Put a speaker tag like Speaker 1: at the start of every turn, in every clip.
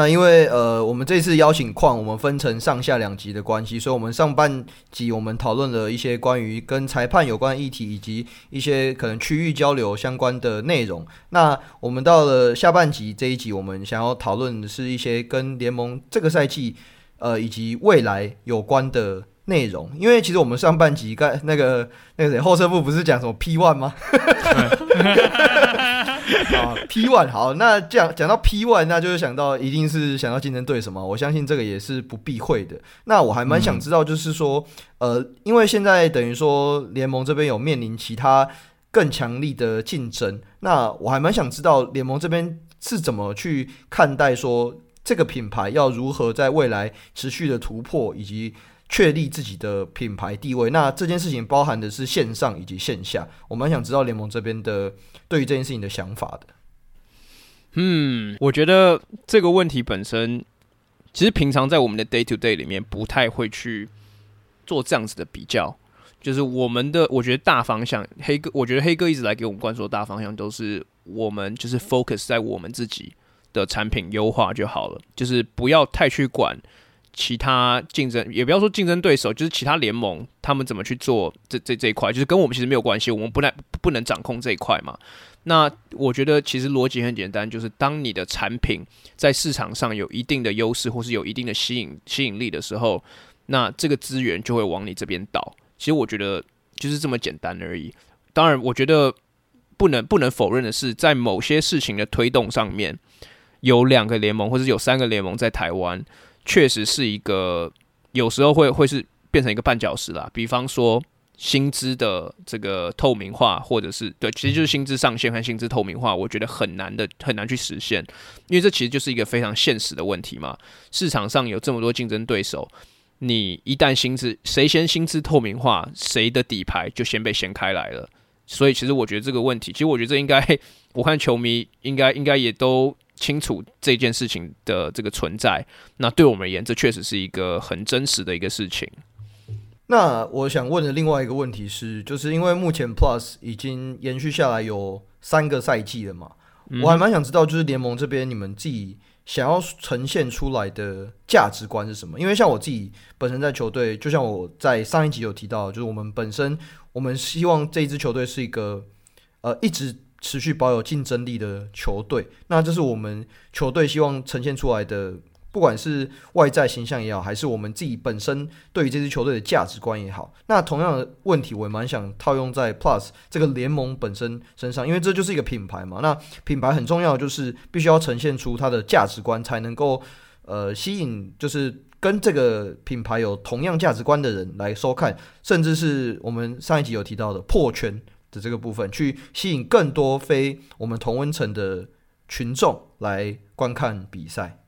Speaker 1: 那因为呃，我们这次邀请矿，我们分成上下两集的关系，所以我们上半集我们讨论了一些关于跟裁判有关议题，以及一些可能区域交流相关的内容。那我们到了下半集这一集，我们想要讨论的是一些跟联盟这个赛季呃以及未来有关的内容。因为其实我们上半集刚那个那个谁后车部不是讲什么 P one 吗？啊，P one 好，那这样讲到 P one，那就是想到一定是想到竞争对手嘛。我相信这个也是不避讳的。那我还蛮想知道，就是说，嗯、呃，因为现在等于说联盟这边有面临其他更强力的竞争，那我还蛮想知道联盟这边是怎么去看待说这个品牌要如何在未来持续的突破以及。确立自己的品牌地位，那这件事情包含的是线上以及线下。我蛮想知道联盟这边的对于这件事情的想法的。
Speaker 2: 嗯，我觉得这个问题本身，其实平常在我们的 day to day 里面不太会去做这样子的比较。就是我们的，我觉得大方向，黑哥，我觉得黑哥一直来给我们灌输的大方向都是我们就是 focus 在我们自己的产品优化就好了，就是不要太去管。其他竞争也不要说竞争对手，就是其他联盟他们怎么去做这这这一块，就是跟我们其实没有关系，我们不能不能掌控这一块嘛。那我觉得其实逻辑很简单，就是当你的产品在市场上有一定的优势，或是有一定的吸引吸引力的时候，那这个资源就会往你这边倒。其实我觉得就是这么简单而已。当然，我觉得不能不能否认的是，在某些事情的推动上面，有两个联盟或者有三个联盟在台湾。确实是一个，有时候会会是变成一个绊脚石啦。比方说薪资的这个透明化，或者是对，其实就是薪资上限和薪资透明化，我觉得很难的，很难去实现，因为这其实就是一个非常现实的问题嘛。市场上有这么多竞争对手，你一旦薪资谁先薪资透明化，谁的底牌就先被掀开来了。所以其实我觉得这个问题，其实我觉得这应该，我看球迷应该应该也都。清楚这件事情的这个存在，那对我们而言，这确实是一个很真实的一个事情。
Speaker 1: 那我想问的另外一个问题是，就是因为目前 Plus 已经延续下来有三个赛季了嘛，嗯、我还蛮想知道，就是联盟这边你们自己想要呈现出来的价值观是什么？因为像我自己本身在球队，就像我在上一集有提到，就是我们本身我们希望这一支球队是一个呃一直。持续保有竞争力的球队，那这是我们球队希望呈现出来的，不管是外在形象也好，还是我们自己本身对于这支球队的价值观也好。那同样的问题，我也蛮想套用在 Plus 这个联盟本身身上，因为这就是一个品牌嘛。那品牌很重要，就是必须要呈现出它的价值观，才能够呃吸引，就是跟这个品牌有同样价值观的人来收看，甚至是我们上一集有提到的破圈。的这个部分，去吸引更多非我们同温层的群众来观看比赛。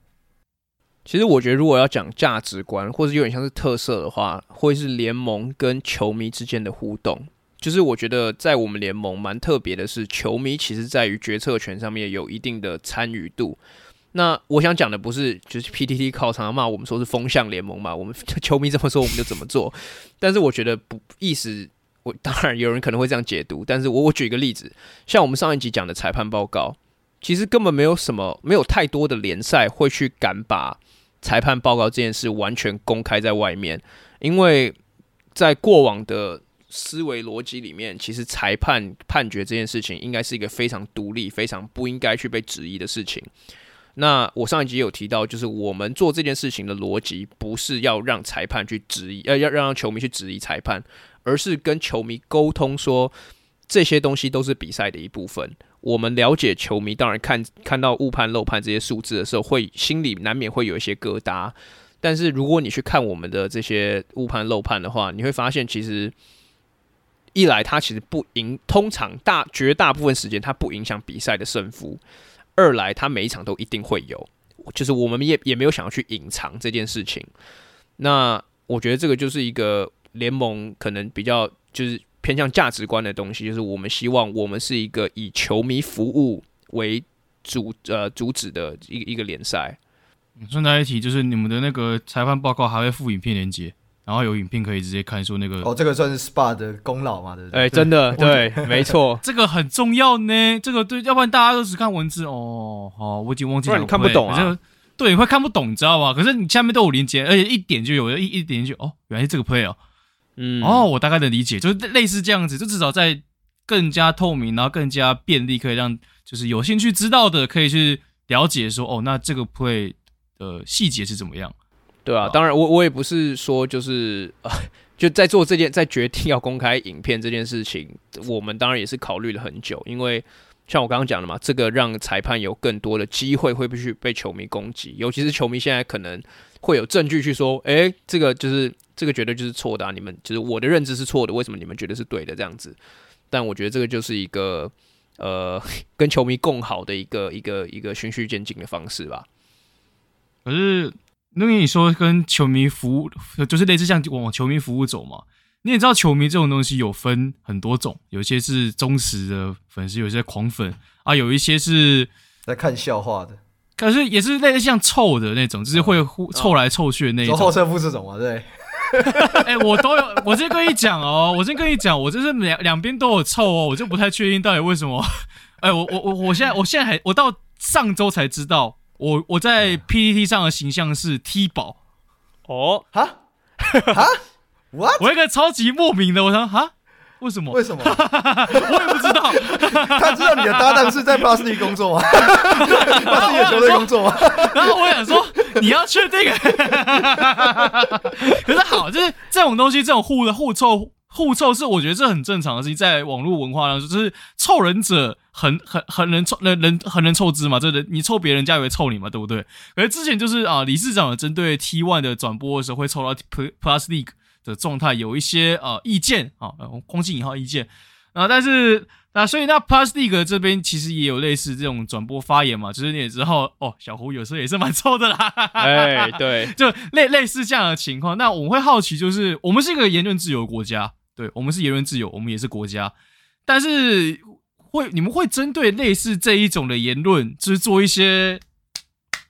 Speaker 2: 其实我觉得，如果要讲价值观，或者有点像是特色的话，会是联盟跟球迷之间的互动。就是我觉得，在我们联盟蛮特别的是，球迷其实在于决策权上面有一定的参与度。那我想讲的不是，就是 PTT 靠常常骂我们说是风向联盟嘛，我们 球迷这么说我们就怎么做。但是我觉得不意思。我 当然有人可能会这样解读，但是我我举一个例子，像我们上一集讲的裁判报告，其实根本没有什么，没有太多的联赛会去敢把裁判报告这件事完全公开在外面，因为在过往的思维逻辑里面，其实裁判判决这件事情应该是一个非常独立、非常不应该去被质疑的事情。那我上一集有提到，就是我们做这件事情的逻辑，不是要让裁判去质疑，呃，要让球迷去质疑裁判。而是跟球迷沟通说，这些东西都是比赛的一部分。我们了解球迷，当然看看到误判、漏判这些数字的时候，会心里难免会有一些疙瘩。但是如果你去看我们的这些误判、漏判的话，你会发现，其实一来它其实不影，通常大绝大部分时间它不影响比赛的胜负；二来它每一场都一定会有，就是我们也也没有想要去隐藏这件事情。那我觉得这个就是一个。联盟可能比较就是偏向价值观的东西，就是我们希望我们是一个以球迷服务为主呃主旨的一个一个联赛。
Speaker 3: 顺带一提，就是你们的那个裁判报告还会附影片连接，然后有影片可以直接看，说那个
Speaker 1: 哦，这个算是 SPA 的功劳嘛？对不对？
Speaker 2: 哎、欸，真的对，没错，
Speaker 3: 这个很重要呢。这个对，要不然大家都只看文字哦。好，我已经忘记了，
Speaker 2: 不然你看不懂啊。
Speaker 3: 对，你会看不懂，你知道吗？可是你下面都有连接，而且一点就有，一一点就哦，原来是这个 play 哦，嗯，哦，我大概能理解，就是类似这样子，就至少在更加透明，然后更加便利，可以让就是有兴趣知道的可以去了解说，哦，那这个 play 的细节是怎么样？
Speaker 2: 对啊，当然我我也不是说就是呃，就在做这件在决定要公开影片这件事情，我们当然也是考虑了很久，因为像我刚刚讲的嘛，这个让裁判有更多的机会会不会去被球迷攻击，尤其是球迷现在可能会有证据去说，哎，这个就是这个绝对就是错的啊，你们就是我的认知是错的，为什么你们觉得是对的这样子？但我觉得这个就是一个呃 跟球迷共好的一个一个一个循序渐进的方式吧。
Speaker 3: 可是。那你说，跟球迷服务就是类似像往球迷服务走嘛。你也知道，球迷这种东西有分很多种，有些是忠实的粉丝，有些狂粉啊，有一些是
Speaker 1: 在看笑话的，
Speaker 3: 可是也是类似像臭的那种，就是会互凑来凑去的那种。
Speaker 1: 后撤步这种啊，对。
Speaker 3: 哎、欸，我都有，我先跟你讲哦，我先跟你讲，我就是两两边都有臭哦，我就不太确定到底为什么。哎、欸，我我我我现在我现在还我到上周才知道。我我在 PPT 上的形象是 T 宝
Speaker 2: 哦，
Speaker 1: 哈哈，What？
Speaker 3: 我一个超级莫名的，我想哈，为什么？
Speaker 1: 为什么？
Speaker 3: 我也不知道。
Speaker 1: 他知道你的搭档是在 Plus League 工作吗？Plus League 球队工作吗？
Speaker 3: 然后我想说，你要确定？可是好，就是这种东西，这种互的互凑。互凑是我觉得这很正常的事情，在网络文化当中，就是凑人者很很很能凑人人很能凑资嘛，这人你凑别人家也会凑你嘛，对不对？而之前就是啊，理事长有针对 T One 的转播的时候会凑到 Plus League 的状态有一些呃意见啊，空气引号意见啊，但是啊，所以那 Plus League 这边其实也有类似这种转播发言嘛，就是你也知道哦，小胡有时候也是蛮臭的啦，
Speaker 2: 哎，对，
Speaker 3: 就类类似这样的情况。那我们会好奇，就是我们是一个言论自由的国家。对，我们是言论自由，我们也是国家，但是会你们会针对类似这一种的言论，就是做一些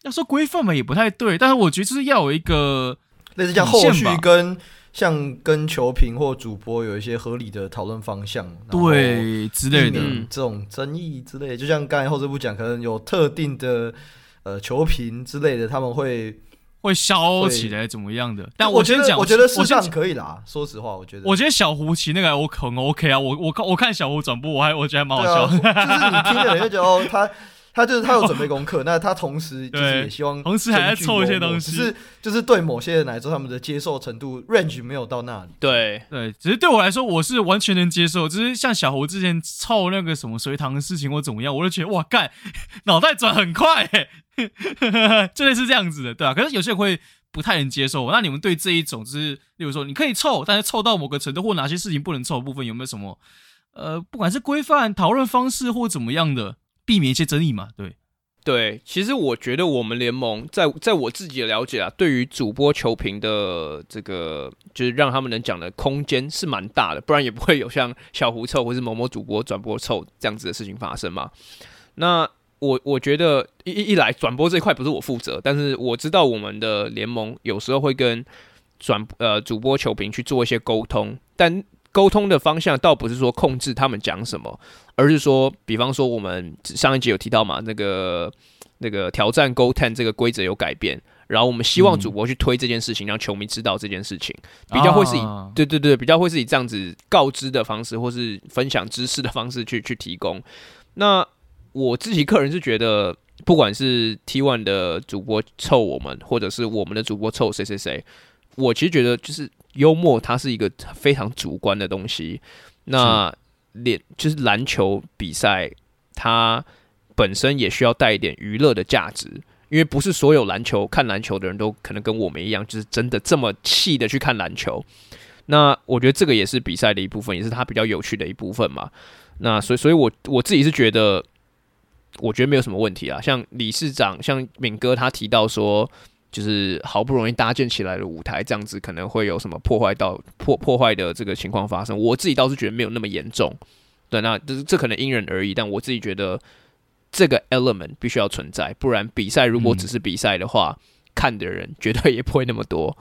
Speaker 3: 要说规范嘛，也不太对，但是我觉得就是要有一个
Speaker 1: 类似像后续跟像跟球评或主播有一些合理的讨论方向，
Speaker 3: 对之类的
Speaker 1: 这种争议之类的，就像刚才后这部讲，可能有特定的呃球评之类的，他们会。
Speaker 3: 会烧起来怎么样的？但
Speaker 1: 我
Speaker 3: 觉得，
Speaker 1: 我觉得事实上可以啦。说实话，我觉得，
Speaker 3: 我觉得小胡骑那个我很 OK 啊。我我看我看小胡转播，我还我觉得还蛮好笑的。
Speaker 1: 啊、就是你听的人就觉得哦，他他就是他有准备功课，那他同时就是也希望
Speaker 3: 同时还在凑一些东西，
Speaker 1: 只是就是对某些人来说，他们的接受程度 range 没有到那里。
Speaker 2: 对
Speaker 3: 对，只是对我来说，我是完全能接受。只是像小胡之前凑那个什么隋唐的事情或怎么样，我就觉得哇干，脑袋转很快，欸，就类是这样子的，对啊，可是有些人会。不太能接受，那你们对这一种就是，例如说你可以凑，但是凑到某个程度或哪些事情不能凑的部分，有没有什么呃，不管是规范讨论方式或怎么样的，避免一些争议嘛？对
Speaker 2: 对，其实我觉得我们联盟在在我自己的了解啊，对于主播球评的这个就是让他们能讲的空间是蛮大的，不然也不会有像小胡臭或是某某主播转播臭这样子的事情发生嘛。那我我觉得一一来转播这一块不是我负责，但是我知道我们的联盟有时候会跟转呃主播球评去做一些沟通，但沟通的方向倒不是说控制他们讲什么，而是说，比方说我们上一集有提到嘛，那个那个挑战 Goaltend 这个规则有改变，然后我们希望主播去推这件事情，让球迷知道这件事情，比较会是以对对对，比较会是以这样子告知的方式，或是分享知识的方式去去提供，那。我自己个人是觉得，不管是 T One 的主播凑我们，或者是我们的主播凑谁谁谁，我其实觉得就是幽默，它是一个非常主观的东西。那连就是篮球比赛，它本身也需要带一点娱乐的价值，因为不是所有篮球看篮球的人都可能跟我们一样，就是真的这么气的去看篮球。那我觉得这个也是比赛的一部分，也是它比较有趣的一部分嘛。那所以，所以我我自己是觉得。我觉得没有什么问题啊，像理事长，像敏哥他提到说，就是好不容易搭建起来的舞台，这样子可能会有什么破坏到破破坏的这个情况发生。我自己倒是觉得没有那么严重，对，那这这可能因人而异，但我自己觉得这个 element 必须要存在，不然比赛如果只是比赛的话，看的人绝对也不会那么多。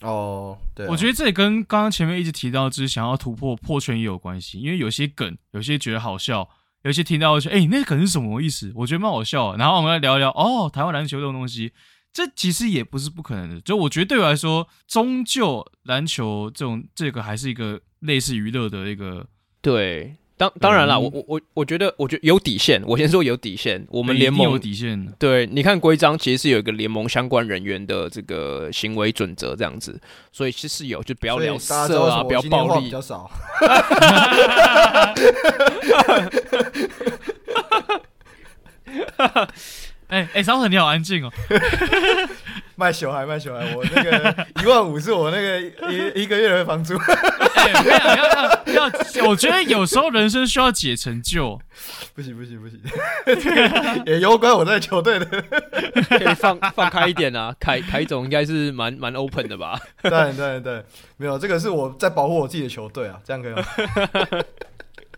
Speaker 1: 哦，对、
Speaker 3: 我觉得这也跟刚刚前面一直提到，就是想要突破破圈也有关系，因为有些梗，有些觉得好笑。有些听到说，哎、那梗是什么意思？我觉得蛮好笑。然后我们来聊一聊，哦，台湾篮球这种东西，这其实也不是不可能的。就我觉得对我来说，终究篮球这种这个还是一个类似娱乐的一个
Speaker 2: 对。当当然了，
Speaker 3: 嗯
Speaker 2: 我我我我觉得，我觉得有底线。我先说有底线，我们联盟
Speaker 3: 有底线的。
Speaker 2: 对，你看规章其实是有一个联盟相关人员的这个行为准则这样子，所以其实是有，就不要聊色啊，不要暴力。
Speaker 1: 比较少。
Speaker 3: 哎哎、欸，小、欸、你好安静哦。
Speaker 1: 卖小孩卖小孩，我那个一万五是我那个一一个月的房租。
Speaker 3: 哎、欸，要要要，我觉得有时候人生需要解成就。
Speaker 1: 不行不行不行，也有关我在球队的，
Speaker 2: 可以放放开一点啊。凯凯总应该是蛮蛮 open 的吧？
Speaker 1: 对对对，没有这个是我在保护我自己的球队啊，这样可以吗？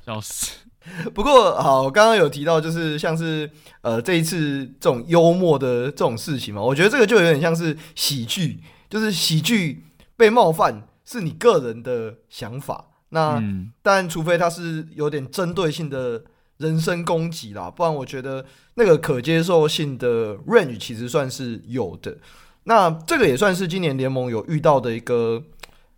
Speaker 3: 笑死。
Speaker 1: 不过好，我刚刚有提到，就是像是呃这一次这种幽默的这种事情嘛，我觉得这个就有点像是喜剧，就是喜剧被冒犯是你个人的想法，那、嗯、但除非他是有点针对性的人身攻击啦，不然我觉得那个可接受性的 range 其实算是有的。那这个也算是今年联盟有遇到的一个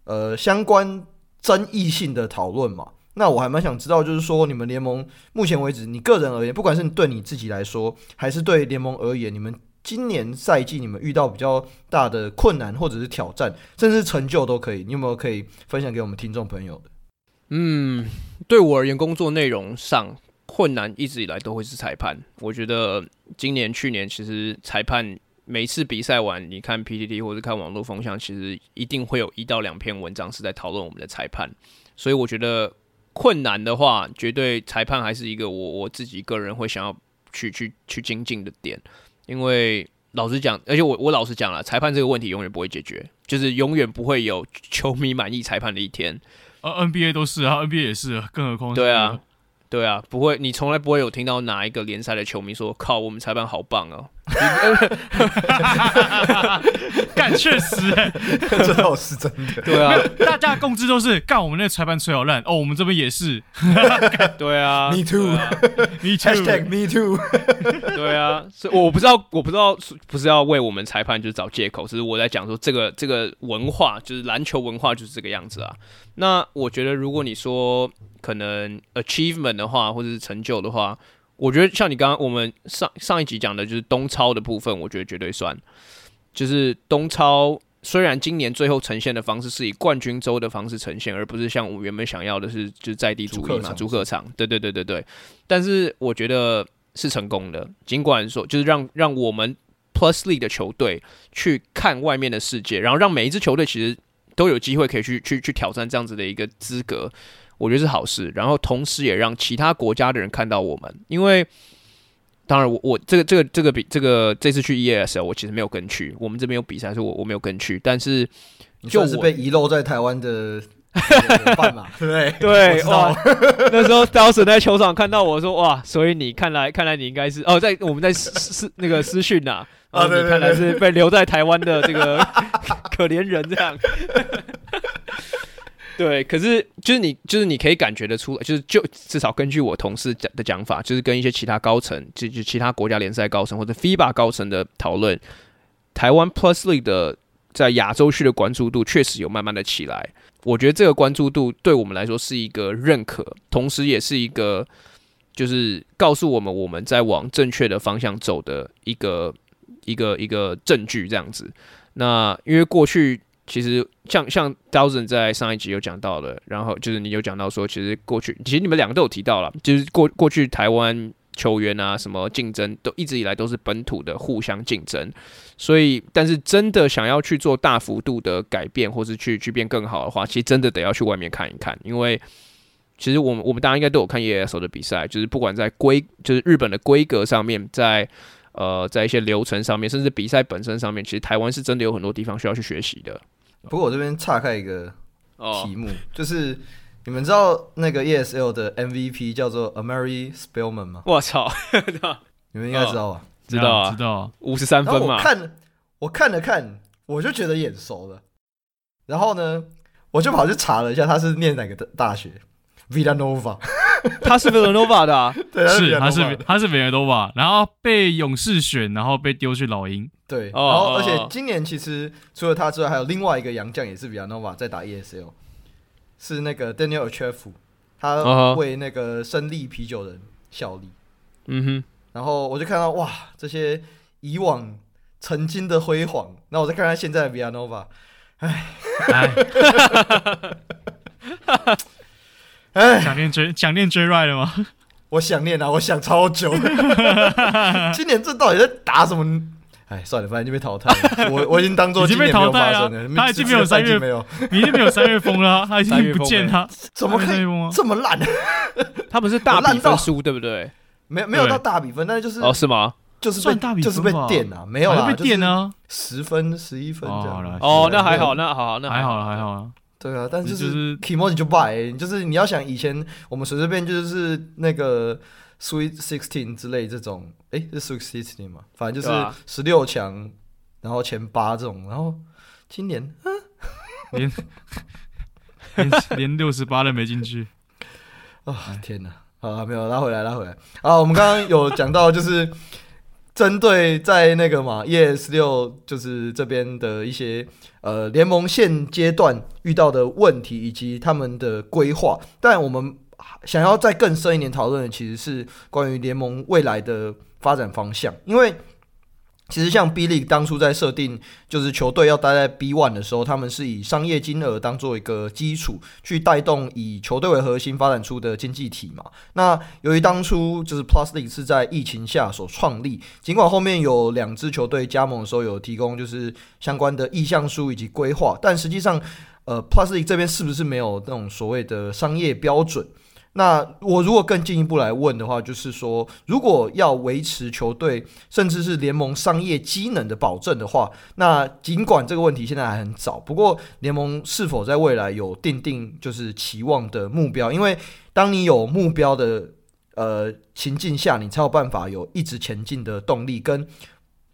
Speaker 1: 呃相关争议性的讨论嘛。那我还蛮想知道，就是说你们联盟目前为止，你个人而言，不管是对你自己来说，还是对联盟而言，你们今年赛季你们遇到比较大的困难或者是挑战，甚至成就都可以，你有没有可以分享给我们听众朋友的？
Speaker 2: 嗯，对我而言，工作内容上困难一直以来都会是裁判。我觉得今年、去年其实裁判每次比赛完，你看 PTT 或者看网络风向，其实一定会有一到两篇文章是在讨论我们的裁判，所以我觉得。困难的话，绝对裁判还是一个我我自己个人会想要去去去精进的点，因为老实讲，而且我我老实讲了，裁判这个问题永远不会解决，就是永远不会有球迷满意裁判的一天。
Speaker 3: 呃，NBA 都是啊，NBA 也是，更何况
Speaker 2: 对啊。对啊，不会，你从来不会有听到哪一个联赛的球迷说：“靠，我们裁判好棒哦！”
Speaker 3: 干，确实、欸，
Speaker 1: 这倒是真的。
Speaker 2: 对啊，
Speaker 3: 大家的共知都是干，我们那个裁判吹好烂哦，我们这边也是。
Speaker 2: 对啊
Speaker 1: ，Me too，Me too，Me too。
Speaker 2: 对啊，所以我不知道，我不知道，不是要为我们裁判就是找借口，只是我在讲说这个这个文化，就是篮球文化就是这个样子啊。那我觉得，如果你说可能 achievement 的话，或者是成就的话，我觉得像你刚刚我们上上一集讲的，就是东超的部分，我觉得绝对算。就是东超虽然今年最后呈现的方式是以冠军周的方式呈现，而不是像我原本想要的是就是在地主义嘛，主客场。对对对对对。但是我觉得是成功的，尽管说就是让让我们 plusly 的球队去看外面的世界，然后让每一支球队其实。都有机会可以去去去挑战这样子的一个资格，我觉得是好事。然后同时也让其他国家的人看到我们，因为当然我我这个这个这个比这个这次去 EASL 我其实没有跟去，我们这边有比赛，所以我我没有跟去。但是就
Speaker 1: 是被遗漏在台湾的对不对？
Speaker 2: 对哇，那时候 Dawson 在球场看到我说哇，所以你看来看来你应该是哦，在我们在私私那个私讯呐。啊，你看来是被留在台湾的这个 可怜人这样。对，可是就是你，就是你可以感觉得出来，就是就至少根据我同事讲的讲法，就是跟一些其他高层，就就其他国家联赛高层或者 FIBA 高层的讨论，台湾 Plus League 的在亚洲区的关注度确实有慢慢的起来。我觉得这个关注度对我们来说是一个认可，同时也是一个就是告诉我们我们在往正确的方向走的一个。一个一个证据这样子，那因为过去其实像像 Thousand 在上一集有讲到的，然后就是你有讲到说，其实过去其实你们两个都有提到了，就是过过去台湾球员啊什么竞争都一直以来都是本土的互相竞争，所以但是真的想要去做大幅度的改变，或是去去变更好的话，其实真的得要去外面看一看，因为其实我们我们大家应该都有看 ESL 的比赛，就是不管在规就是日本的规格上面，在呃，在一些流程上面，甚至比赛本身上面，其实台湾是真的有很多地方需要去学习的。
Speaker 1: 不过我这边岔开一个题目，哦、就是你们知道那个 ESL 的 MVP 叫做 Amari Spellman 吗？
Speaker 2: 我操，
Speaker 1: 你们应该知道吧？
Speaker 2: 知道啊，
Speaker 3: 知道。
Speaker 2: 五十三分嘛。
Speaker 1: 我看，我看了看，我就觉得眼熟了。然后呢，我就跑去查了一下，他是念哪个大学？Villanova。
Speaker 2: 他是 Villanova 的，啊，
Speaker 1: 对，
Speaker 3: 是他是他是 Villanova，然后被勇士选，然后被丢去老鹰。
Speaker 1: 对，然后而且今年其实除了他之外，还有另外一个洋将也是 Villanova 在打 ESL，是那个 Daniel Otchere，他为那个胜利啤酒人效力。
Speaker 2: 嗯哼，
Speaker 1: 然后我就看到哇，这些以往曾经的辉煌，那我再看看现在的 Villanova，哎，
Speaker 3: 哎，想念追想念追 Ride 了吗？
Speaker 1: 我想念啊，我想超久。今年这到底在打什么？哎，算了，反正就被淘汰了。我我已经当做已经被淘汰了。
Speaker 3: 他已经没有三月没有，已经没有三月风了。他已经不见他，
Speaker 1: 怎么可以这么烂？
Speaker 2: 他不是大比分输对不对？
Speaker 1: 没没有到大比分，但是就是
Speaker 2: 哦，是吗？
Speaker 1: 就是算大比分，就是被电啊，没有啦，
Speaker 3: 被电啊，
Speaker 1: 十分十一分这样。
Speaker 2: 哦，那还好，那好，那
Speaker 3: 还好了，还好了。
Speaker 1: 对啊，但是就是 Kimoji 就败，就是你要想以前我们随随便就是那个 Sweet Sixteen 之类这种，诶，是 Sweet Sixteen 嘛？反正就是十六强，然后前八这种，然后今年
Speaker 3: 连 连连六十八都没进去
Speaker 1: 啊！天哪！啊，没有拉回来，拉回来啊！我们刚刚有讲到，就是针对在那个嘛，ES 六就是这边的一些呃联盟现阶段遇到的问题以及他们的规划，但我们想要再更深一点讨论的，其实是关于联盟未来的发展方向，因为。其实像 B League 当初在设定就是球队要待在 B One 的时候，他们是以商业金额当做一个基础去带动以球队为核心发展出的经济体嘛。那由于当初就是 Plus League 是在疫情下所创立，尽管后面有两支球队加盟的时候有提供就是相关的意向书以及规划，但实际上，呃，Plus League 这边是不是没有那种所谓的商业标准？那我如果更进一步来问的话，就是说，如果要维持球队甚至是联盟商业机能的保证的话，那尽管这个问题现在还很早，不过联盟是否在未来有定定就是期望的目标？因为当你有目标的呃情境下，你才有办法有一直前进的动力，跟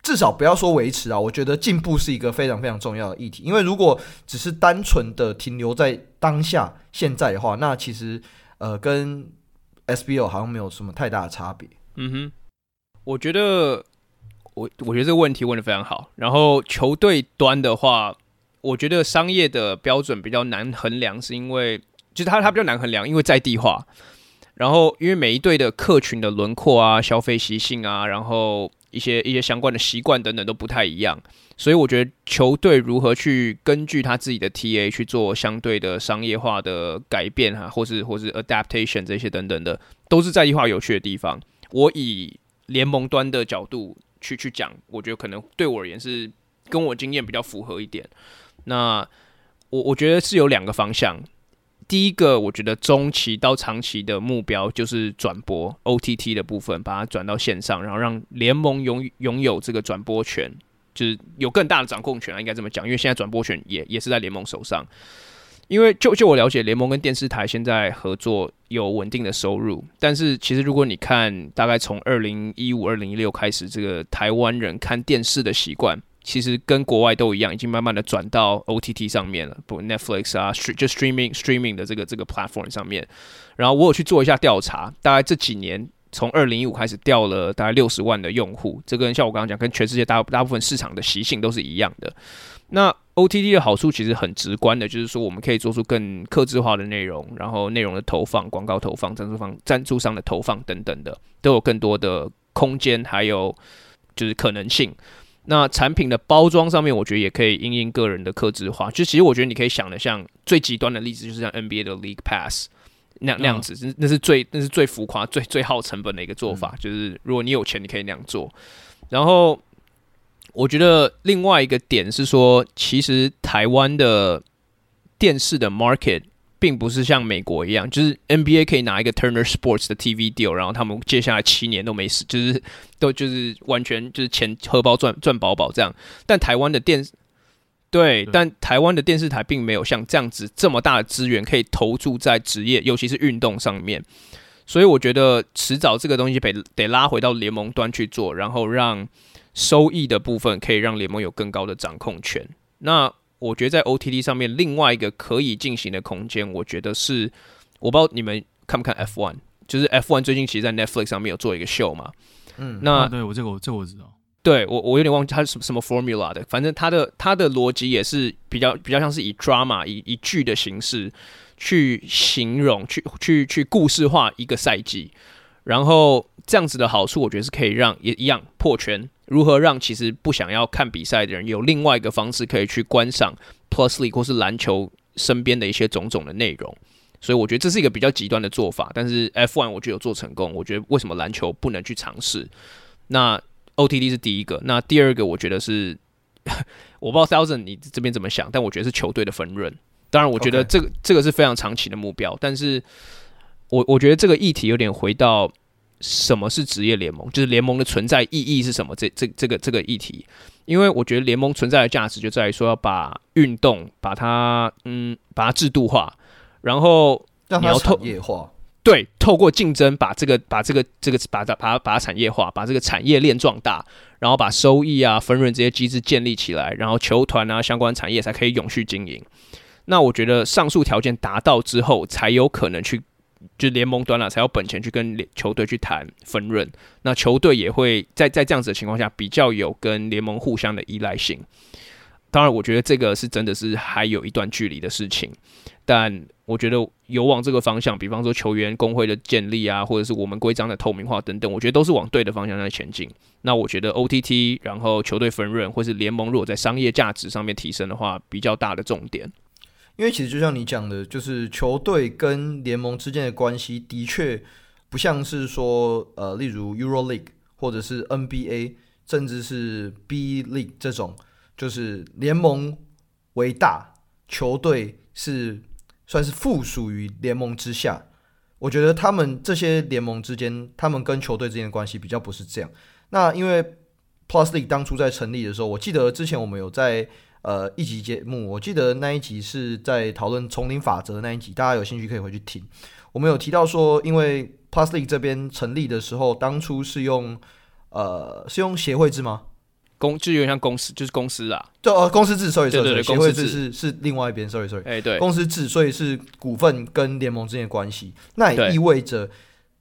Speaker 1: 至少不要说维持啊，我觉得进步是一个非常非常重要的议题。因为如果只是单纯的停留在当下现在的话，那其实。呃，跟 SBL 好像没有什么太大的差别。
Speaker 2: 嗯哼，我觉得我我觉得这个问题问得非常好。然后球队端的话，我觉得商业的标准比较难衡量，是因为就是它它比较难衡量，因为在地化。然后因为每一队的客群的轮廓啊、消费习性啊，然后一些一些相关的习惯等等都不太一样。所以我觉得球队如何去根据他自己的 TA 去做相对的商业化的改变哈，或是或是 adaptation 这些等等的，都是在地化有趣的地方。我以联盟端的角度去去讲，我觉得可能对我而言是跟我经验比较符合一点。那我我觉得是有两个方向，第一个我觉得中期到长期的目标就是转播 OTT 的部分，把它转到线上，然后让联盟拥拥有这个转播权。就是有更大的掌控权啊，应该这么讲，因为现在转播权也也是在联盟手上。因为就就我了解，联盟跟电视台现在合作有稳定的收入，但是其实如果你看，大概从二零一五、二零一六开始，这个台湾人看电视的习惯，其实跟国外都一样，已经慢慢的转到 OTT 上面了，不 Netflix 啊，就 streaming streaming 的这个这个 platform 上面。然后我有去做一下调查，大概这几年。从二零一五开始掉了大概六十万的用户，这跟像我刚刚讲，跟全世界大大部分市场的习性都是一样的。那 OTT 的好处其实很直观的，就是说我们可以做出更客制化的内容，然后内容的投放、广告投放、赞助方赞助商的投放等等的，都有更多的空间，还有就是可能性。那产品的包装上面，我觉得也可以因应个人的客制化。就其实我觉得你可以想的，像最极端的例子，就是像 NBA 的 League Pass。那那样子，那那是最那是最浮夸、最最耗成本的一个做法。就是如果你有钱，你可以那样做。然后，我觉得另外一个点是说，其实台湾的电视的 market 并不是像美国一样，就是 NBA 可以拿一个 Turner Sports 的 TV deal，然后他们接下来七年都没死，就是都就是完全就是钱荷包赚赚饱饱这样。但台湾的电视对，但台湾的电视台并没有像这样子这么大的资源可以投注在职业，尤其是运动上面。所以我觉得迟早这个东西得得拉回到联盟端去做，然后让收益的部分可以让联盟有更高的掌控权。那我觉得在 OTT 上面另外一个可以进行的空间，我觉得是我不知道你们看不看 F1，就是 F1 最近其实，在 Netflix 上面有做一个秀嘛。
Speaker 1: 嗯，
Speaker 2: 那、
Speaker 3: 啊、对我这个我这个我知道。
Speaker 2: 对我我有点忘记它是什么什么 formula 的，反正它的它的逻辑也是比较比较像是以 drama 以以剧的形式去形容，去去去故事化一个赛季。然后这样子的好处，我觉得是可以让也一样破圈。如何让其实不想要看比赛的人有另外一个方式可以去观赏 Plus League 或是篮球身边的一些种种的内容？所以我觉得这是一个比较极端的做法。但是 F1 我觉得有做成功，我觉得为什么篮球不能去尝试？那 OTD 是第一个，那第二个我觉得是 我不知道 Thousand 你这边怎么想，但我觉得是球队的分润。当然，我觉得这个.这个是非常长期的目标，但是。我我觉得这个议题有点回到什么是职业联盟，就是联盟的存在意义是什么？这这这个这个议题，因为我觉得联盟存在的价值就在于说要把运动把它嗯把它制度化，然后你要透
Speaker 1: 产业化，
Speaker 2: 对，透过竞争把这个把这个这个把它把它把它产业化，把这个产业链壮大，然后把收益啊分润这些机制建立起来，然后球团啊相关产业才可以永续经营。那我觉得上述条件达到之后，才有可能去。就联盟端了，才有本钱去跟联球队去谈分润。那球队也会在在这样子的情况下，比较有跟联盟互相的依赖性。当然，我觉得这个是真的是还有一段距离的事情。但我觉得有往这个方向，比方说球员工会的建立啊，或者是我们规章的透明化等等，我觉得都是往对的方向在前进。那我觉得 OTT，然后球队分润，或是联盟如果在商业价值上面提升的话，比较大的重点。
Speaker 1: 因为其实就像你讲的，就是球队跟联盟之间的关系的确不像是说，呃，例如 Euro League 或者是 NBA，甚至是 B League 这种，就是联盟为大，球队是算是附属于联盟之下。我觉得他们这些联盟之间，他们跟球队之间的关系比较不是这样。那因为 Plus League 当初在成立的时候，我记得之前我们有在。呃，一集节目，我记得那一集是在讨论丛林法则那一集，大家有兴趣可以回去听。我们有提到说，因为 League 这边成立的时候，当初是用呃是用协会制吗？
Speaker 2: 公就有点像公司，就是公司啊。
Speaker 1: 就呃，公司制，sorry sorry，
Speaker 2: 对对对，
Speaker 1: 协会制是是另外一边，sorry sorry。
Speaker 2: 哎，对，
Speaker 1: 公司制，所以是股份跟联盟之间的关系，那也意味着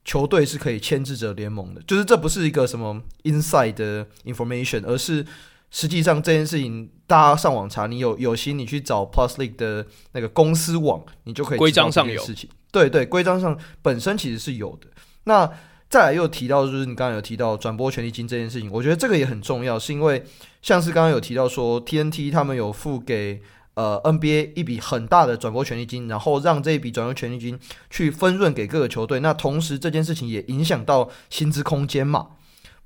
Speaker 1: 球队是可以牵制着联盟的，就是这不是一个什么 inside 的 information，而是。实际上这件事情，大家上网查，你有有心，你去找 Plus League 的那个公司网，你就可以知道这件事情。对对，规章上本身其实是有的。那再来又提到，就是你刚刚有提到转播权利金这件事情，我觉得这个也很重要，是因为像是刚刚有提到说 TNT 他们有付给呃 NBA 一笔很大的转播权利金，然后让这一笔转播权利金去分润给各个球队。那同时这件事情也影响到薪资空间嘛。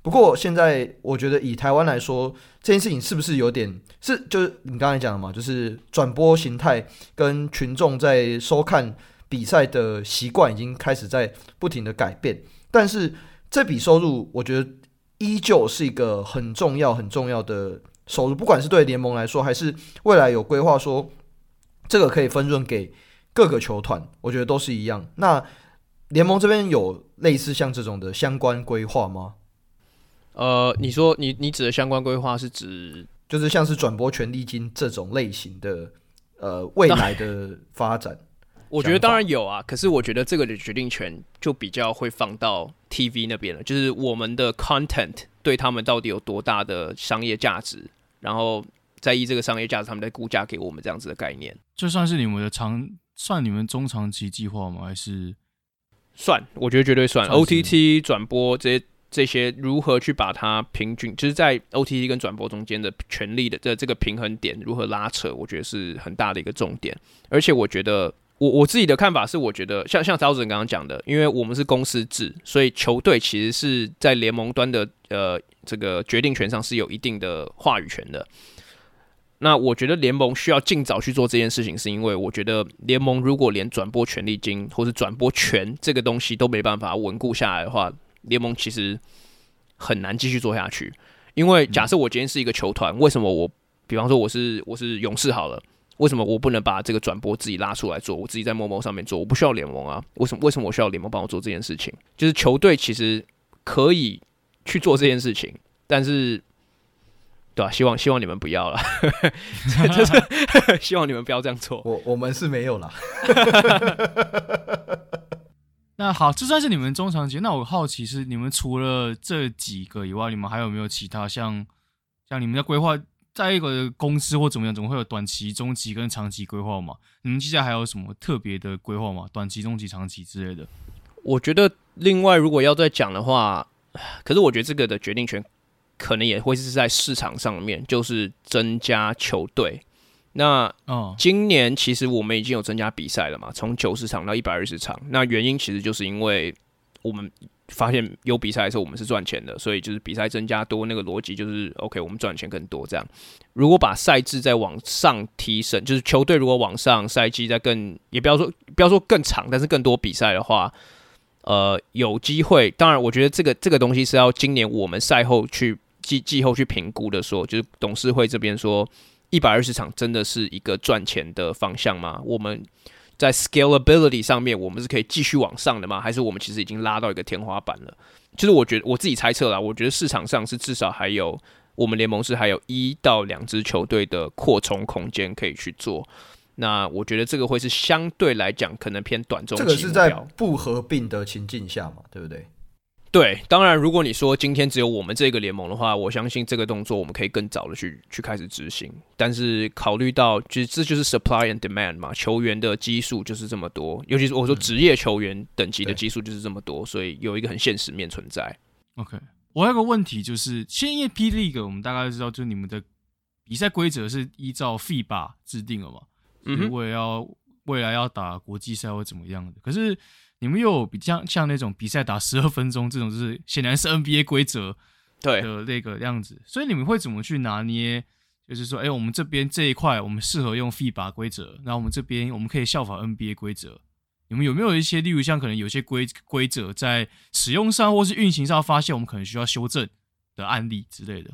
Speaker 1: 不过现在我觉得以台湾来说，这件事情是不是有点是就是你刚才讲的嘛，就是转播形态跟群众在收看比赛的习惯已经开始在不停的改变。但是这笔收入，我觉得依旧是一个很重要很重要的收入，不管是对联盟来说，还是未来有规划说这个可以分润给各个球团，我觉得都是一样。那联盟这边有类似像这种的相关规划吗？
Speaker 2: 呃，你说你你指的相关规划是指
Speaker 1: 就是像是转播权利金这种类型的呃未来的发展？
Speaker 2: 我觉得当然有啊，可是我觉得这个的决定权就比较会放到 TV 那边了，就是我们的 content 对他们到底有多大的商业价值，然后在意这个商业价值，他们在估价给我们这样子的概念，
Speaker 3: 这算是你们的长算你们中长期计划吗？还是
Speaker 2: 算？我觉得绝对算，算 OTT 转播这些。这些如何去把它平均，就是在 OTT 跟转播中间的权利的这这个平衡点如何拉扯，我觉得是很大的一个重点。而且我觉得，我我自己的看法是，我觉得像像曹主任刚刚讲的，因为我们是公司制，所以球队其实是在联盟端的呃这个决定权上是有一定的话语权的。那我觉得联盟需要尽早去做这件事情，是因为我觉得联盟如果连转播权利金或是转播权这个东西都没办法稳固下来的话，联盟其实很难继续做下去，因为假设我今天是一个球团，为什么我，比方说我是我是勇士好了，为什么我不能把这个转播自己拉出来做，我自己在 Momo 上面做，我不需要联盟啊？为什么为什么我需要联盟帮我做这件事情？就是球队其实可以去做这件事情，但是，对吧、啊？希望希望你们不要了，就是 希望你们不要这样做。
Speaker 1: 我我们是没有啦。
Speaker 3: 那好，这算是你们中长期。那我好奇是，你们除了这几个以外，你们还有没有其他像像你们的规划，在一个公司或怎么样，总会有短期、中期跟长期规划嘛？你们接下来还有什么特别的规划吗？短期、中期、长期之类的？
Speaker 2: 我觉得另外如果要再讲的话，可是我觉得这个的决定权可能也会是在市场上面，就是增加球队。那哦，今年其实我们已经有增加比赛了嘛，从九十场到一百二十场。那原因其实就是因为我们发现有比赛的时候，我们是赚钱的，所以就是比赛增加多，那个逻辑就是 OK，我们赚钱更多。这样，如果把赛制再往上提升，就是球队如果往上赛季再更，也不要说不要说更长，但是更多比赛的话，呃，有机会。当然，我觉得这个这个东西是要今年我们赛后去季季后去评估的说，说就是董事会这边说。一百二十场真的是一个赚钱的方向吗？我们在 scalability 上面，我们是可以继续往上的吗？还是我们其实已经拉到一个天花板了？其实我觉得我自己猜测啦，我觉得市场上是至少还有我们联盟是还有一到两支球队的扩充空间可以去做。那我觉得这个会是相对来讲可能偏短中期。
Speaker 1: 这个是在不合并的情境下嘛，对不对？
Speaker 2: 对，当然，如果你说今天只有我们这个联盟的话，我相信这个动作我们可以更早的去去开始执行。但是考虑到，其实这就是 supply and demand 嘛，球员的基数就是这么多，尤其是我说职业球员等级的基数就是这么多，嗯、所以有一个很现实面存在。
Speaker 3: OK，我还有个问题就是，现在 P League 我们大概都知道，就是你们的比赛规则是依照 FIBA 制定了嘛？嗯，如果要未来要打国际赛或怎么样的，可是。你们又有比较像那种比赛打十二分钟这种，就是显然是 NBA 规则对的那个样子，所以你们会怎么去拿捏？就是说，哎、欸，我们这边这一块我们适合用 FIBA 规则，然后我们这边我们可以效仿 NBA 规则。你们有没有一些，例如像可能有些规规则在使用上或是运行上发现我们可能需要修正的案例之类的？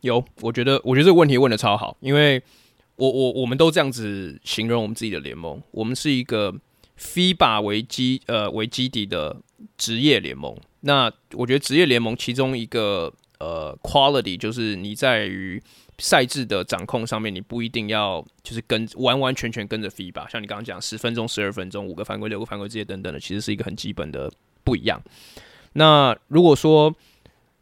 Speaker 2: 有，我觉得我觉得这个问题问的超好，因为我我我们都这样子形容我们自己的联盟，我们是一个。FIBA 为基呃为基底的职业联盟，那我觉得职业联盟其中一个呃 quality 就是你在于赛制的掌控上面，你不一定要就是跟完完全全跟着 FIBA，像你刚刚讲十分钟、十二分钟、五个犯规、六个犯规这些等等的，其实是一个很基本的不一样。那如果说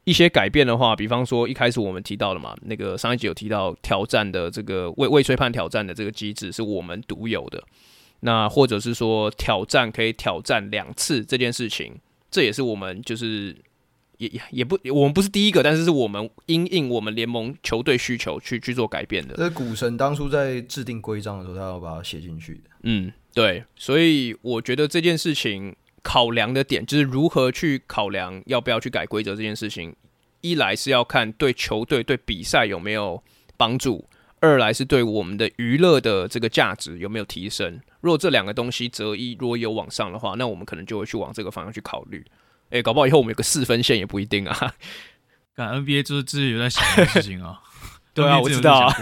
Speaker 2: 一些改变的话，比方说一开始我们提到了嘛，那个上一集有提到挑战的这个未未吹判挑战的这个机制是我们独有的。那或者是说挑战可以挑战两次这件事情，这也是我们就是也也不我们不是第一个，但是是我们因应我们联盟球队需求去去做改变的。
Speaker 1: 这是股神当初在制定规章的时候，他要把它写进去的。
Speaker 2: 嗯，对，所以我觉得这件事情考量的点就是如何去考量要不要去改规则这件事情，一来是要看对球队对比赛有没有帮助。二来是对我们的娱乐的这个价值有没有提升？如果这两个东西择一，如果有往上的话，那我们可能就会去往这个方向去考虑。哎，搞不好以后我们有个四分线也不一定啊。
Speaker 3: 看 NBA 就是自己有在想的事情啊。
Speaker 2: 对啊，我知道啊。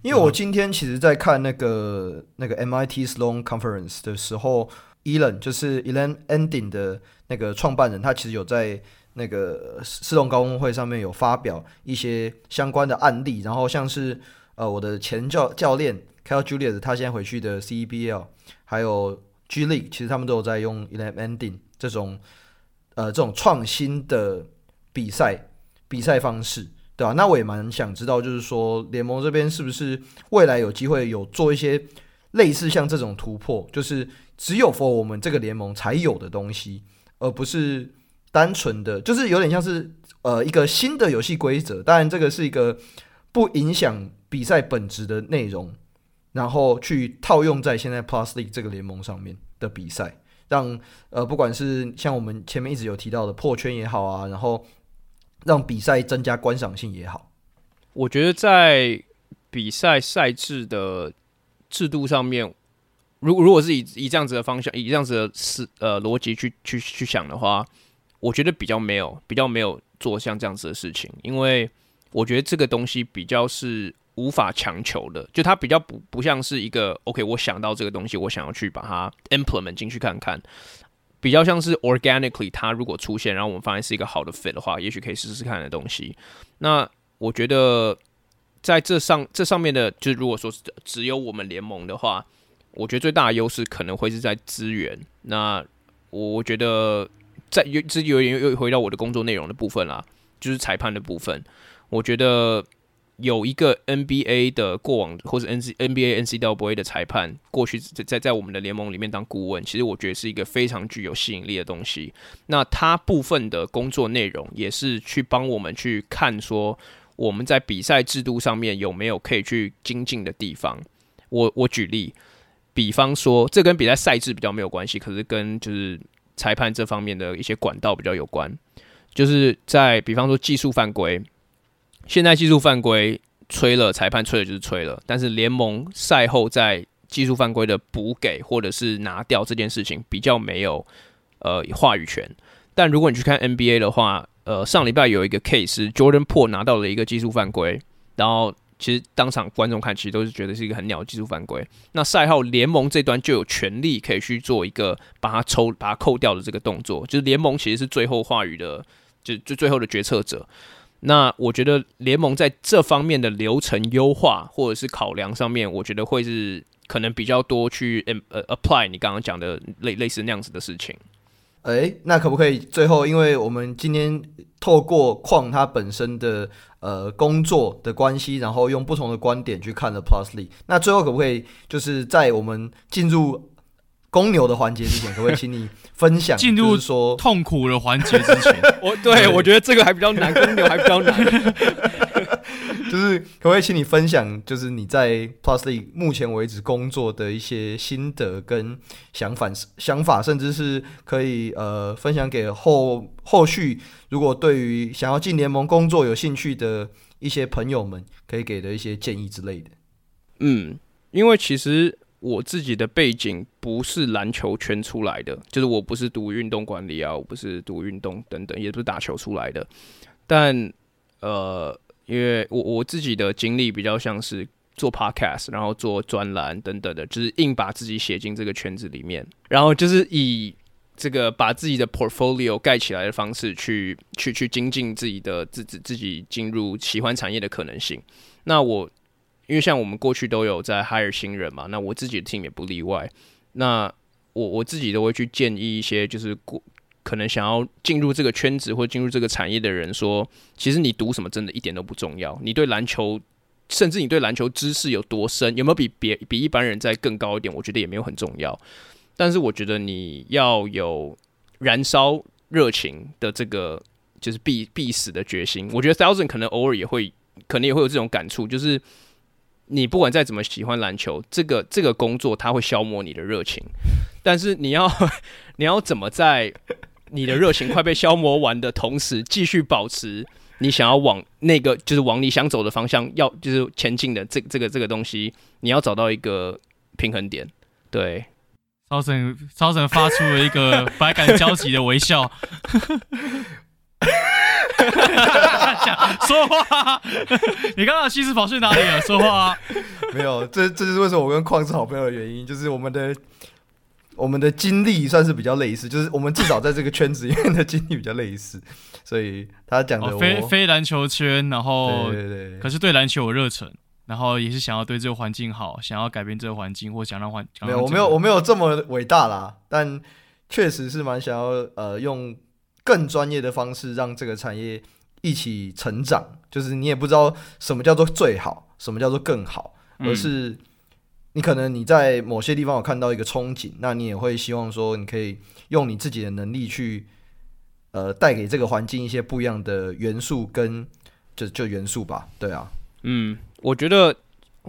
Speaker 1: 因为我今天其实，在看那个那个 MIT Sloan Conference 的时候，Elon 就是 Elon Ending 的那个创办人，他其实有在那个四栋高峰会上面有发表一些相关的案例，然后像是。呃，我的前教教练 Cal Julius，他现在回去的 CEBL，还有 G League，其实他们都有在用 Elite Ending 这种呃这种创新的比赛比赛方式，对吧、啊？那我也蛮想知道，就是说联盟这边是不是未来有机会有做一些类似像这种突破，就是只有 for 我们这个联盟才有的东西，而不是单纯的，就是有点像是呃一个新的游戏规则。当然，这个是一个不影响。比赛本质的内容，然后去套用在现在 Plus League 这个联盟上面的比赛，让呃不管是像我们前面一直有提到的破圈也好啊，然后让比赛增加观赏性也好，
Speaker 2: 我觉得在比赛赛制的制度上面，如如果是以以这样子的方向，以这样子的思呃逻辑去去去想的话，我觉得比较没有比较没有做像这样子的事情，因为我觉得这个东西比较是。无法强求的，就它比较不不像是一个 OK，我想到这个东西，我想要去把它 implement 进去看看，比较像是 organically，它如果出现，然后我们发现是一个好的 fit 的话，也许可以试试看的东西。那我觉得在这上这上面的，就是如果说只有我们联盟的话，我觉得最大的优势可能会是在资源。那我我觉得在有这有点又回到我的工作内容的部分啦，就是裁判的部分，我觉得。有一个 NBA 的过往，或者 N C NBA NCAA 的裁判，过去在在在我们的联盟里面当顾问，其实我觉得是一个非常具有吸引力的东西。那他部分的工作内容也是去帮我们去看说，我们在比赛制度上面有没有可以去精进的地方。我我举例，比方说，这跟比赛赛制比较没有关系，可是跟就是裁判这方面的一些管道比较有关，就是在比方说技术犯规。现在技术犯规吹了，裁判吹了就是吹了。但是联盟赛后在技术犯规的补给或者是拿掉这件事情比较没有呃话语权。但如果你去看 NBA 的话，呃，上礼拜有一个 case Jordan pool 拿到了一个技术犯规，然后其实当场观众看其实都是觉得是一个很鸟的技术犯规。那赛后联盟这端就有权利可以去做一个把它抽、把它扣掉的这个动作，就是联盟其实是最后话语的，就就最后的决策者。那我觉得联盟在这方面的流程优化或者是考量上面，我觉得会是可能比较多去呃 apply 你刚刚讲的类类似那样子的事情。
Speaker 1: 诶、那可不可以最后，因为我们今天透过矿它本身的呃工作的关系，然后用不同的观点去看了 Plus League，那最后可不可以就是在我们进入公牛的环节之前，可不可以请你分享
Speaker 3: 进入说痛苦的环节之前？
Speaker 2: 我对，对我觉得这个还比较难，公牛还比较难。
Speaker 1: 就是可不可以请你分享，就是你在 Plus League 目前为止工作的一些心得跟想法，想法，甚至是可以呃分享给后后续如果对于想要进联盟工作有兴趣的一些朋友们，可以给的一些建议之类的。
Speaker 2: 嗯，因为其实。我自己的背景不是篮球圈出来的，就是我不是读运动管理啊，我不是读运动等等，也不是打球出来的。但呃，因为我我自己的经历比较像是做 podcast，然后做专栏等等的，就是硬把自己写进这个圈子里面，然后就是以这个把自己的 portfolio 盖起来的方式去去去精进自己的自自自己进入喜欢产业的可能性。那我。因为像我们过去都有在 hire 新人嘛，那我自己的 team 也不例外。那我我自己都会去建议一些，就是过可能想要进入这个圈子或进入这个产业的人说，其实你读什么真的一点都不重要。你对篮球，甚至你对篮球知识有多深，有没有比别比一般人再更高一点，我觉得也没有很重要。但是我觉得你要有燃烧热情的这个，就是必必死的决心。我觉得 Thousand 可能偶尔也会，可能也会有这种感触，就是。你不管再怎么喜欢篮球，这个这个工作它会消磨你的热情，但是你要你要怎么在你的热情快被消磨完的同时，继续保持你想要往那个就是往你想走的方向要就是前进的这这个这个东西，你要找到一个平衡点。对，
Speaker 3: 超神超神发出了一个百感交集的微笑。讲 说话，你刚刚西施跑去哪里了？说话、啊，
Speaker 1: 没有，这这就是为什么我跟矿是好朋友的原因，就是我们的我们的经历算是比较类似，就是我们至少在这个圈子里面的经历比较类似，所以他讲的、哦、
Speaker 3: 非非篮球圈，然后
Speaker 1: 对对对，
Speaker 3: 可是对篮球有热忱，然后也是想要对这个环境好，想要改变这个环境，或想让环
Speaker 1: 没有，我没有，我没有这么伟大啦，但确实是蛮想要呃用。更专业的方式让这个产业一起成长，就是你也不知道什么叫做最好，什么叫做更好，而是你可能你在某些地方有看到一个憧憬，那你也会希望说你可以用你自己的能力去，呃，带给这个环境一些不一样的元素跟就就元素吧，对啊，
Speaker 2: 嗯，我觉得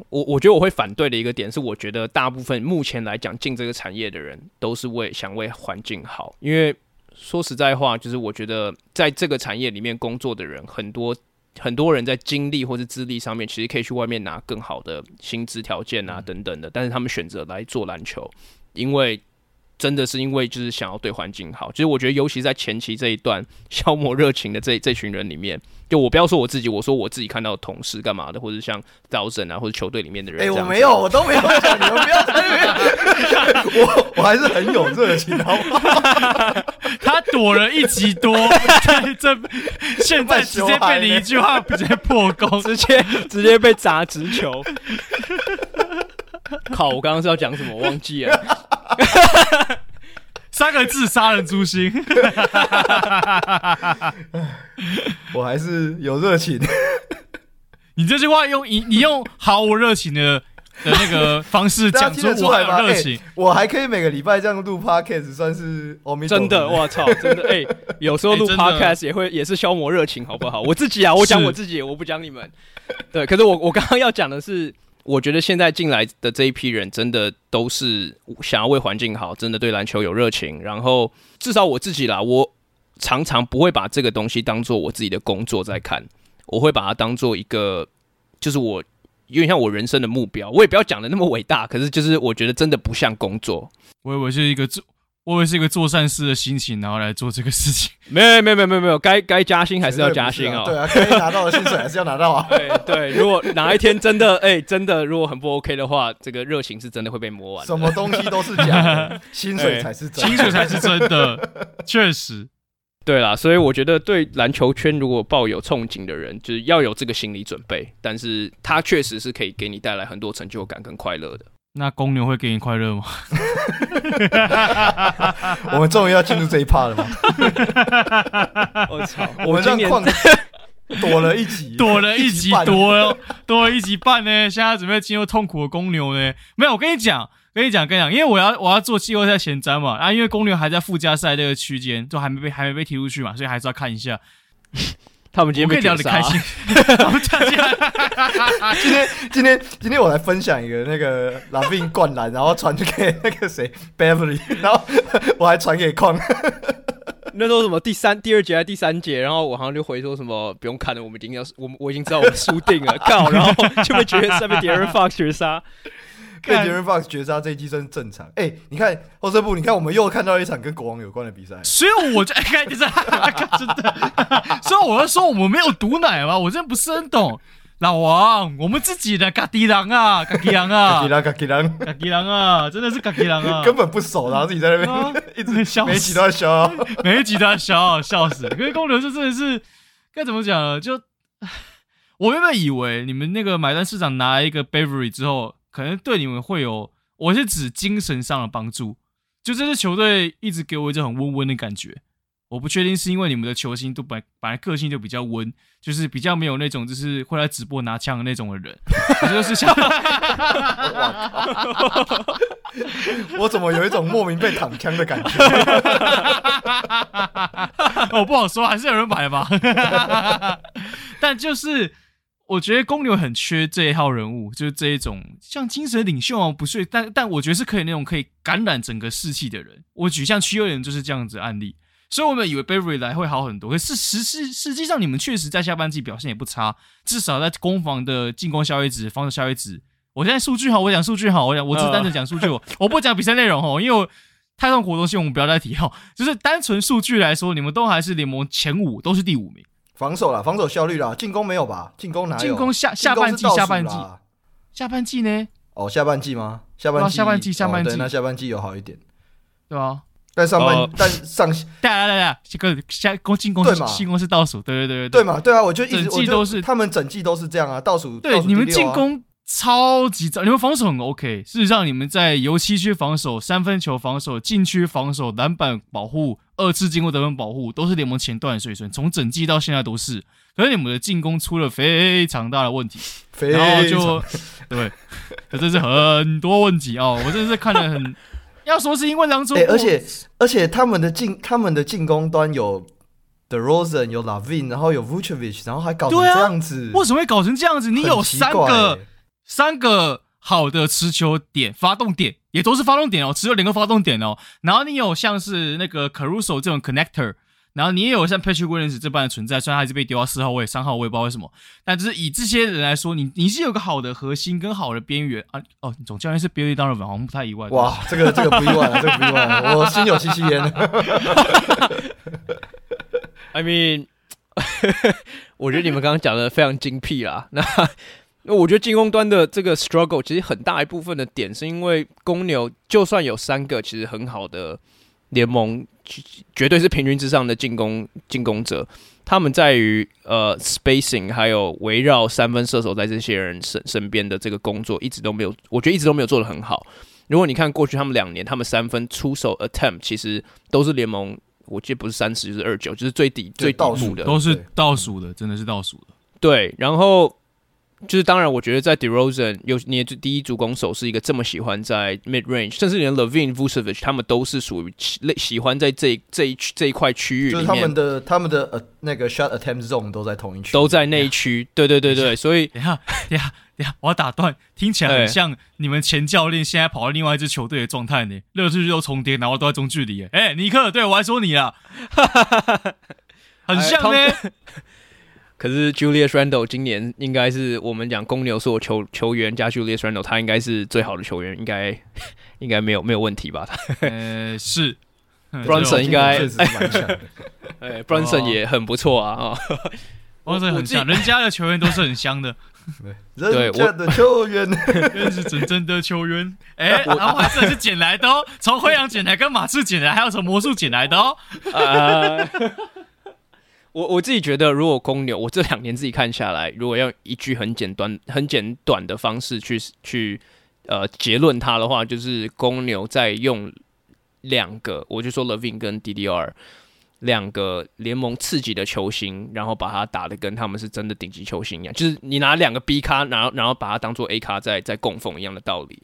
Speaker 2: 我我觉得我会反对的一个点是，我觉得大部分目前来讲进这个产业的人都是为想为环境好，因为。说实在话，就是我觉得在这个产业里面工作的人很多，很多人在经历或是资历上面，其实可以去外面拿更好的薪资条件啊等等的，但是他们选择来做篮球，因为。真的是因为就是想要对环境好，其实我觉得，尤其在前期这一段 消磨热情的这这群人里面，就我不要说我自己，我说我自己看到的同事干嘛的，或者像 Thousand 啊，或者球队里面的人，哎、
Speaker 1: 欸，我没有，我都没有讲，你们不要在那边，我我还是很有热情，好不好？
Speaker 3: 他躲了一集多，这现在直接被你一句话直接破功，
Speaker 2: 直接直接被砸直球。靠！我刚刚是要讲什么？我忘记了。
Speaker 3: 三个字杀人诛心。
Speaker 1: 我还是有热情。
Speaker 3: 你这句话用你你用毫无热情的的那个方式讲出我有热情，
Speaker 1: 我还可以每个礼拜这样录 podcast，算是
Speaker 2: 真的。我操，真的哎，有时候录 podcast 也会也是消磨热情，好不好？我自己啊，我讲我自己，我不讲你们。对，可是我我刚刚要讲的是，我觉得现在进来的这一批人，真的都是想要为环境好，真的对篮球有热情。然后至少我自己啦，我常常不会把这个东西当做我自己的工作在看。我会把它当做一个，就是我有点像我人生的目标。我也不要讲的那么伟大，可是就是我觉得真的不像工作。
Speaker 3: 我以为是一个，我以为是一个做善事的心情，然后来做这个事情。
Speaker 2: 没有没有没有没有没有，该该加薪还是要加薪哦。
Speaker 1: 对啊，该拿到的薪水还是要拿到啊。
Speaker 2: 对对，如果 哪一天真的哎、欸、真的如果很不 OK 的话，这个热情是真的会被磨完。
Speaker 1: 什么东西都是假的，薪水才是真的，
Speaker 3: 薪水才是真的，确实。
Speaker 2: 对啦，所以我觉得对篮球圈如果抱有憧憬的人，就是要有这个心理准备。但是它确实是可以给你带来很多成就感跟快乐的。
Speaker 3: 那公牛会给你快乐吗？
Speaker 1: 我们终于要进入这一趴了吗？
Speaker 2: 我操！
Speaker 1: 我们这样躲了一集，
Speaker 3: 躲了一集，躲了躲了一集半呢。现在准备进入痛苦的公牛呢？没有，我跟你讲。跟你讲，跟你讲，因为我要我要做季后赛前瞻嘛，啊，因为公牛还在附加赛这个区间，就还没被还没被踢出去嘛，所以还是要看一下。
Speaker 2: 他们今天被
Speaker 3: 聊得开心。
Speaker 1: 今天今天今天我来分享一个那个 LaVine 灌篮，然后传给那个谁 Beverly，然后我还传给矿。
Speaker 2: 那时候什么第三、第二节还是第三节，然后我好像就回说什么不用看了，我们已经要我我已经知道我们输定了，靠，然后就被绝杀，被 De'Aaron Fox 绝杀。
Speaker 1: 被 De'Aaron Fox 绝杀这一季算是正常。哎、欸，你看后撤步，你看我们又看到一场跟国王有关的比赛，
Speaker 3: 所以我就哎，真的。所以我要说我们没有毒奶嘛，我真的不是很懂。老王，我们自己的嘎迪狼啊，嘎迪狼啊，
Speaker 1: 嘎迪狼，嘎迪狼，
Speaker 3: 嘎迪狼啊，真的是嘎迪狼啊，
Speaker 1: 根本不熟，然后自己在那边、啊、一直笑，每一集都在笑，
Speaker 3: 每一集都在笑，笑死。可是公牛就真的是该怎么讲呢？就 我原本以为你们那个买断市场拿了一个 Beverly 之后。可能对你们会有，我是指精神上的帮助。就这支球队一直给我一种很温温的感觉。我不确定是因为你们的球星都本本来个性就比较温，就是比较没有那种就是会来直播拿枪的那种的人。我就是想，
Speaker 1: 我怎么有一种莫名被躺枪的感觉？
Speaker 3: 我不好说，还是有人买吧。但就是。我觉得公牛很缺这一号人物，就是这一种像精神领袖啊，不是，但但我觉得是可以那种可以感染整个士气的人。我举像七六人就是这样子的案例，所以我们以为 Beverly 来会好很多，可是实实实际上你们确实在下半季表现也不差，至少在攻防的进攻效率值、防守效率值。我现在数据好，我讲数据好，我讲我只单纯讲数据，我我不讲比赛内容哦，因为太痛苦的东西我们不要再提哈，就是单纯数据来说，你们都还是联盟前五，都是第五名。
Speaker 1: 防守啦，防守效率啦，进攻没有吧？进攻哪有？
Speaker 3: 进攻下下半季下半季下半季呢？
Speaker 1: 哦，下半季吗？下半季
Speaker 3: 下半季下半季，
Speaker 1: 那下半季有好一点，
Speaker 3: 对吧？
Speaker 1: 但上半但上，
Speaker 3: 对啊对啊，这个下攻进攻是进攻是倒数，对对对
Speaker 1: 对嘛，对啊，我就一直
Speaker 3: 整季都是
Speaker 1: 他们整季都是这样啊，倒数
Speaker 3: 对你们进攻。超级糟，你们防守很 OK。事实上，你们在油漆区防守、三分球防守、禁区防守、篮板保护、二次进攻得分保护，都是联盟前段的水准。从整季到现在都是。可是你们的进攻出了非常大的问题，然后就对，这真是很多问题哦。我真的是看得很，要说是因为当初、
Speaker 1: 欸，而且而且他们的进他们的进攻端有 The Rosen 有 LaVine，然后有 Vucevic，然后还搞成这样子，
Speaker 3: 为什么会搞成这样子？你有三个。三个好的持球点、发动点，也都是发动点哦，持有两个发动点哦。然后你有像是那个 Caruso 这种 connector，然后你也有像 Patrick Williams 这般的存在，虽然还是被丢到四号位、三号位，我也不知道为什么。但就是以这些人来说，你你是有个好的核心跟好的边缘啊。哦，总教练是 Billy Donovan，好像不太意外。
Speaker 1: 哇，这个这个不意外了，这个不意外 了，我心有戚戚焉。
Speaker 2: I mean，我觉得你们刚刚讲的非常精辟啦。那。那我觉得进攻端的这个 struggle 其实很大一部分的点是因为公牛就算有三个其实很好的联盟，绝对是平均之上的进攻进攻者，他们在于呃 spacing 还有围绕三分射手在这些人身身边的这个工作一直都没有，我觉得一直都没有做得很好。如果你看过去他们两年，他们三分出手 attempt 其实都是联盟，我记得不是三十就是二九，就是最底最倒数的，
Speaker 3: 都是倒数的，真的是倒数的。
Speaker 2: 对，然后。就是当然，我觉得在 DeRozan 有你的第一主攻手是一个这么喜欢在 mid range，甚至连 Levine、Vucevic 他们都是属于类喜欢在这这一这一块区域里面，
Speaker 1: 就是他们的他们的呃那个 shot attempt zone 都在同一区，
Speaker 2: 都在那一区。对对对对，所以
Speaker 3: 等下 等下等下，我要打断，听起来很像你们前教练现在跑到另外一支球队的状态呢，热刺都重叠，然后都在中距离。哎，尼克，对我还说你啊，很像呢。
Speaker 2: 可是 Julius Randle 今年应该是我们讲公牛所有球球员加 Julius Randle，他应该是最好的球员，应该 应该没有没有问题吧？
Speaker 3: 呃，是。
Speaker 2: Brunson 应该 哎，Brunson 也很不错啊啊
Speaker 3: ，Brunson 很香，人家的球员都是很香的，
Speaker 1: 对，人家的球员。
Speaker 3: 认识真正的球员，哎，然后还是捡来的哦，从灰狼捡来，跟马刺捡来，还有从魔术捡来的哦。
Speaker 2: 我我自己觉得，如果公牛，我这两年自己看下来，如果要一句很简短、很简短的方式去去呃结论它的话，就是公牛在用两个，我就说 Levine 跟 DDR 两个联盟次级的球星，然后把它打得跟他们是真的顶级球星一样，就是你拿两个 B 咖，然后然后把它当做 A 咖在在供奉一样的道理。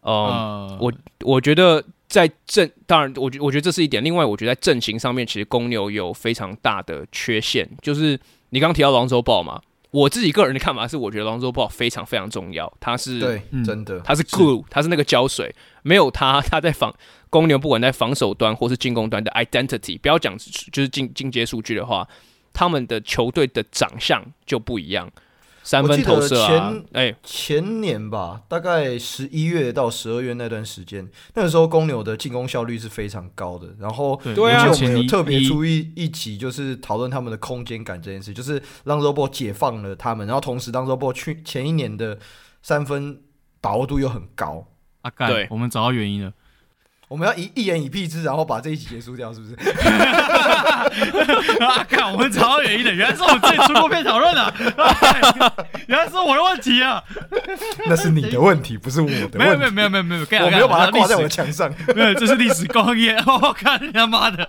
Speaker 2: 嗯，uh, 我我觉得。在阵，当然，我觉我觉得这是一点。另外，我觉得在阵型上面，其实公牛有非常大的缺陷，就是你刚刚提到 Lonzo Ball 嘛，我自己个人的看法是，我觉得 Lonzo Ball 非常非常重要，他是
Speaker 1: 对，真的，
Speaker 2: 他是 glue，他是那个胶水，没有他，他在防公牛，不管在防守端或是进攻端的 identity，不要讲就是进进阶数据的话，他们的球队的长相就不一样。三分投射啊！哎，
Speaker 1: 前年吧，大概十一月到十二月那段时间，那个时候公牛的进攻效率是非常高的。然后，
Speaker 2: 对啊，
Speaker 1: 我们有特别出一一集，就是讨论他们的空间感这件事，就是 Lonzo Ball 解放了他们，然后同时 Lonzo Ball 去前一年的三分把握度又很高。
Speaker 3: 啊，对，我们找到原因了。
Speaker 1: 我们要一一言以蔽之，然后把这一集结束掉，是不是？
Speaker 3: 啊！看，我们找到原因的，原来是我们自己出过片讨论的，原来是我的问题啊！
Speaker 1: 那是你的问题，不是我的问题。没
Speaker 3: 有没有没有没有没有，
Speaker 1: 我没有把它挂在我的墙上。
Speaker 3: 没有，这是历史光阴。我看他妈的！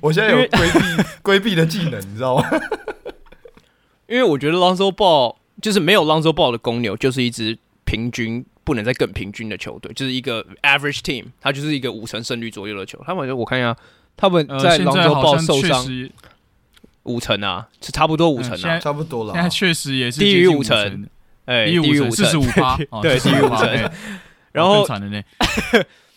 Speaker 1: 我现在有规避规避的技能，你知道吗？
Speaker 2: 因为我觉得 Lonzo Ball 就是没有 Lonzo Ball 的公牛，就是一只平均。不能再更平均的球队，就是一个 average team，他就是一个五成胜率左右的球。他们我看一下，他们在 Lonzo Ball 受伤五成啊，是差不多五成啊，
Speaker 1: 差不多了。
Speaker 3: 现在确实也是
Speaker 2: 低于五成，哎，低于五成，四
Speaker 3: 十五趴，
Speaker 2: 对，低于五成。然后。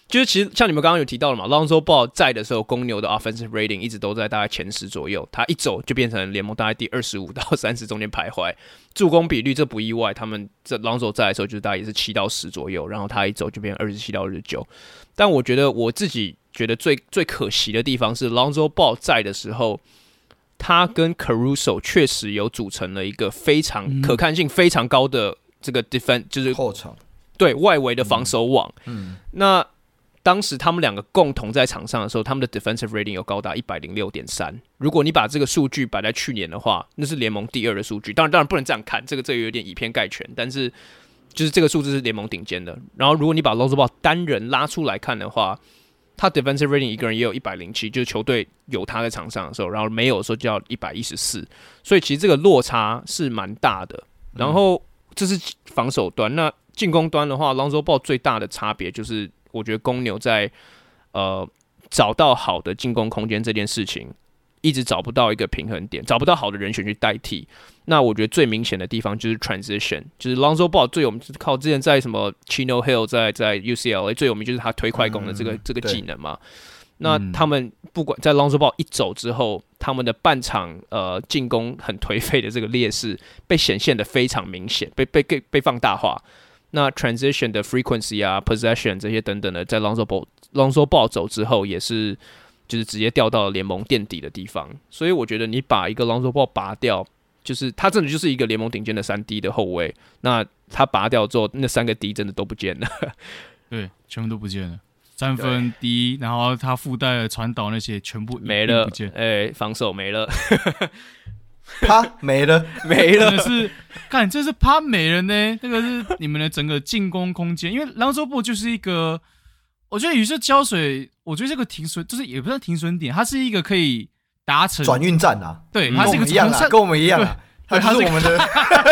Speaker 2: 就是其实像你们刚刚有提到了嘛，Lonzo Ball 在的时候，公牛的 offensive rating 一直都在大概前十左右。他一走就变成联盟大概第二十五到三十中间徘徊。助攻比率这不意外，他们这 Lonzo 在的时候就是大概也是七到十左右，然后他一走就变成二十七到二十九。但我觉得我自己觉得最最可惜的地方是 Lonzo Ball 在的时候，他跟 Caruso 确实有组成了一个非常可看性非常高的这个 defense，就是
Speaker 1: 后场
Speaker 2: 对外围的防守网。嗯，那。当时他们两个共同在场上的时候，他们的 defensive rating 有高达一百零六点三。如果你把这个数据摆在去年的话，那是联盟第二的数据。当然，当然不能这样看，这个这个有点以偏概全。但是，就是这个数字是联盟顶尖的。然后，如果你把 Lonzo Ball 单人拉出来看的话，他 defensive rating 一个人也有一百零七，就是球队有他在场上的时候，然后没有的时候就要一百一十四。所以，其实这个落差是蛮大的。然后，这是防守端。那进攻端的话，Lonzo Ball 最大的差别就是。我觉得公牛在呃找到好的进攻空间这件事情，一直找不到一个平衡点，找不到好的人选去代替。那我觉得最明显的地方就是 transition，就是 Lonzo Ball 最有名，就是靠之前在什么 Chino Hill 在在 UCLA 最有名就是他推快攻的这个、嗯、这个技能嘛。那他们不管在 Lonzo Ball 一走之后，他们的半场呃进攻很颓废的这个劣势被显现的非常明显，被被被被放大化。那 transition 的 frequency 啊，possession 这些等等的，在 Lonzo Ball Lonzo Ball 走之后，也是就是直接掉到了联盟垫底的地方。所以我觉得你把一个 Lonzo Ball 拔掉，就是他真的就是一个联盟顶尖的三 D 的后卫。那他拔掉之后，那三个 D 真的都不见了，
Speaker 3: 对，全部都不见了。三分 D，然后他附带的传导那些全部
Speaker 2: 没了，哎、欸，防守没了。
Speaker 1: 啪没了
Speaker 2: 没了，
Speaker 3: 是看这是啪没了呢。这个是你们的整个进攻空间，因为 Lonzo Ball 就是一个，我觉得于是胶水，我觉得这个停损就是也不算停损点，它是一个可以达成
Speaker 1: 转运站啊。
Speaker 3: 对，它是一个
Speaker 1: 一样啊，跟我们一样啊。他是我们的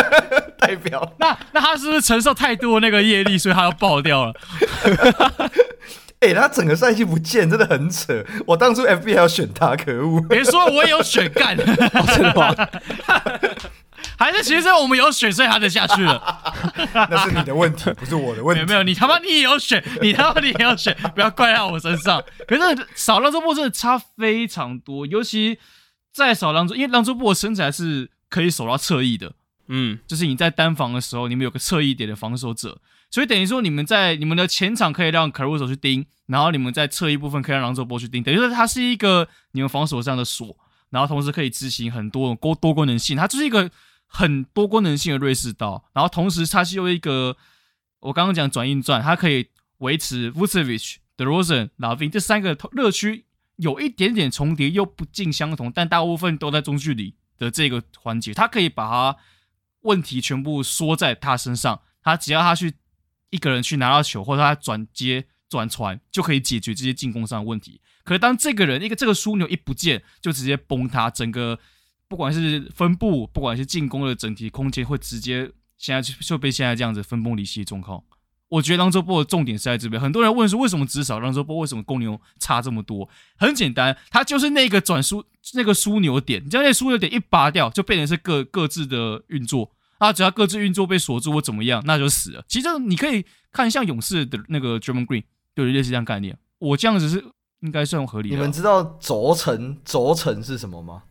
Speaker 1: 代表。
Speaker 3: 那那他是不是承受太多那个业力，所以他要爆掉了？
Speaker 1: 哎、欸，他整个赛季不见，真的很扯。我当初 FB 还要选他，可恶！
Speaker 3: 别说我也有选干，
Speaker 2: 真的吗？
Speaker 3: 还是其实我们有选，所以他就下去了。
Speaker 1: 那是你的问题，不是我的问题。
Speaker 3: 没有，没有，你他妈你也有选，你他妈你也有选，不要怪到我身上。可是少朗佐波真的差非常多，尤其在少朗佐，因为朗佐波的身材是。可以守到侧翼的，嗯，就是你在单防的时候，你们有个侧翼点的防守者，所以等于说你们在你们的前场可以让 Caruso 去盯，然后你们在侧翼部分可以让 Lonzo Ball 去盯，等于说它是一个你们防守上的锁，然后同时可以执行很多多多功能性，它就是一个很多功能性的瑞士刀，然后同时它是有一个我刚刚讲转运转，它可以维持 Vucevic、DeRozan、Lavin 这三个热区有一点点重叠又不尽相同，但大部分都在中距离。的这个环节，他可以把他问题全部缩在他身上，他只要他去一个人去拿到球，或者他转接转传，就可以解决这些进攻上的问题。可是当这个人一个这个枢纽一不见，就直接崩塌，整个不管是分布，不管是进攻的整体空间，会直接现在就被现在这样子分崩离析的状况。我觉得狼蛛波的重点是在这边。很多人问说，为什么只少 Lonzo Ball？为什么公牛差这么多？很简单，他就是那个转输那个枢纽点。你将那枢纽点一拔掉，就变成是各各自的运作。啊，只要各自运作被锁住或怎么样，那就死了。其实你可以看像勇士的那个 Draymond Green，就类似这样概念。我这样子是应该算合理的。
Speaker 1: 你们知道轴承轴承是什么吗？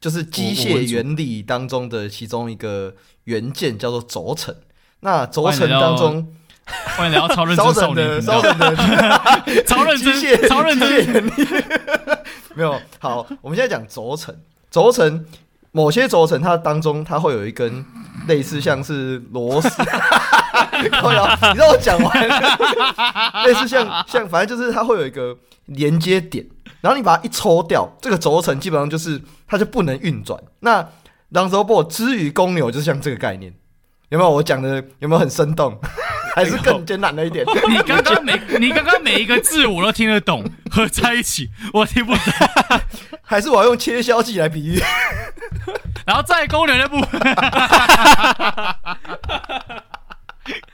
Speaker 1: 就是机械原理当中的其中一个元件，叫做轴承。那轴承当中。
Speaker 3: 欢迎来到超认真 少年，
Speaker 1: 超认真，
Speaker 3: 超认真，超认真。
Speaker 1: 没有好，我们现在讲轴承，轴承某些轴承它当中它会有一根类似像是螺丝，你让我讲完，类似像像反正就是它会有一个连接点，然后你把它一抽掉，这个轴承基本上就是它就不能运转。那 Lonzo Ball 之于公牛，就像这个概念，有没有？我讲的有没有很生动？还是更艰难了一点。
Speaker 3: 你刚刚每 你刚刚每一个字我都听得懂，合在一起 我听不懂。
Speaker 1: 还是我要用切削剂来比喻。
Speaker 3: 然后再功能的部分，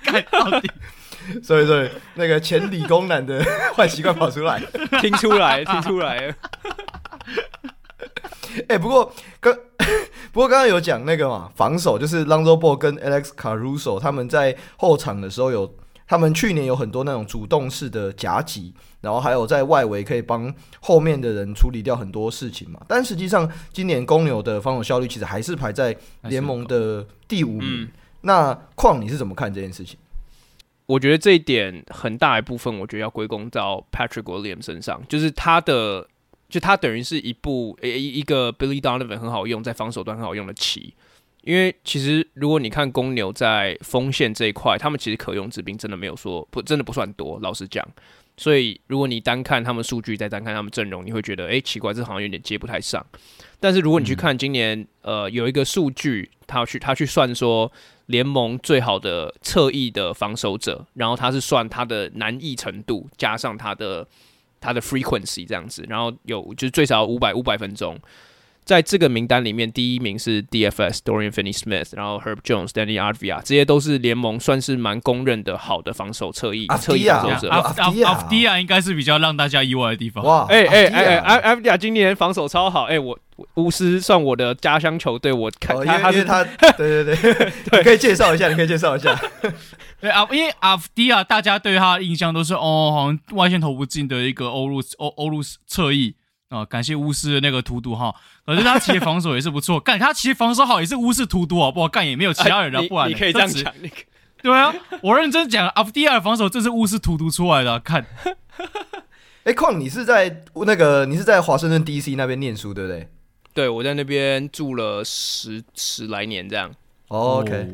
Speaker 3: 干到底。
Speaker 1: 所以，所以那个前理工男的坏习惯跑出来，
Speaker 2: 听出来，听出来了。
Speaker 1: 哎、欸，不过刚不过刚刚有讲那个嘛，防守就是 Lonzo Ball 跟 Alex Caruso 他们在后场的时候有，他们去年有很多那种主动式的夹击，然后还有在外围可以帮后面的人处理掉很多事情嘛。但实际上，今年公牛的防守效率其实还是排在联盟的第五名。嗯、那况你是怎么看这件事情？
Speaker 2: 我觉得这一点很大一部分，我觉得要归功到 Patrick Williams 身上，就是他的。就他等于是一部诶一一个 Billy Donovan 很好用，在防守端很好用的棋，因为其实如果你看公牛在锋线这一块，他们其实可用之兵真的没有说不真的不算多，老实讲。所以如果你单看他们数据，再单看他们阵容，你会觉得诶奇怪，这好像有点接不太上。但是如果你去看今年，呃，有一个数据，他去他去算说联盟最好的侧翼的防守者，然后他是算他的难易程度加上他的。他的 frequency 这样子，然后有就是最少五百五百分钟，在这个名单里面，第一名是 DFS Dorian Finney-Smith，然后 Herb Jones、Danny Avdija，这些都是联盟算是蛮公认的好的防守侧翼侧翼防守者。
Speaker 3: Avdija 应该是比较让大家意外的地方。
Speaker 1: 哇，
Speaker 2: 哎哎哎，Avdija 今年防守超好，哎、欸，我巫师算我的家乡球队，我看他他是他，
Speaker 1: 对对对，对，你可以介绍一下，你可以介绍一下。
Speaker 3: 对啊，因为阿夫迪亚，大家对他的印象都是哦，好像外线投不进的一个欧陆欧欧陆侧翼啊。感谢巫师的那个荼毒哈，可是他其实防守也是不错。干他其实防守好也是巫师荼毒好不好？干也没有其他人啊，不然
Speaker 2: 你可以这样讲。
Speaker 3: 对啊，我认真讲，阿夫迪亚的防守这是巫师荼毒出来的。看，
Speaker 1: 哎，矿，你是在那个你是在华盛顿 DC 那边念书对不对？
Speaker 2: 对，我在那边住了十十来年这样。
Speaker 1: Oh, OK。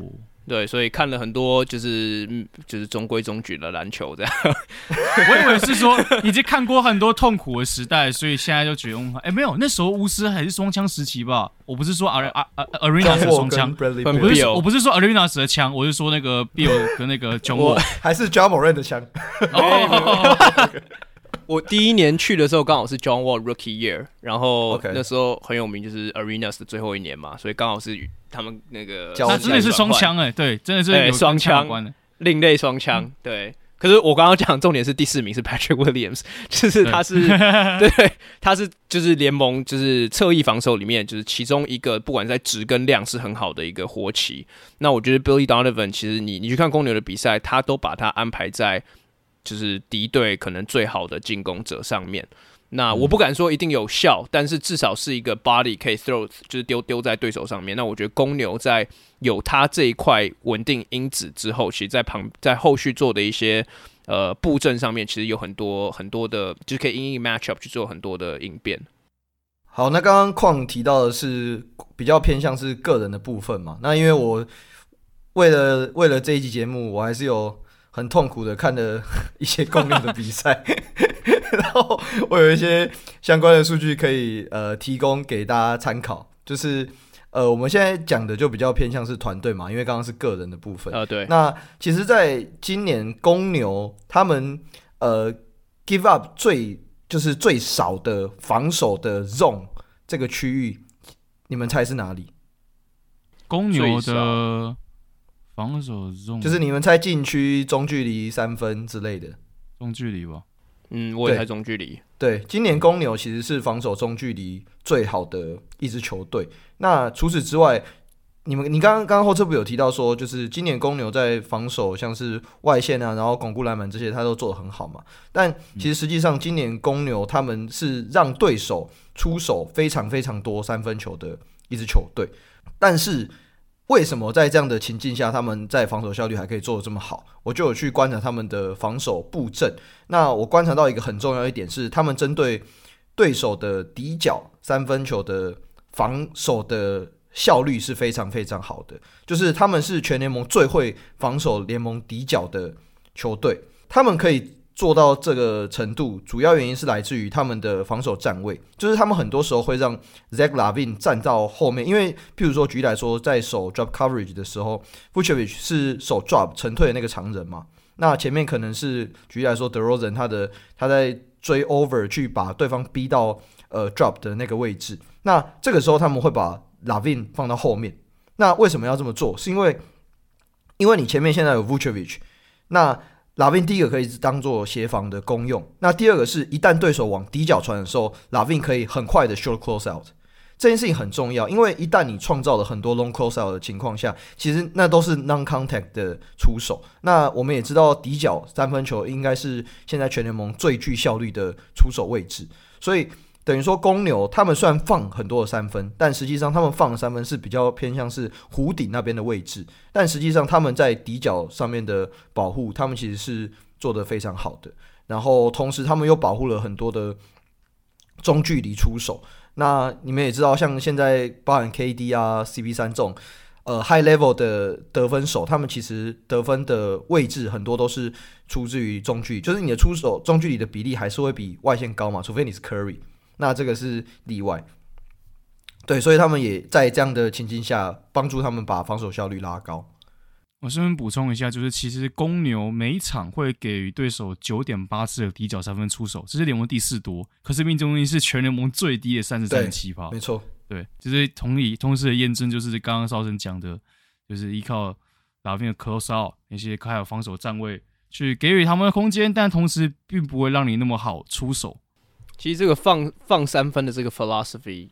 Speaker 2: 对，所以看了很多就是就是中规中矩的篮球这样。
Speaker 3: 我以为是说已经看过很多痛苦的时代，所以现在就觉得哎、欸、没有，那时候巫师还是双枪时期吧。我不是说 Ar Ar Arenas 的双枪，不是我不是说 Arenas 的枪，我是说那个 Bill 跟那个 John
Speaker 1: 还是 Ja Morant 的枪。
Speaker 2: 我第一年去的时候刚好是 John Wall Rookie Year，然后那时候很有名，就是 Arenas 的最后一年嘛，所以刚好是。他们那个
Speaker 3: 他真的是双枪哎，对，真的是双枪，
Speaker 2: 另类双枪，对。可是我刚刚讲重点是第四名是 Patrick Williams，就是他是对，对，他是就是联盟就是侧翼防守里面就是其中一个，不管在质跟量是很好的一个活棋。那我觉得 Billy Donovan 其实你你去看公牛的比赛，他都把他安排在就是敌对可能最好的进攻者上面。那我不敢说一定有效，但是至少是一个 body 可以 throw，就是丢丢在对手上面。那我觉得公牛在有他这一块稳定因子之后，其实在旁在后续做的一些呃布阵上面，其实有很多很多的，就是可以因应 matchup 去做很多的应变。
Speaker 1: 好，那刚刚矿提到的是比较偏向是个人的部分嘛？那因为我为了为了这一集节目，我还是有很痛苦的看了 一些公牛的比赛。然后我有一些相关的数据可以呃提供给大家参考，就是呃我们现在讲的就比较偏向是团队嘛，因为刚刚是个人的部分
Speaker 2: 啊。对。
Speaker 1: 那其实，在今年公牛他们呃 give up 最就是最少的防守的 zone 这个区域，你们猜是哪里？
Speaker 3: 公牛的防守 zone
Speaker 1: 就是你们猜禁区中距离三分之类的
Speaker 3: 中距离吧。
Speaker 2: 嗯，我也猜中距离。
Speaker 1: 对，今年公牛其实是防守中距离最好的一支球队。那除此之外，你们你刚刚刚刚后侧部有提到说，就是今年公牛在防守像是外线啊，然后巩固篮板这些，他都做得很好嘛。但其实实际上，今年公牛他们是让对手出手非常非常多三分球的一支球队，但是。为什么在这样的情境下，他们在防守效率还可以做得这么好？我就有去观察他们的防守布阵。那我观察到一个很重要一点是，他们针对对手的底角三分球的防守的效率是非常非常好的。就是他们是全联盟最会防守联盟底角的球队，他们可以。做到这个程度，主要原因是来自于他们的防守站位，就是他们很多时候会让 Zach Lavin 站到后面，因为譬如说举例来说，在守 drop coverage 的时候，Vucevic 是守 drop 沉退的那个长人嘛，那前面可能是举例来说 DeRozan 他的他在追 over 去把对方逼到呃 drop 的那个位置，那这个时候他们会把 Lavin 放到后面，那为什么要这么做？是因为因为你前面现在有 Vucevic，那拉宾第一个可以当做协防的功用，那第二个是一旦对手往底角传的时候，拉宾可以很快的 short close out，这件事情很重要，因为一旦你创造了很多 long close out 的情况下，其实那都是 non contact 的出手。那我们也知道底角三分球应该是现在全联盟最具效率的出手位置，所以。等于说，公牛他们虽然放很多的三分，但实际上他们放的三分是比较偏向是弧顶那边的位置。但实际上他们在底角上面的保护，他们其实是做得非常好的。然后同时他们又保护了很多的中距离出手。那你们也知道，像现在包含 KD 啊、CP 三这种呃 high level 的得分手，他们其实得分的位置很多都是出自于中距，就是你的出手中距离的比例还是会比外线高嘛，除非你是 Curry。那这个是例外，对，所以他们也在这样的情境下帮助他们把防守效率拉高。
Speaker 3: 我顺便补充一下，就是其实公牛每一场会给予对手九点八次的底角三分出手，这是联盟第四多，可是命中率是全联盟最低的三十三点七趴。
Speaker 1: 没错，
Speaker 3: 对，就是同理，同时的验证就是刚刚绍生讲的，就是依靠拉宾的 close out 那些还有防守站位去给予他们的空间，但同时并不会让你那么好出手。
Speaker 2: 其实这个放放三分的这个 philosophy，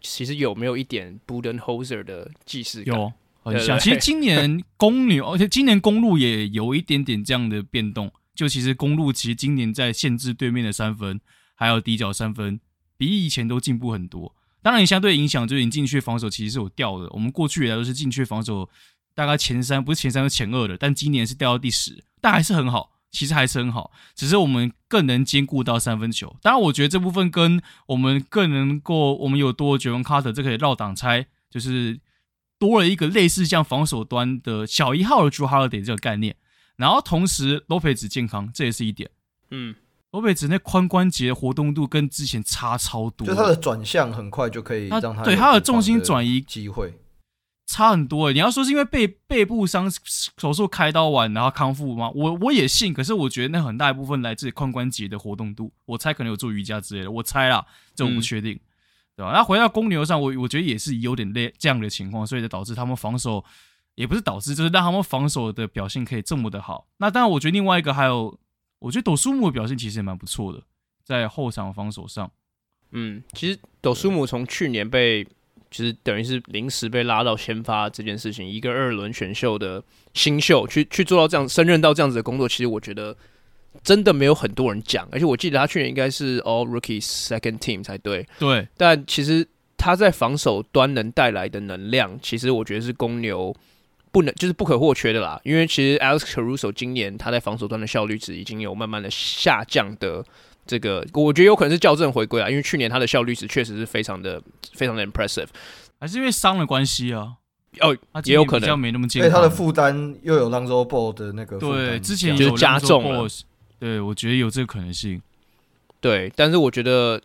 Speaker 2: 其实有没有一点 Budenholzer 的既视感？
Speaker 3: 有，很像。其实今年公牛，而且今年公路也有一点点这样的变动。就其实公路其实今年在限制对面的三分，还有底角三分，比以前都进步很多。当然，相对影响就是你禁区防守其实是有掉的。我们过去以来都是禁区防守大概前三，不是前三是前二的，但今年是掉到第十，但还是很好。其实还是很好，只是我们更能兼顾到三分球。当然，我觉得这部分跟我们更能够，我们有多杰文卡特，这可以绕挡拆，就是多了一个类似像防守端的小一号的 Jrue Holiday 这个概念，然后同时 Lopez 健康，这也是一点。
Speaker 2: 嗯
Speaker 3: ，Lopez 那髋关节的活动度跟之前差超多，
Speaker 1: 就他的转向很快就可以让他
Speaker 3: 对他的重心转移
Speaker 1: 机会
Speaker 3: 差很多。你要说是因为背背部伤手术开刀完然后康复吗？我我也信，可是我觉得那很大一部分来自髋关节的活动度，我猜可能有做瑜伽之类的，我猜啦，这我不确定。嗯对吧？那回到公牛上，我我觉得也是有点累这样的情况，所以就导致他们防守也不是导致，就是让他们防守的表现可以这么的好。那当然，我觉得另外一个还有，我觉得斗苏姆的表现其实也蛮不错的，在后场防守上。
Speaker 2: 嗯，其实斗苏姆从去年被就是等于是临时被拉到先发这件事情，一个二轮选秀的新秀去去做到这样，胜任到这样子的工作，其实我觉得。真的没有很多人讲，而且我记得他去年应该是 All Rookies Second Team 才对。
Speaker 3: 对，
Speaker 2: 但其实他在防守端能带来的能量，其实我觉得是公牛不能就是不可或缺的啦。因为其实 Alex Caruso 今年他在防守端的效率值已经有慢慢的下降的这个，我觉得有可能是校正回归啊。因为去年他的效率是确实是非常的非常的 impressive，
Speaker 3: 还是因为伤的关系啊？
Speaker 2: 哦，也有可能，
Speaker 3: 没那么健康。
Speaker 1: 他的负担又有 Lonzo Ball 的那个
Speaker 3: 对，之前
Speaker 2: 就是加重了。
Speaker 3: 对，我觉得有这个可能性。
Speaker 2: 对，但是我觉得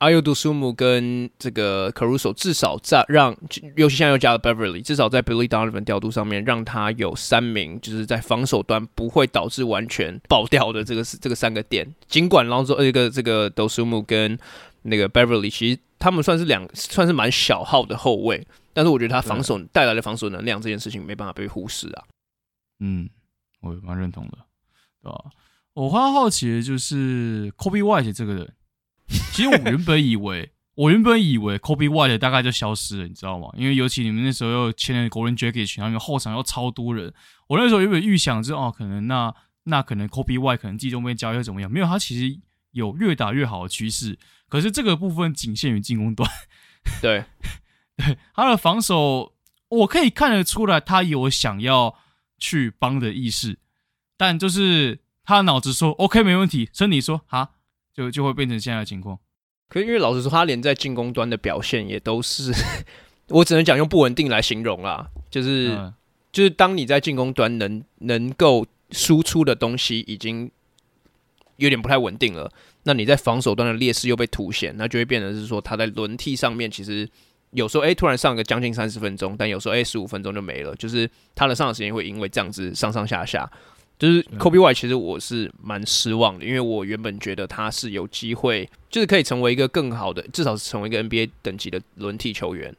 Speaker 2: Ayo Dosunmu 跟这个 Caruso 至少在让，尤其现在又加了 Beverly，至少在 Billy Donovan 调度上面，让他有三名，就是在防守端不会导致完全爆掉的这个这个三个点。尽管然后说这个这个杜苏木跟那个 Beverly，其实他们算是两算是蛮小号的后卫，但是我觉得他防守带来的防守能量这件事情没办法被忽视啊。
Speaker 3: 嗯，我蛮认同的，对吧？我很好奇的就是 Coby White 这个人，其实我原本以为，我原本以为 Coby White 大概就消失了，你知道吗？因为尤其你们那时候又签了 Goran Dragic，然后后场又超多人，我那时候原本预想是哦，可能那那可能 Coby White 可能季中被交易会怎么样？没有，他其实有越打越好的趋势。可是这个部分仅限于进攻端，
Speaker 2: 对
Speaker 3: 对，他的防守我可以看得出来，他有想要去帮的意识，但就是。他脑子说 OK 没问题，身体说哈，就就会变成现在的情况。
Speaker 2: 可是因为老实说，他连在进攻端的表现也都是，我只能讲用不稳定来形容啦。就是、嗯、就是当你在进攻端能能够输出的东西已经有点不太稳定了，那你在防守端的劣势又被凸显，那就会变成是说他在轮替上面其实有时候哎、欸、突然上个将近三十分钟，但有时候哎十五分钟就没了，就是他的上场时间会因为这样子上上下下。就是 Coby White，其实我是蛮失望的，因为我原本觉得他是有机会，就是可以成为一个更好的，至少是成为一个 NBA 等级的轮替球员，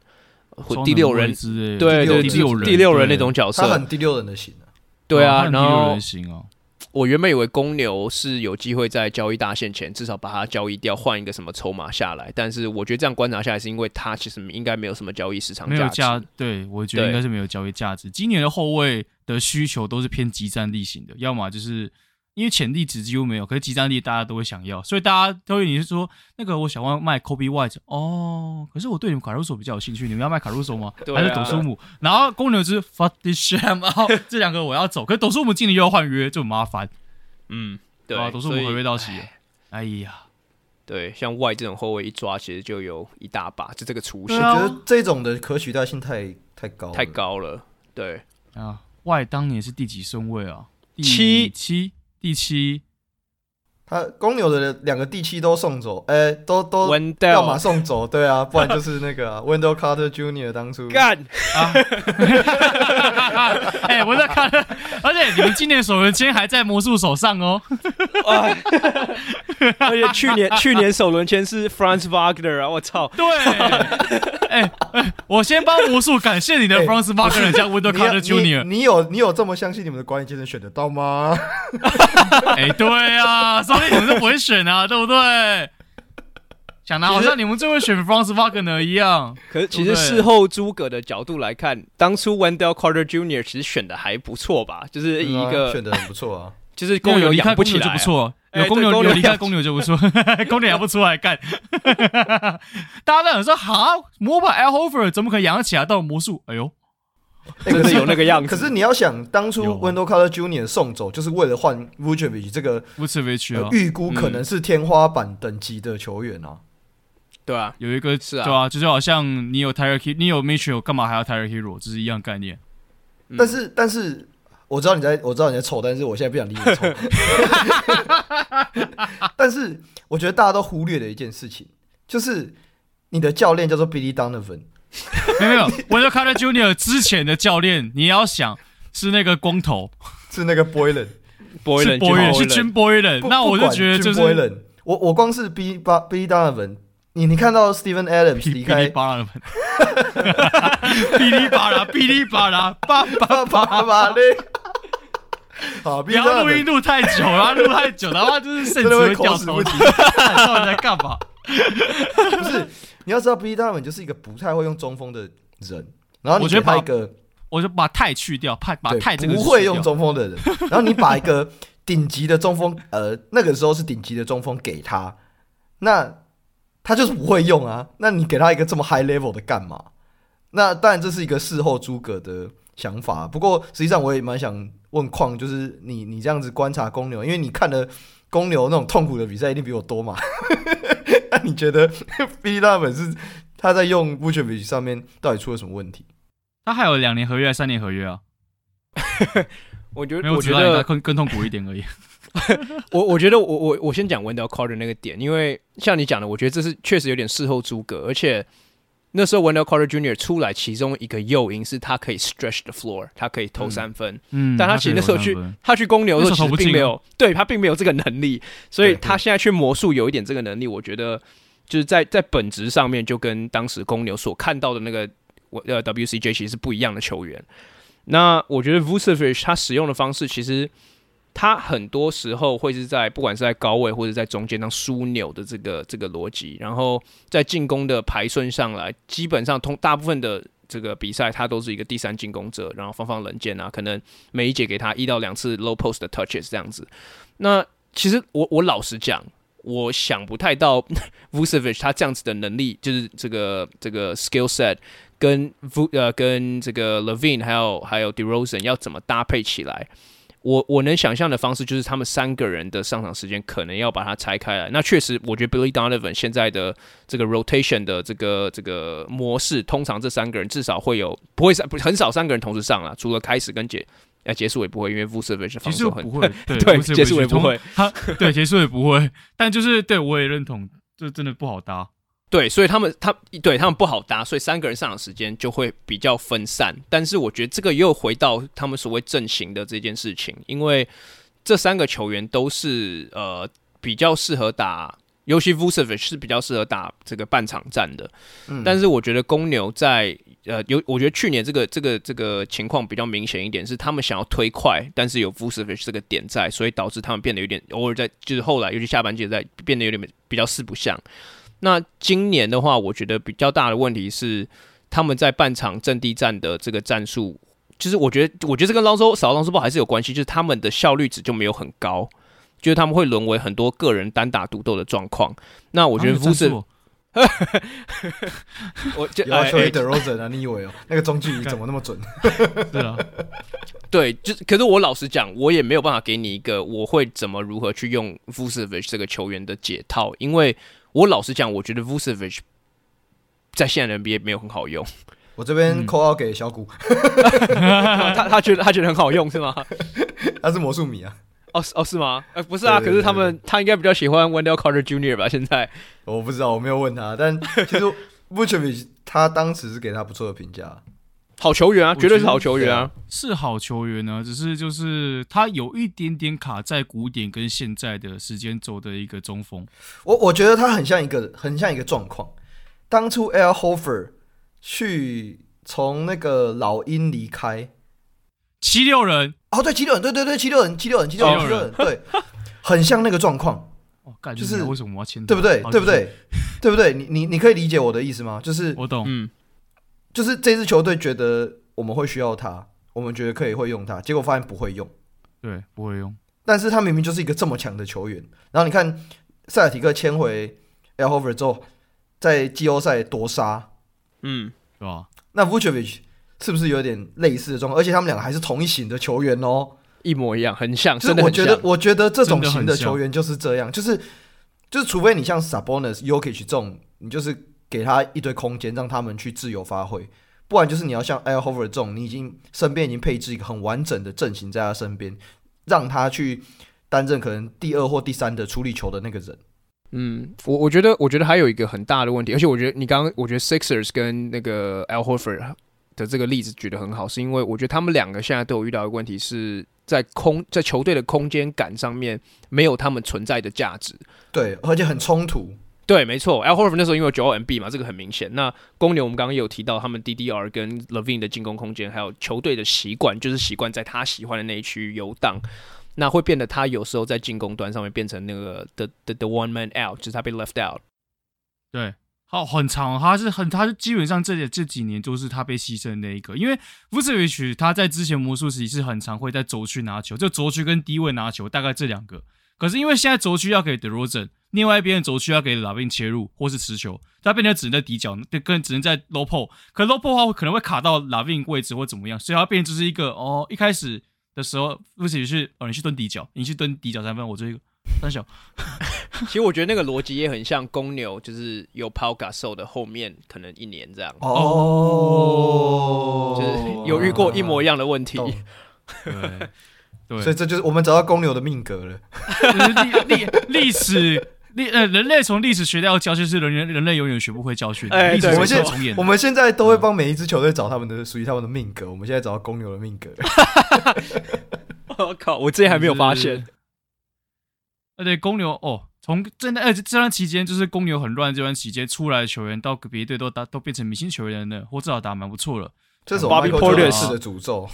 Speaker 2: 或第六人，对对，第六人，第六人那种角色，
Speaker 1: 他很第六人的型啊，
Speaker 2: 对啊，然后。
Speaker 3: 我
Speaker 2: 原本以为公牛是有机会在交易大限前至少把它交易掉，换一个什么筹码下来。但是我觉得这样观察下来，是因为它其实应该没有什么交易市场价值。
Speaker 3: 价，对，我觉得应该是没有交易价值。今年的后卫的需求都是偏急战力型的，要么就是。因为潜力值几乎没有，可是集战力大家都会想要，所以大家都会你是说那个我想要卖 Coby White 哦，可是我对你们卡鲁索比较有兴趣，你们要卖卡鲁索吗？还是董书姆？然后公牛就是 fuck this sham，然后 这两个我要走，可是董书姆今年又要换约，就很麻烦。
Speaker 2: 嗯，对，
Speaker 3: 斗苏姆合约到期了，哎呀，
Speaker 2: 对，像 White 这种后卫一抓，其实就有一大把，就这个雏形。
Speaker 1: 我觉得这种的可取代性太太高，
Speaker 2: 太高了。对
Speaker 3: 啊，White 当年是第几顺位啊？第
Speaker 2: 七
Speaker 3: 七。第七，
Speaker 1: 他公牛的两个第七都送走，哎、欸，都都要么送走，对啊，不然就是那个、啊、Wendell Carter Jr. 当初。
Speaker 2: 干。
Speaker 3: 啊，哎，Wendell Carter，而且你们今年首轮签还在魔术手上哦，
Speaker 2: 而且去年去年首轮签是 Franz Wagner 啊，我操，
Speaker 3: 对。哎哎，我先帮魔术感谢你的 Franz Wagner 加 Wendell Carter Jr.，
Speaker 1: 你有你有这么相信你们的管理阶层选得到吗？
Speaker 3: 哎，对啊，所以你们是不会选啊，对不对？想的好像你们最会选 Franz Wagner 一样。
Speaker 2: 可是其实事后诸葛的角度来看，当初 Wendell Carter Jr. 其实选的还不错吧？就是一个
Speaker 1: 选的很不错啊，
Speaker 2: 就是公牛养不起来，
Speaker 3: 不错。有公牛，有离开公牛就不错，公牛养不出来干。大家都想说，好，魔法 Al Horford 怎么可能养得起来？到魔术，哎呦，
Speaker 2: 真的有那个样子。
Speaker 1: 可是你要想，当初 Wendell Carter Jr. 送走，就是为了换 Vucevic 这个
Speaker 3: Vucevic
Speaker 1: 预估可能是天花板等级的球员啊。
Speaker 2: 对啊，
Speaker 3: 有一个
Speaker 2: 是啊，
Speaker 3: 对啊，就是好像你有 Tyler Herro，你有 Mitchell，干嘛还要 Tyler Herro？这是一样概念。
Speaker 2: 嗯、
Speaker 1: 但是，但是我知道你在，我知道你在臭，但是我现在不想理你臭。但是，我觉得大家都忽略了一件事情，就是你的教练叫做 Billy Donovan。
Speaker 3: 没有没有，Wendell Carter Jr. 之前的教练，你要想是那个光头，
Speaker 1: 是那个 Boylen，Boylen
Speaker 3: 是 Boylen，是 Jim Boylan。那我就觉得就是
Speaker 1: 我我光是 Billy Billy Donovan，你你看到 Steven Adams 离开，
Speaker 3: 哔哩吧啦，哔哩吧啦，哔哩吧啦，叭叭叭叭嘞。好，不要录音录太久了，录太久的话就是甚至 会掉头发。到底在干嘛？
Speaker 1: 不是。你要知道，Billy Donovan 就是一个不太会用中锋的人，然后你给他一个，
Speaker 3: 我，我就把太去掉，派把太这个
Speaker 1: 不会用中锋的人，然后你把一个顶级的中锋，呃，那个时候是顶级的中锋给他，那他就是不会用啊，那你给他一个这么 high level 的干嘛？那当然这是一个事后诸葛的想法，不过实际上我也蛮想问矿，就是你你这样子观察公牛，因为你看的公牛那种痛苦的比赛一定比我多嘛。那你觉得 Billy Donovan 是他在用 Vucevic 上面到底出了什么问题？
Speaker 3: 他还有两年合约还是三年合约啊？
Speaker 2: 我觉得，
Speaker 3: 我觉得更更痛苦一点而已。
Speaker 2: 我我觉得我我我先讲 Wendell Carter 那个点，因为像你讲的，我觉得这是确实有点事后诸葛，而且那时候 Wendell Carter Jr. 出来，其中一个诱因是他可以 stretch the floor，他可以投三分。嗯，但他其实那时候去他，他去公牛的时候，其实并没有，啊、对他并没有这个能力，所以他现在去魔术有一点这个能力，我觉得。就是在在本质上面，就跟当时公牛所看到的那个呃 WCJ 其实是不一样的球员。那我觉得 Vucevic 他使用的方式，其实他很多时候会是在不管是在高位或者在中间当枢纽的这个这个逻辑，然后在进攻的排顺上来，基本上通大部分的这个比赛，他都是一个第三进攻者，然后放放冷箭啊，可能每一节给他一到两次 low post 的 touches 这样子。那其实我我老实讲。我想不太到 Vucevic 他这样子的能力，就是这个这个 skill set 跟 V 呃跟这个 LaVine 还有还有 DeRozan 要怎么搭配起来。我我能想象的方式就是他们三个人的上场时间可能要把它拆开来。那确实，我觉得 Billy Donovan 现在的这个 rotation 的这个这个模式，通常这三个人至少会有不会三不很少三个人同时上了，除了开始跟结。哎，结束也不会，因为 Vucevic 防守很
Speaker 3: 不会，对，
Speaker 2: 对结束也不会，
Speaker 3: 他对结束也不会，但就是对我也认同，这真的不好搭。
Speaker 2: 对，所以他们他对他们不好搭，所以三个人上场时间就会比较分散。但是我觉得这个又回到他们所谓阵型的这件事情，因为这三个球员都是呃比较适合打，尤其 Vucevic 是比较适合打这个半场战的。嗯，但是我觉得公牛在。呃，有，我觉得去年这个这个这个情况比较明显一点，是他们想要推快，但是有 Vucevic 这个点在，所以导致他们变得有点偶尔在，就是后来尤其下半季在变得有点比较四不像。那今年的话，我觉得比较大的问题是他们在半场阵地战的这个战术，就是我觉得我觉得这跟 Lonzo 少 Lonzo Ball 还是有关系，就是他们的效率值就没有很高，就是他们会沦为很多个人单打独斗的状况。那我觉得 Vucevic
Speaker 1: 我就要求 DeRozan 啊！你以为哦，那个中距离怎么那么准？
Speaker 3: 对啊，
Speaker 2: 对，就可是我老实讲，我也没有办法给你一个我会怎么如何去用 Vucevic 这个球员的解套，因为我老实讲，我觉得 Vucevic 在现在的 NBA 没有很好用。
Speaker 1: 我这边 call out 给小谷，
Speaker 2: 他他觉得他觉得很好用是吗？
Speaker 1: 他是魔术迷啊。
Speaker 2: 哦哦是吗？呃不是啊，可是他们他应该比较喜欢 Wendell Carter Jr. 吧？现在
Speaker 1: 我不知道，我没有问他，但其实 Vucevic 他当时是给他不错的评价，
Speaker 2: 好球员啊，绝对是好球员啊，
Speaker 3: 是好球员呢、啊。只是就是他有一点点卡在古典跟现在的时间轴的一个中锋。
Speaker 1: 我我觉得他很像一个很像一个状况，当初 Al Horford 去从那个老鹰离开。
Speaker 3: 七六人
Speaker 1: 哦，对，七六人，对对对，七六人，七六人，七六人，七六人，对，很像那个状况。
Speaker 3: 哦，就是为什么我要签？
Speaker 1: 对不对？对不对？对不对？你你你可以理解我的意思吗？就是
Speaker 3: 我懂，嗯，
Speaker 1: 就是这支球队觉得我们会需要他，我们觉得可以会用他，结果发现不会用，
Speaker 3: 对，不会用。
Speaker 1: 但是他明明就是一个这么强的球员。然后你看塞尔提克签回 Al Horford 之后，在季后赛夺杀，
Speaker 2: 嗯，
Speaker 3: 是吧？
Speaker 1: 那 Vucevic 是不是有点类似的状况？而且他们两个还是同一型的球员哦，
Speaker 2: 一模一样，很像。
Speaker 1: 就是我觉得，我觉得这种型的球员就是这样，就是就是除非你像 Sabonis、y o k i c 这种，你就是给他一堆空间，让他们去自由发挥。不然就是你要像 Al Horford 这种，你已经身边已经配置一个很完整的阵型在他身边，让他去担任可能第二或第三的处理球的那个人。
Speaker 2: 嗯，我我觉得我觉得还有一个很大的问题，而且我觉得你刚刚我觉得 Sixers 跟那个 Al Horford 的这个例子举得很好，是因为我觉得他们两个现在都有遇到的问题是在空在球队的空间感上面没有他们存在的价值，
Speaker 1: 对，而且很冲突。
Speaker 2: 对，没错，Al Horford 那时候因为九 MB 嘛，这个很明显。那公牛我们刚刚有提到，他们 DDR 跟 Levin 的进攻空间，还有球队的习惯，就是习惯在他喜欢的那一区游荡，那会变得他有时候在进攻端上面变成那个 the the the one man out，就是他被 left out。
Speaker 3: 对，好，很长，他是很，他是基本上这这几年都是他被牺牲的那一个，因为 Vucevic 他在之前魔术时期是很常会在轴区拿球，就轴区跟低位拿球，大概这两个。可是因为现在轴区要给 DeRozan，另外一边的轴区要给 LaVine 切入或是持球，他变成只能在底角，更只能在 low post。可 low post 的话可能会卡到 LaVine 位置或怎么样，所以它变成就是一个哦，一开始的时候，不是是哦，你去蹲底角，你去蹲底角三分，我这个三小。
Speaker 2: 其实我觉得那个逻辑也很像公牛，就是有 Paul Gasol 的后面可能一年这样
Speaker 1: 哦，
Speaker 2: 就是有遇过一模一样的问题。
Speaker 3: 对。对，
Speaker 1: 所以这就是我们找到公牛的命格了。
Speaker 3: 历历历史历呃，人类从历史学到教训是人人人类永远学不会教训。
Speaker 1: 哎，对，我们现
Speaker 3: 在
Speaker 1: 我们现在都会帮每一支球队找他们的属于他们的命格。我们现在找到公牛的命格。
Speaker 2: 我靠，我之前还没有发现。
Speaker 3: 呃，对，公牛哦，从这段呃这段期间，就是公牛很乱这段期间出来的球员，到别队都打都变成明星球员了，或至少打蛮不错了。
Speaker 1: 这是 Bobby Portis 的诅咒。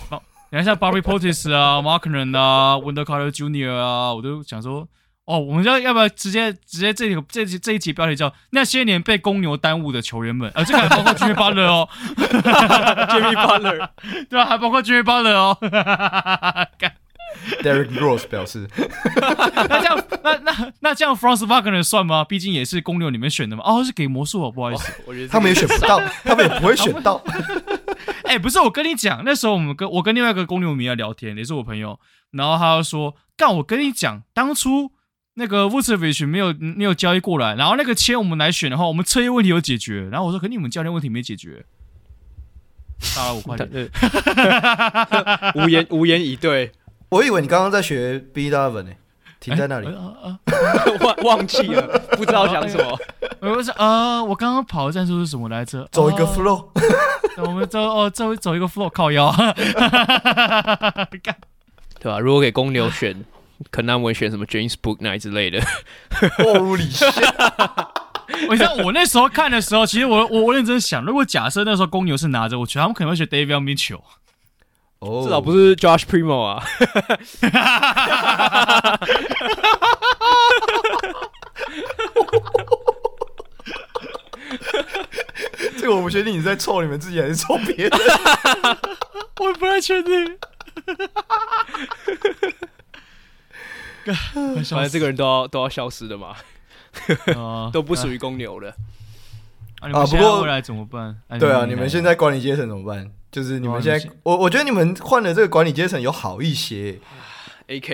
Speaker 3: 你看像 Bobby Portis 啊，Markkanen 啊，Wendell Carter Jr. 啊，我都想说，哦，我们要要不要直接直接这个这这一集标题叫那些年被公牛耽误的球员们，呃，这个还包括 Jimmy Butler 哦，Jimmy Butler，对吧？还包括 Jimmy Butler 哦
Speaker 1: ，Derrick Rose 表示，
Speaker 3: 那这样那那那这样 f r a n c e Wagner 算吗？毕竟也是公牛里面选的嘛。哦，是给魔术哦，不好意思，
Speaker 2: 我觉得
Speaker 1: 他们也选不到，他们也不会选到。
Speaker 3: 哎、欸，不是，我跟你讲，那时候我们跟我跟另外一个公牛迷在聊天，也是我朋友，然后他就说：“干，我跟你讲，当初那个 Vucevic 没有没有交易过来，然后那个签我们来选的话，我们车业问题有解决。”然后我说：“可你们教练问题没解决。”杀了五块钱，
Speaker 2: 无言无言以对。
Speaker 1: 我以为你刚刚在学 B Eleven 呢。停在那里，
Speaker 2: 忘忘记了，不知道讲什么。
Speaker 3: 我说啊，我刚刚跑的战术是什么来着？
Speaker 1: 走一个 flow，
Speaker 3: 我们走哦，走走一个 flow 靠腰。
Speaker 2: 对吧？如果给公牛选，可能我会选什么 James Booknight 之类的。
Speaker 1: Holy shit！
Speaker 3: 我知道我那时候看的时候，其实我我我认真想，如果假设那时候公牛是拿着，我觉得他们可能会选 Davion Mitchell。
Speaker 2: 哦，至少不是 Josh Primo 啊！
Speaker 1: 这个我不确定你在臭你们自己还是臭别人，
Speaker 3: 我也不太确定。
Speaker 2: 反正这个人都要都要消失的嘛，都不属于公牛的
Speaker 3: 啊。不过未来怎么办？
Speaker 1: 对啊，你们现在管理阶层怎么办？就是你们现在，我我觉得你们换了这个管理阶层有好一些。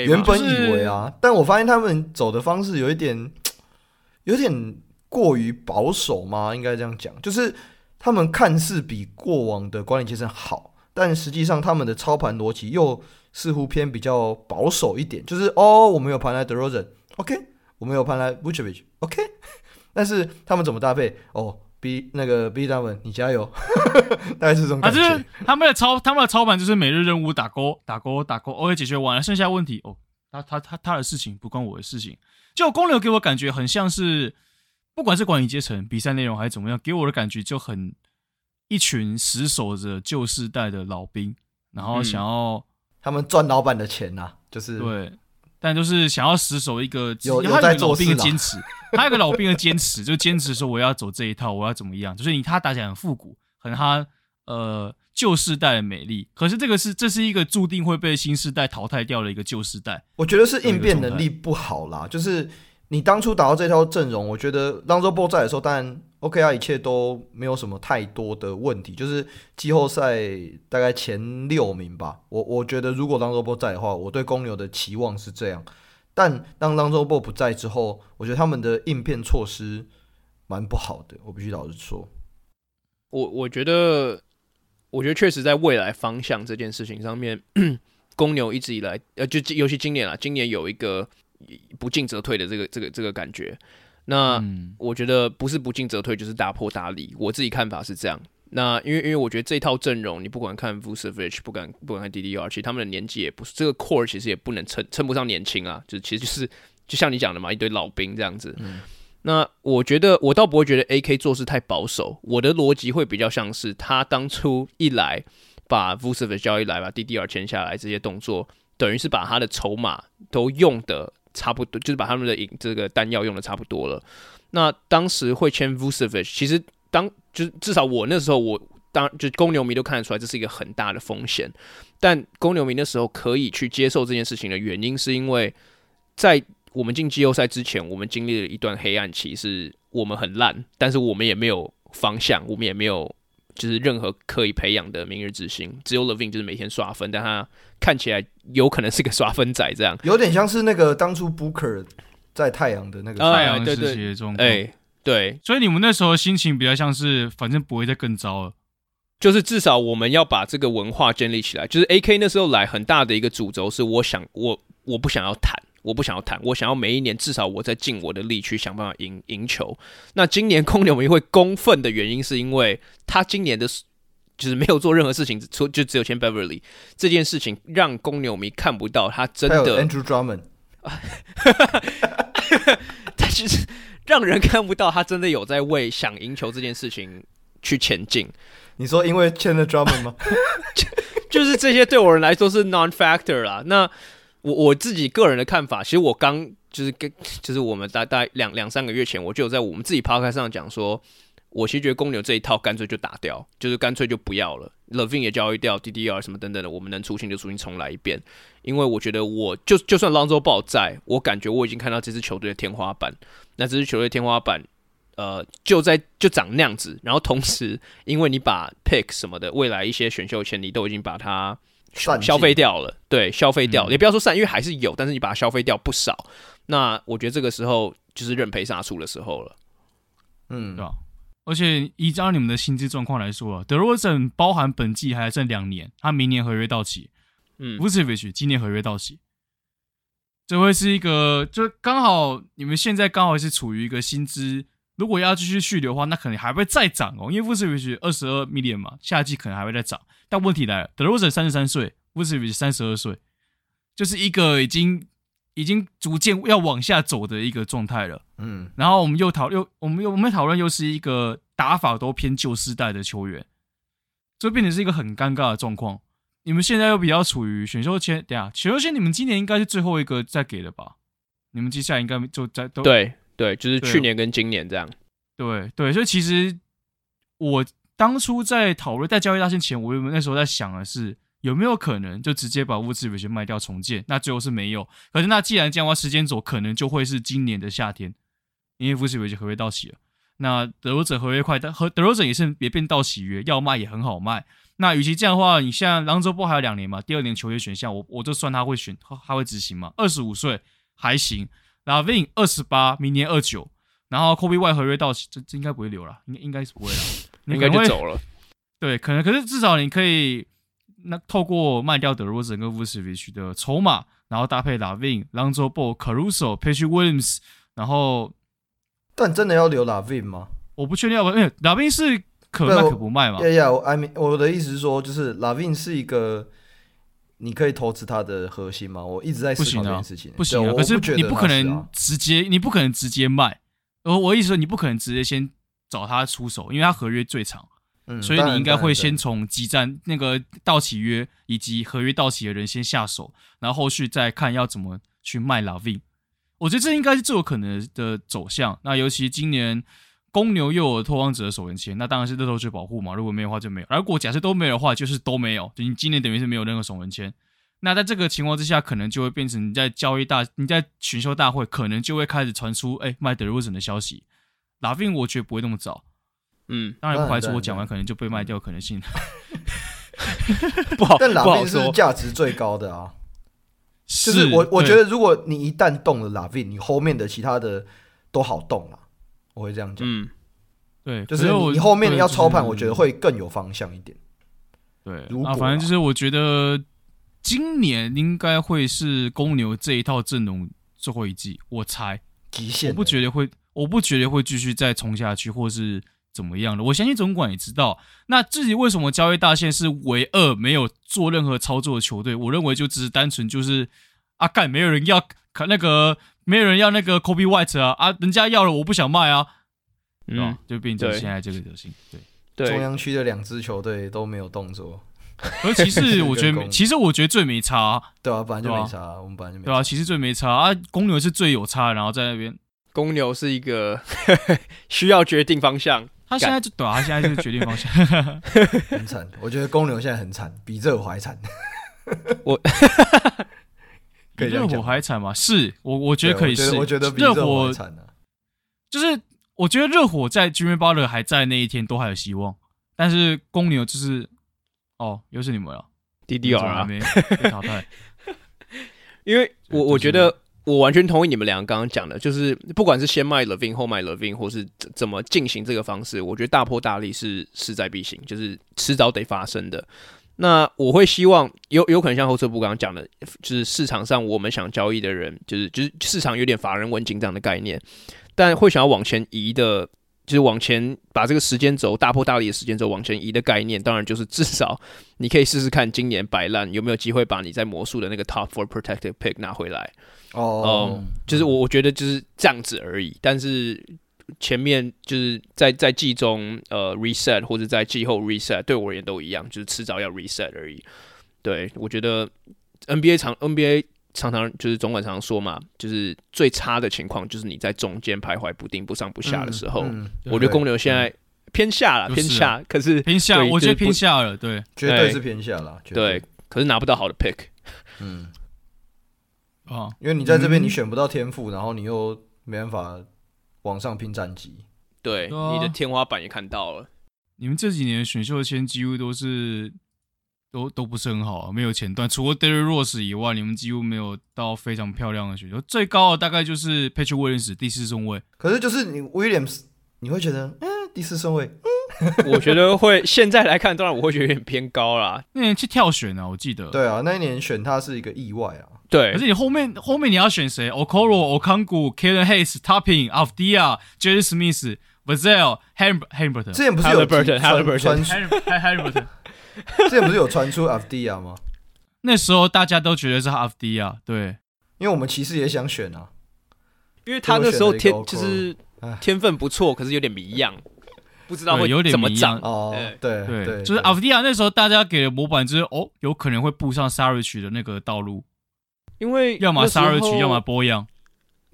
Speaker 1: 原本以为啊，但我发现他们走的方式有一点，有点过于保守吗？应该这样讲，就是他们看似比过往的管理阶层好，但实际上他们的操盘逻辑又似乎偏比较保守一点。就是哦，我们有盘来 d e r o z e n o k 我们有盘来 Vucevic，OK，但是他们怎么搭配？哦。B 那个 B 大们，你加油，大概是这种感觉。
Speaker 3: 啊、就是他们的操，他们的操盘就是每日任务打勾，打勾，打勾，OK 解决完了，剩下问题哦，他他他他的事情不关我的事情。就公牛给我感觉很像是，不管是管理阶层、比赛内容还是怎么样，给我的感觉就很一群死守着旧世代的老兵，然后想要、
Speaker 1: 嗯、他们赚老板的钱呐、啊，就是
Speaker 3: 对。但就是想要死守一个
Speaker 1: 有有在
Speaker 3: 老兵的坚持，他有个老兵的坚持，就坚持说我要走这一套，我要怎么样？就是你他打起来很复古，很他呃旧世代的美丽。可是这个是这是一个注定会被新世代淘汰掉的一个旧世代。
Speaker 1: 我觉得是应变能力不好啦。就是你当初打到这套阵容，我觉得 Lonzo Ball 在的时候，当然。OK 啊，一切都没有什么太多的问题，就是季后赛大概前六名吧。我我觉得如果当周波在的话，我对公牛的期望是这样。但当当周波不在之后，我觉得他们的应变措施蛮不好的。我必须老实说，
Speaker 2: 我我觉得，我觉得确实在未来方向这件事情上面，公牛一直以来，呃，就尤其今年啊，今年有一个不进则退的这个这个这个感觉。那我觉得不是不进则退，就是大破大立。我自己看法是这样。那因为因为我觉得这套阵容，你不管看 Vucevic，不管不管看 DDR，其实他们的年纪也不是这个 core，其实也不能称称不上年轻啊，就其实就是就像你讲的嘛，一堆老兵这样子。嗯、那我觉得我倒不会觉得 AK 做事太保守，我的逻辑会比较像是他当初一来把 Vucevic 交易来，把 DDR 签下来这些动作，等于是把他的筹码都用的差不多，就是把他们的这个弹药用的差不多了。那当时会签 Vucevic，其实。当就是至少我那时候，我当就公牛迷都看得出来，这是一个很大的风险。但公牛迷那时候可以去接受这件事情的原因，是因为在我们进季后赛之前，我们经历了一段黑暗期，是我们很烂，但是我们也没有方向，我们也没有就是任何可以培养的明日之星。只有 LaVine 就是每天刷分，但他看起来有可能是个刷分仔，这样
Speaker 1: 有点像是那个当初 Booker 在太阳的那个
Speaker 3: 太阳时期的状况。
Speaker 2: 哎对，
Speaker 3: 所以你们那时候心情比较像是，反正不会再更糟了，
Speaker 2: 就是至少我们要把这个文化建立起来。就是 AK 那时候来很大的一个主轴是，我想我我不想要谈，我不想要谈，我想要每一年至少我在尽我的力去想办法赢赢球。那今年公牛迷会公愤的原因，是因为他今年的，就是没有做任何事情，除就只有签 Beverly 这件事情，让公牛迷看不到他真的
Speaker 1: Andrew Drummond，
Speaker 2: 他其实。让人看不到他真的有在为想赢球这件事情去前进。
Speaker 1: 你说因为签了 Drummond 吗？
Speaker 2: 就是这些对我人来说是 non-factor 啦。那我我自己个人的看法，其实我刚就是跟就是我们大大概两两三个月前，我就有在我们自己 podcast 上讲说。我其实觉得公牛这一套干脆就打掉，就是干脆就不要了。Levine 也交易掉，DDR 什么等等的，我们能出新就出新，重来一遍。因为我觉得我，我就就算 Lonzo Ball 在，我感觉我已经看到这支球队的天花板。那这支球队天花板，呃，就在就长那样子。然后同时，因为你把 Pick 什么的，未来一些选秀权你都已经把它消费掉了，对，消费掉了。也不要说散，因为还是有，但是你把它消费掉不少。那我觉得这个时候就是认赔杀出的时候了。
Speaker 3: 嗯，对吧？而且依照你们的薪资状况来说啊，德罗赞包含本季还剩两年，他明年合约到期，嗯，Vucevic 今年合约到期，这会是一个，就刚好你们现在刚好是处于一个薪资，如果要继续续留的话，那可能还会再涨哦，因为 Vucevic 二十二 million 嘛，下季可能还会再涨。但问题来了，德罗赞三十三岁，Vucevic 三十二岁，就是一个已经。已经逐渐要往下走的一个状态了，嗯，然后我们又讨又我们又我们讨论又是一个打法都偏旧时代的球员，这变成是一个很尴尬的状况。你们现在又比较处于选秀签，等下，选秀签你们今年应该是最后一个再给的吧？你们接下来应该就在都
Speaker 2: 对对，就是去年跟今年这样，
Speaker 3: 对对，所以其实我当初在讨论在交易大限前，我那时候在想的是。有没有可能就直接把乌兹别卖掉重建？那最后是没有。可是那既然这样的话，时间走可能就会是今年的夏天，因为乌兹别合约到期了。那德罗赞合约快，但和德罗赞也是也变到期约，要卖也很好卖。那与其这样的话，你像朗州波还有两年嘛，第二年球员选项，我我就算他会选，他会执行嘛。二十五岁还行。然后 Vin 二十八，明年二九，然后 Kobe White 合约到期，这这应该不会留了，应该应该是不会了，
Speaker 2: 应该就走了。
Speaker 3: 对，可能，可是至少你可以。那透过卖掉德罗赞跟 Vucevic 的筹码，然后搭配 LaVine、Lonzo Ball、Caruso、Patrick Williams，然后，
Speaker 1: 但真的要留 LaVine 吗？
Speaker 3: 我不确定要不，因为 LaVine 是可卖可不卖嘛。
Speaker 1: 呀呀，I mean，我的意思是说，就是 LaVine 是一个你可以投资他的核心吗？我一直在思考这件事情。
Speaker 3: 不行啊，不行啊，可是你不可能直接，你不可能直接卖。我我意思说，你不可能直接先找他出手，因为他合约最长。嗯，所以你应该会先从基战那个到期约以及合约到期的人先下手，然后后续再看要怎么去卖 LaVine。我觉得这应该是最有可能的走向。那尤其今年公牛又有拓荒者的首轮签，那当然是乐透去保护嘛。如果没有的话就没有。如果假设都没有的话，就是都没有。就你今年等于是没有任何首轮签。那在这个情况之下，可能就会变成你在交易大，你在选秀大会可能就会开始传出哎卖德罗赞的消息。LaVine 我觉得不会那么早。嗯，当然不排除我讲完可能就被卖掉可能性，
Speaker 2: 不好，
Speaker 1: 但 LaVine 是价值最高的啊。就是我我觉得，如果你一旦动了 LaVine，你后面的其他的都好动啊。我会这样讲。
Speaker 3: 嗯，对，
Speaker 1: 就是你后面你要操盘，我觉得会更有方向一点。
Speaker 3: 对，如果啊，反正就是我觉得今年应该会是公牛这一套阵容最后一季，我猜
Speaker 1: 极限。
Speaker 3: 我不觉得会，我不觉得会继续再冲下去，或是怎么样的。我相信总管也知道，那至于为什么交易大线是唯二没有做任何操作的球队，我认为就只是单纯就是啊，干没有人要可那个。没有人要那个 Coby White 啊啊！人家要了，我不想卖啊，嗯，就变成现在这个德行。对，
Speaker 1: 对，中央区的两支球队都没有动作。
Speaker 3: 而其实我觉得，其实我觉得最没差，啊，
Speaker 1: 对啊，本来就没差，啊，我们本来就没差。
Speaker 3: 对啊，其实最没差啊。公牛是最有差，然后在那边，
Speaker 2: 公牛是一个 需要决定方向。
Speaker 3: 他现在就对啊，他现在就是决定方向，
Speaker 1: 很惨。我觉得公牛现在很惨，比热火还惨。
Speaker 2: 我。
Speaker 3: 比热火还惨吗？是我，我觉得可以是。
Speaker 1: 我觉得热火惨啊。
Speaker 3: 就是我觉得热火在 Jimmy Butler 还在那一天都还有希望，但是公牛就是哦，又是你们了
Speaker 2: ，DDR 啊，
Speaker 3: 没被淘汰。
Speaker 2: 因为我我觉得我完全同意你们两个刚刚讲的，就是不管是先卖 Levin 后卖 Levin，或是怎么进行这个方式，我觉得大破大立是势在必行，就是迟早得发生的。那我会希望有有可能像后车部刚刚讲的，就是市场上我们想交易的人，就是就是市场有点法人问津这样的概念，但会想要往前移的，就是往前把这个时间轴大破大立的时间轴往前移的概念，当然就是至少你可以试试看今年摆烂有没有机会把你在魔术的那个 top four protected pick 拿回来
Speaker 1: 哦，
Speaker 2: 嗯，就是我我觉得就是这样子而已，但是。前面就是在在季中呃 reset 或者在季后 reset，对我而言都一样，就是迟早要 reset 而已。对，我觉得 NBA 常 NBA 常常就是总管常常说嘛，就是最差的情况就是你在中间徘徊不定、不上不下的时候。嗯嗯、我觉得公牛现在偏下了，偏下，可是
Speaker 3: 偏下，我觉得偏下了，对，
Speaker 1: 绝对是偏下了，
Speaker 2: 对，可是拿不到好的 pick。
Speaker 1: 嗯，啊，因为你在这边你选不到天赋，然后你又没办法。往上拼
Speaker 2: 战绩，对，你的天花板也看到了。
Speaker 3: 你们这几年选秀签几乎都是都都不是很好，没有前段，除了 Derrick Rose 以外，你们几乎没有到非常漂亮的选秀。最高的大概就是 Patrick Williams 第四顺位。
Speaker 1: 可是就是你 Williams，你会觉得嗯第四顺位，
Speaker 2: 嗯，我觉得会现在来看，当然我会觉得有点偏高啦。
Speaker 3: 那年去跳选啊，我记得。
Speaker 1: 对啊，那一年选他是一个意外啊。
Speaker 2: 对，
Speaker 3: 可是你后面后面你要选谁？Okoro、Okongwu、Killian Hayes、Topping、Avdija、Jalen Smith、Vassell、Haliburton。
Speaker 1: 之前不是有传传
Speaker 3: ，Haliburton。
Speaker 1: 之前不是有传出 Avdija 吗？
Speaker 3: 那时候大家都觉得是 Avdija，对，
Speaker 1: 因为我们其实也想选啊，
Speaker 2: 因为他那时候天就是天分不错，可是有点迷样，不知道会怎么长
Speaker 1: 哦。对对，
Speaker 3: 就是 Avdija 那时候大家给的模板就是哦，有可能会步上 Saric 的那个道路。
Speaker 2: 因为
Speaker 3: 要么 Saric，要么波扬。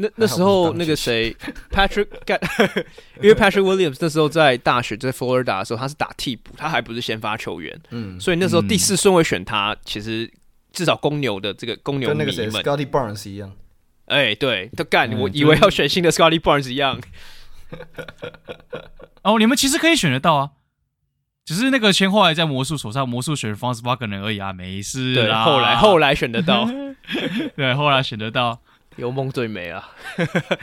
Speaker 2: 那那时候那个谁，Patrick，因为 Patrick Williams 那时候在大学在佛罗里达的时候，他是打替补，他还不是先发球员。嗯，所以那时候第四顺位选他，其实至少公牛的这个公牛
Speaker 1: 跟那个谁 Scottie Barnes 一样。
Speaker 2: 哎，对，都干，我以为要选新的 Scottie Barnes 一样。
Speaker 3: 哦，你们其实可以选得到啊。只是那个签后来在魔术手上，魔术选的方式八个人而已啊，没事啦。
Speaker 2: 后来后来选得到，
Speaker 3: 对，后来选得到，
Speaker 2: 有梦最美啊。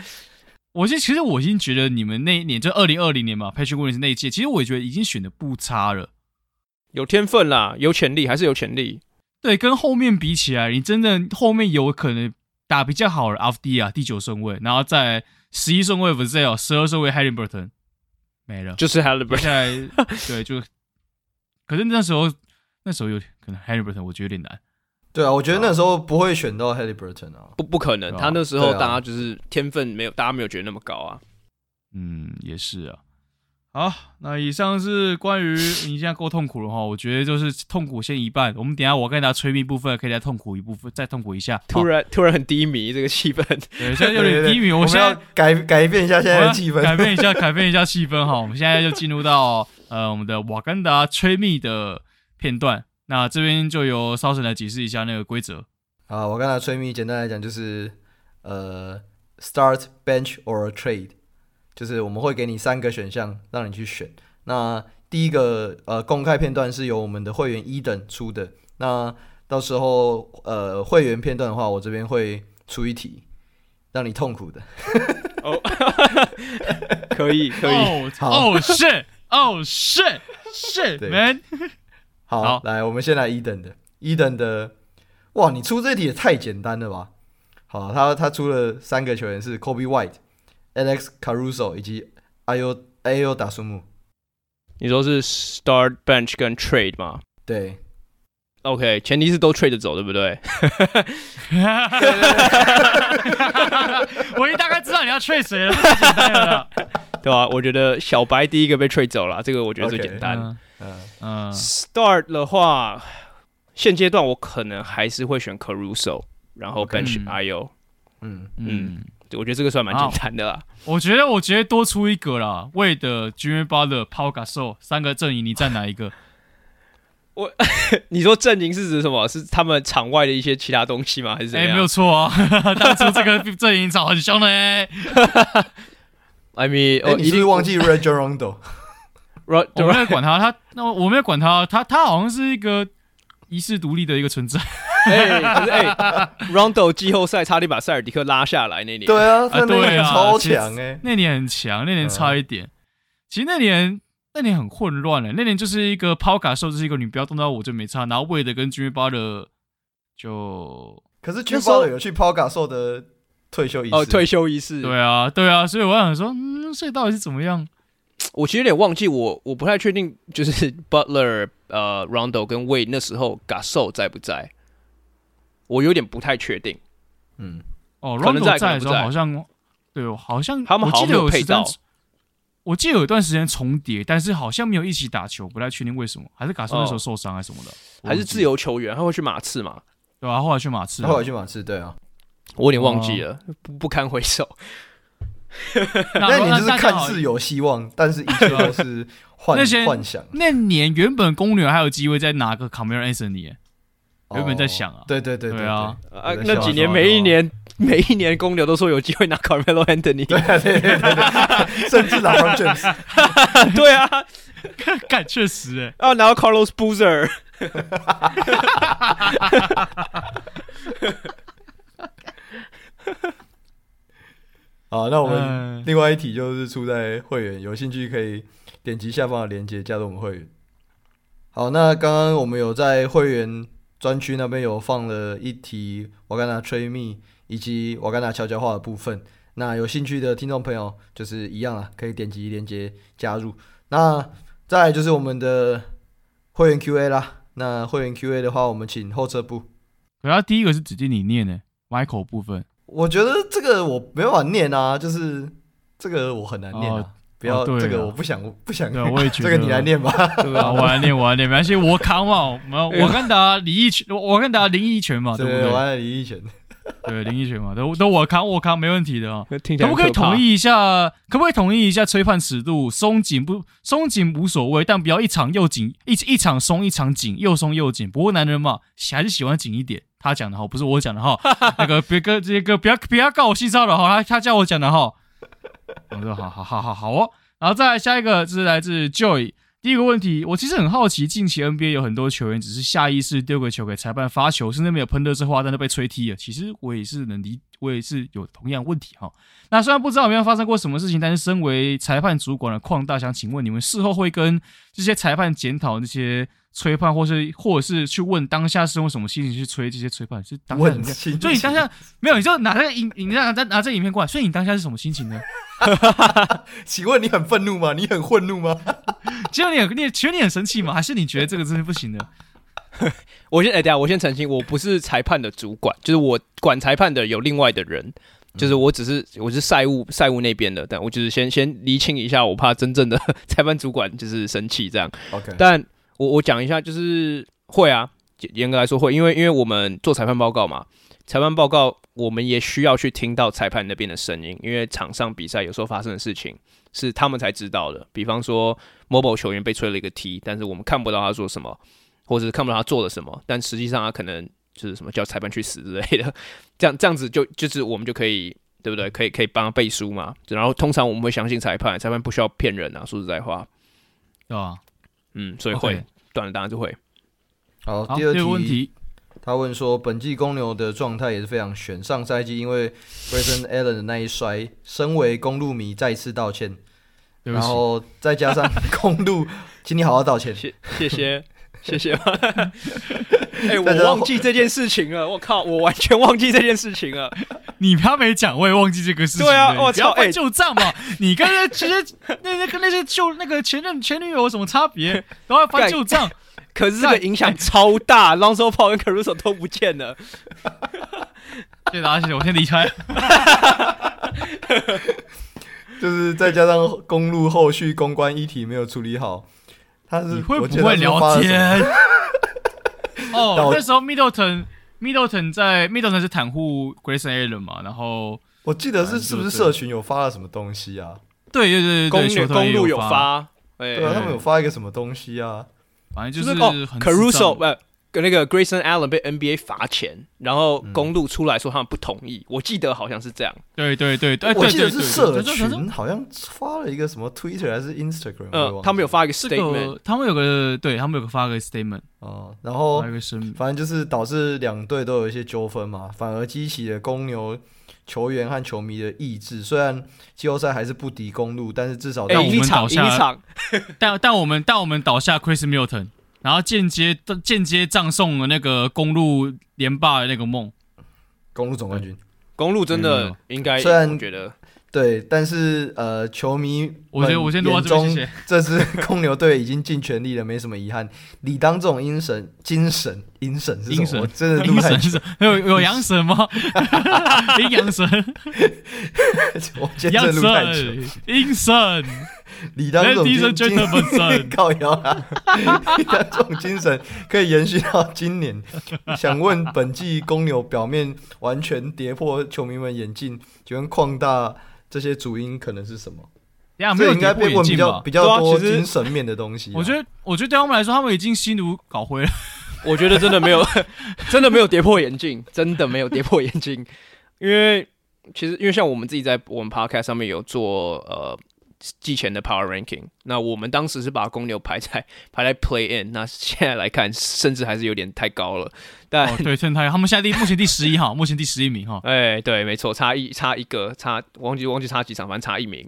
Speaker 3: 我其实我已经觉得你们那一年就二零二零年嘛，Patrick Williams 那一届，其实我也觉得已经选的不差了，
Speaker 2: 有天分啦，有潜力，还是有潜力。
Speaker 3: 对，跟后面比起来，你真的后面有可能打比较好的 Avdija 第九顺位，然后在十一顺位十二顺位 Haliburton 没了，
Speaker 2: 就是 Haliburton，
Speaker 3: 对，就。可是那时候，那时候有可能 Haliburton 我觉得有点难。
Speaker 1: 对啊，我觉得那时候不会选到 Haliburton 啊，
Speaker 2: 不不可能。他那时候大家就是天分没有，大家没有觉得那么高啊。
Speaker 3: 嗯，也是啊。好，那以上是关于 你现在够痛苦了哈，我觉得就是痛苦先一半。我们等下我跟大家催眠部分，可以再痛苦一部分，再痛苦一下。
Speaker 2: 突然突然很低迷这个气氛，
Speaker 3: 对，现在有点低迷。我现在要
Speaker 1: 改改变一下现在的气氛，
Speaker 3: 改变一下改变一下气氛哈。我们现在就进入到。呃，我们的瓦甘达吹密的片段，那这边就由烧神来解释一下那个规则。
Speaker 1: 啊，我刚才催密简单来讲就是，呃，start bench or trade，就是我们会给你三个选项让你去选。那第一个呃公开片段是由我们的会员一等出的，那到时候呃会员片段的话，我这边会出一题，让你痛苦的。
Speaker 2: 哦，可 以可以。
Speaker 3: 哦，shit，哦，shit，shit，man。
Speaker 1: 好，好来，我们先来一等的，一等的。哇，你出这题也太简单了吧？好，他他出了三个球员是 Kobe White、Alex Caruso 以及 Ayo Ayo Dosunmu。
Speaker 2: 你说是 Start Bench 跟 Trade 吗？
Speaker 1: 对。
Speaker 2: OK，前提是都 Trade 走，对不对？
Speaker 3: 我一大概知道你要 Trade 谁了，太简单了，
Speaker 2: 对吧、啊？我觉得小白第一个被 Trade 走了，这个我觉得最简单。
Speaker 1: 嗯嗯。
Speaker 2: 嗯 Start 的话，现阶段我可能还是会选 Caruso。然后 bench Ayo，
Speaker 1: 嗯
Speaker 2: 嗯，嗯，我觉得这个算蛮简单的啦。
Speaker 3: 我觉得我觉得多出一个啦为的 Jimmy Butler、Paul Gasol 三个阵营，你站哪一个？
Speaker 2: 我 你说阵营是指什么？是他们场外的一些其他东西吗？还是怎样？
Speaker 3: 哎，没有错啊，当初这个阵营吵很凶的哎。
Speaker 2: I mean，哦，
Speaker 1: 你是不是忘记 Rajon Rondo？
Speaker 3: 我没有管他，他那我没有管他，他他好像是一个遗世独立的一个存在。
Speaker 2: 哎，可是哎，Rondo 季后赛差点把塞尔迪克拉下来那年，
Speaker 1: 对啊，
Speaker 3: 啊对啊，
Speaker 1: 超强哎，
Speaker 3: 那年很强，那年差一点。嗯、其实那年那年很混乱哎，那年就是一个 Pau Gasol 就是一个你不要动到我就没差，然后 Wade 跟 Jimmy Butler 就，
Speaker 1: 可是 Jimmy Butler 有去 Pau Gasol 的退休仪式。
Speaker 2: 哦，退休仪式，
Speaker 3: 对啊，对啊，所以我想说，嗯，所以到底是怎么样？
Speaker 2: 我其实有点忘记，我我不太确定，就是 Butler 呃 Rondo 跟 Wade 那时候 Gasol 在不在？我有点不太确定，
Speaker 3: 嗯，哦，Rondo 在，在的时候好像，对，好像
Speaker 2: 他们好像没有配到，
Speaker 3: 我记得有一段时间重叠，但是好像没有一起打球，不太确定为什么，还是 Gasol 那时候受伤还是什么的，
Speaker 2: 哦、还是自由球员，他会去马刺嘛？
Speaker 3: 对啊，后来去马刺，
Speaker 1: 后来去马刺，对啊，
Speaker 2: 我有点忘记了，哦、不不堪回首。
Speaker 1: 那你就是看似有希望，但是一切都是 幻幻想。
Speaker 3: 那年原本公牛还有机会再拿个 Carmelo Anthony。原本在想啊，
Speaker 1: 对对对对
Speaker 3: 啊，
Speaker 2: 啊那几年每一年每一年公牛都说有机会拿 Carmelo Anthony，
Speaker 1: 对对对对，甚至拿 James，
Speaker 2: 对啊，
Speaker 3: 干确实哎，
Speaker 2: 啊拿到 Carlos Boozer，
Speaker 1: 好，那我们另外一题就是出在会员，有兴趣可以点击下方的链接加入我们会员。好，那刚刚我们有在会员。专区那边有放了一题瓦甘达吹蜜以及瓦甘达悄悄话的部分，那有兴趣的听众朋友就是一样啊，可以点击链接加入。那再来就是我们的会员 Q&A 啦。那会员 Q&A 的话，我们请后撤部。
Speaker 3: 可他第一个是指定你念呢，Michael 部分。
Speaker 1: 我觉得这个我没办法念啊，就是这个我很难念啊。哦不要这个，我不想，不想。
Speaker 3: 对，我也觉得
Speaker 1: 这个你来念吧。
Speaker 3: 我来念，我来念，没关系，我扛嘛。没有，我跟打李一拳，我跟打林一拳嘛，对不对？
Speaker 1: 我来林一拳。
Speaker 3: 对，林一拳嘛，都都我扛，我扛，没问题的啊。
Speaker 2: 可
Speaker 3: 不可以统一一下？可不可以统一一下吹判尺度？松紧不松紧无所谓，但不要一场又紧，一一场松，一场紧，又松又紧。不过男人嘛，还是喜欢紧一点。他讲的哈，不是我讲的哈。那个别跟这些哥不要不要告我性骚扰哈，他他叫我讲的哈。我说好好好好好哦。然后再来下一个，这是来自 Joy。第一个问题，我其实很好奇，近期 NBA 有很多球员只是下意识丢个球给裁判发球，甚至没有喷热这话，但都被吹踢了。其实我也是能理，我也是有同样问题哈。那虽然不知道有没有发生过什么事情，但是身为裁判主管的邝大想请问你们事后会跟这些裁判检讨那些吹判，或是或者是去问当下是用什么心情去吹这些吹判？是当下怎么样？所以你当下没有，你就拿这个影，你拿拿拿这个影片过来。所以你当下是什么心情呢？
Speaker 1: 请问你很愤怒吗？你很愤怒吗？
Speaker 3: 请问你很你请问你很生气吗？还是你觉得这个真是不行的？
Speaker 2: 我先哎，等下我先澄清，我不是裁判的主管，就是我管裁判的有另外的人，就是我只是我是赛务赛务那边的，但我就是先先厘清一下，我怕真正的 裁判主管就是生气这样。
Speaker 1: OK，
Speaker 2: 但。我我讲一下，就是会啊，严格来说会，因为因为我们做裁判报告嘛，裁判报告我们也需要去听到裁判那边的声音，因为场上比赛有时候发生的事情是他们才知道的，比方说某某球员被吹了一个 T，但是我们看不到他说什么，或者是看不到他做了什么，但实际上他可能就是什么叫裁判去死之类的，这样这样子就就是我们就可以对不对？可以可以帮他背书嘛，然后通常我们会相信裁判，裁判不需要骗人啊，说实在话，
Speaker 3: 对吧？
Speaker 2: 嗯，所以会断了，当然就会。
Speaker 1: 好，第二题，他问说，本季公牛的状态也是非常悬。上赛季因为 Grayson Allen 的那一摔，身为公路迷再次道歉。然后再加上 公路，请你好好道歉。
Speaker 2: 谢谢谢谢谢。哎，我忘记这件事情了。我靠，我完全忘记这件事情了。
Speaker 3: 你他没讲，我也忘记这个事情。
Speaker 2: 对啊，我操，
Speaker 3: 翻旧账嘛。你跟那其实那那跟那些旧那个前任前女友有什么差别？然后翻旧账。
Speaker 2: 可是这个影响超大，Lonzo Ball 跟 Caruso 都不见了。
Speaker 3: 谢谢大家，谢谢，我先离开。
Speaker 1: 就是再加上公路后续公关议题没有处理好，他是
Speaker 3: 会不会聊天？哦，那时候 Middleton Middleton 在 Middleton 是袒护 Grayson Allen 嘛，然后
Speaker 1: 我记得是是不是社群有发了什么东西啊？
Speaker 3: 对对对对，
Speaker 2: 公公路有发，
Speaker 1: 对啊，他们有发一个什么东西啊？
Speaker 3: 反正就是哦
Speaker 2: Caruso 不跟那个 Grayson Allen 被 NBA 罚钱，然后公路出来说他们不同意。我记得好像是这样。
Speaker 3: 对对对对，
Speaker 1: 我记得是社群好像发了一个什么 Twitter 还是 Instagram？
Speaker 2: 嗯，他们有发一个 statement，
Speaker 3: 他们有个对他们有个发个 statement
Speaker 1: 哦，然后反正就是导致两队都有一些纠纷嘛，反而激起了公牛球员和球迷的意志。虽然季后赛还是不敌公路，但是至少
Speaker 2: 但我们倒下。
Speaker 3: 但但我们但我们倒下 Chris Middleton。然后间接间接葬送了那个公路连霸的那个梦，
Speaker 1: 公路总冠军，
Speaker 2: 公路真的应该
Speaker 1: 虽然
Speaker 2: 觉得
Speaker 1: 对，但是呃，球迷
Speaker 3: 我觉得我先录到这边，谢谢。
Speaker 1: 这支公牛队已经尽全力了，没什么遗憾。理当这种阴神精神，阴神是什么？我真的录太久，
Speaker 3: 有有阳神吗？阴阳神，
Speaker 1: 我真的录太久，
Speaker 3: 阴神。
Speaker 1: 理当这种精神，靠腰啊！理当这种精神可以延续到今年。想问本季公牛表面完全跌破球迷们眼镜，请问扩大这些主因可能是什么？这应该被问比较比较多精神面的东西。
Speaker 3: 我觉得，我觉得对他们来说，他们已经心如搞灰了。
Speaker 2: 我觉得真的没有，真的没有跌破眼镜，真的没有跌破眼镜。因为其实，因为像我们自己在我们 Podcast 上面有做呃。季前的 Power Ranking，那我们当时是把公牛排在 排在 Play In，那现在来看，甚至还是有点太高了。但、
Speaker 3: 哦、对，现在他们现在第目前第十一哈，目前第十一 名哈。
Speaker 2: 哎，对，没错，差一差一个，差忘记忘记差几场，反正差一名，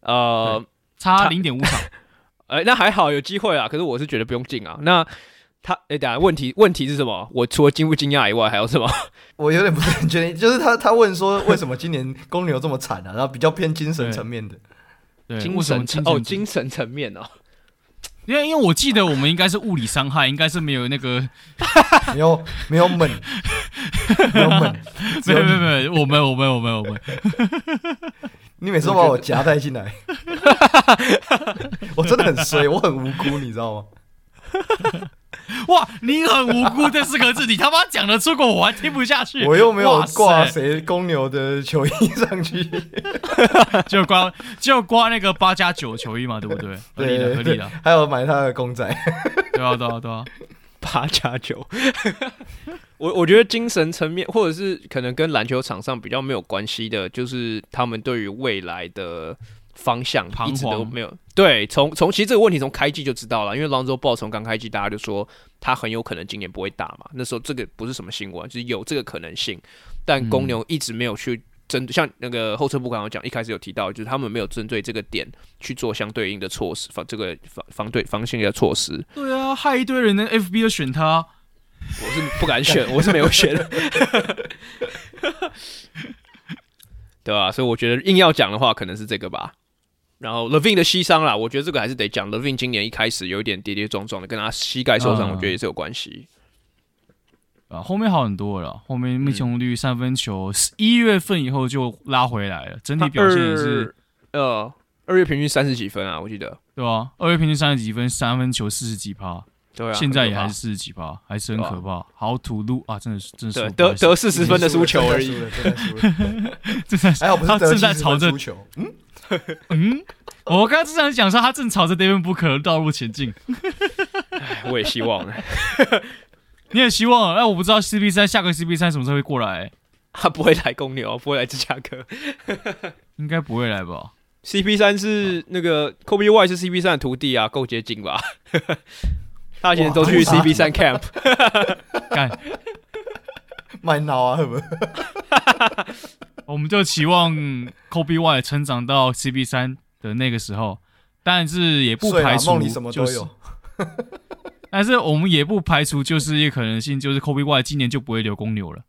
Speaker 2: 呃，
Speaker 3: 差零点五场。
Speaker 2: 哎，那还好有机会啊。可是我是觉得不用进啊。那他哎，等下问题问题是什么？我除了惊不惊讶以外，还有什么？
Speaker 1: 我有点不是很确定，就是他他问说为什么今年公牛这么惨啊？然后比较偏精神层面的。
Speaker 2: 精神层哦，精神层面哦，
Speaker 3: 因为因为我记得我们应该是物理伤害，应该是没有那个
Speaker 1: 没有没有猛，没有猛，
Speaker 3: 没有没有没有，我们我们我们我们，
Speaker 1: 你每次都把我夹带进来，我真的很衰，我很无辜，你知道吗？
Speaker 3: 哇，你很无辜这四个字，你他妈讲的出口，我还听不下去。
Speaker 1: 我又没有挂谁公牛的球衣上去，
Speaker 3: 就挂就挂那个八加九球衣嘛，对不对？合理的，合理的。
Speaker 1: 还有买他的公仔，
Speaker 3: 对啊，对啊，对啊，
Speaker 2: 八加九。我我觉得精神层面，或者是可能跟篮球场上比较没有关系的，就是他们对于未来的。方向一直都没有对，从从其实这个问题从开季就知道了，因为 Lonzo Ball 从刚开季大家就说他很有可能今年不会打嘛，那时候这个不是什么新闻，就是有这个可能性，但公牛一直没有去针对，像那个后车部刚刚讲，一开始有提到，就是他们没有针对这个点去做相对应的措施，防这个防防对防线的措施。
Speaker 3: 对啊，害一堆人的 FB 都选他，
Speaker 2: 我是不敢选，我是没有选，对吧？所以我觉得硬要讲的话，可能是这个吧。然后 Levine 的膝伤啦，我觉得这个还是得讲。Levine 今年一开始有一点跌跌撞撞的，跟他膝盖受伤，我觉得也是有关系。
Speaker 3: 啊，后面好很多了，后面命中率、三分球，一、嗯、月份以后就拉回来了，整体表现也是
Speaker 2: 呃，二月平均三十几分啊，我记得
Speaker 3: 对啊？二月平均三十几分，三分球四十几趴，
Speaker 2: 对啊，
Speaker 3: 现在也还是四十几趴，还是很可怕。好土路啊，真的是真的是
Speaker 2: 得得四十分的输球而已，
Speaker 3: 正在
Speaker 1: 还好不是
Speaker 3: 正在朝着
Speaker 1: 球，
Speaker 3: 嗯。嗯，我刚刚正在讲说他正朝着 Devin Booker 的道路前进。
Speaker 2: 我也希望，
Speaker 3: 你也希望。哎，我不知道 CP 三下个 CP 三什么时候会过来？
Speaker 2: 他不会来公牛，不会来芝加哥，
Speaker 3: 应该不会来吧
Speaker 2: ？CP 三是那个 Kobe White 是 CP 三的徒弟啊，够接近吧？他以前都去 CP 三 camp，
Speaker 3: 干
Speaker 1: 卖脑啊，是不是？
Speaker 3: 我们就期望 Kobe White 成长到 CB 三的那个时候，但是也不排除
Speaker 1: 梦里什么都有。
Speaker 3: 但是我们也不排除就是一个可能性，就是 Kobe White 今年就不会留公牛了。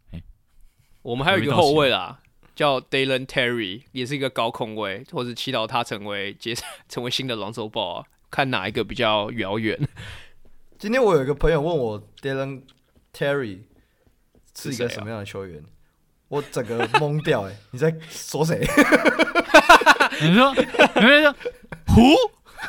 Speaker 2: 我们还有一个后卫啦，叫 Dalen Terry，也是一个高控卫，或者祈祷他成为接成为新的 Lonzo Ball 啊，看哪一个比较遥远。
Speaker 1: 今天我有一个朋友问我 Dalen Terry 是一个什么样的球员，啊、我整个懵掉哎、欸，你在说谁？
Speaker 3: 你说，你说胡？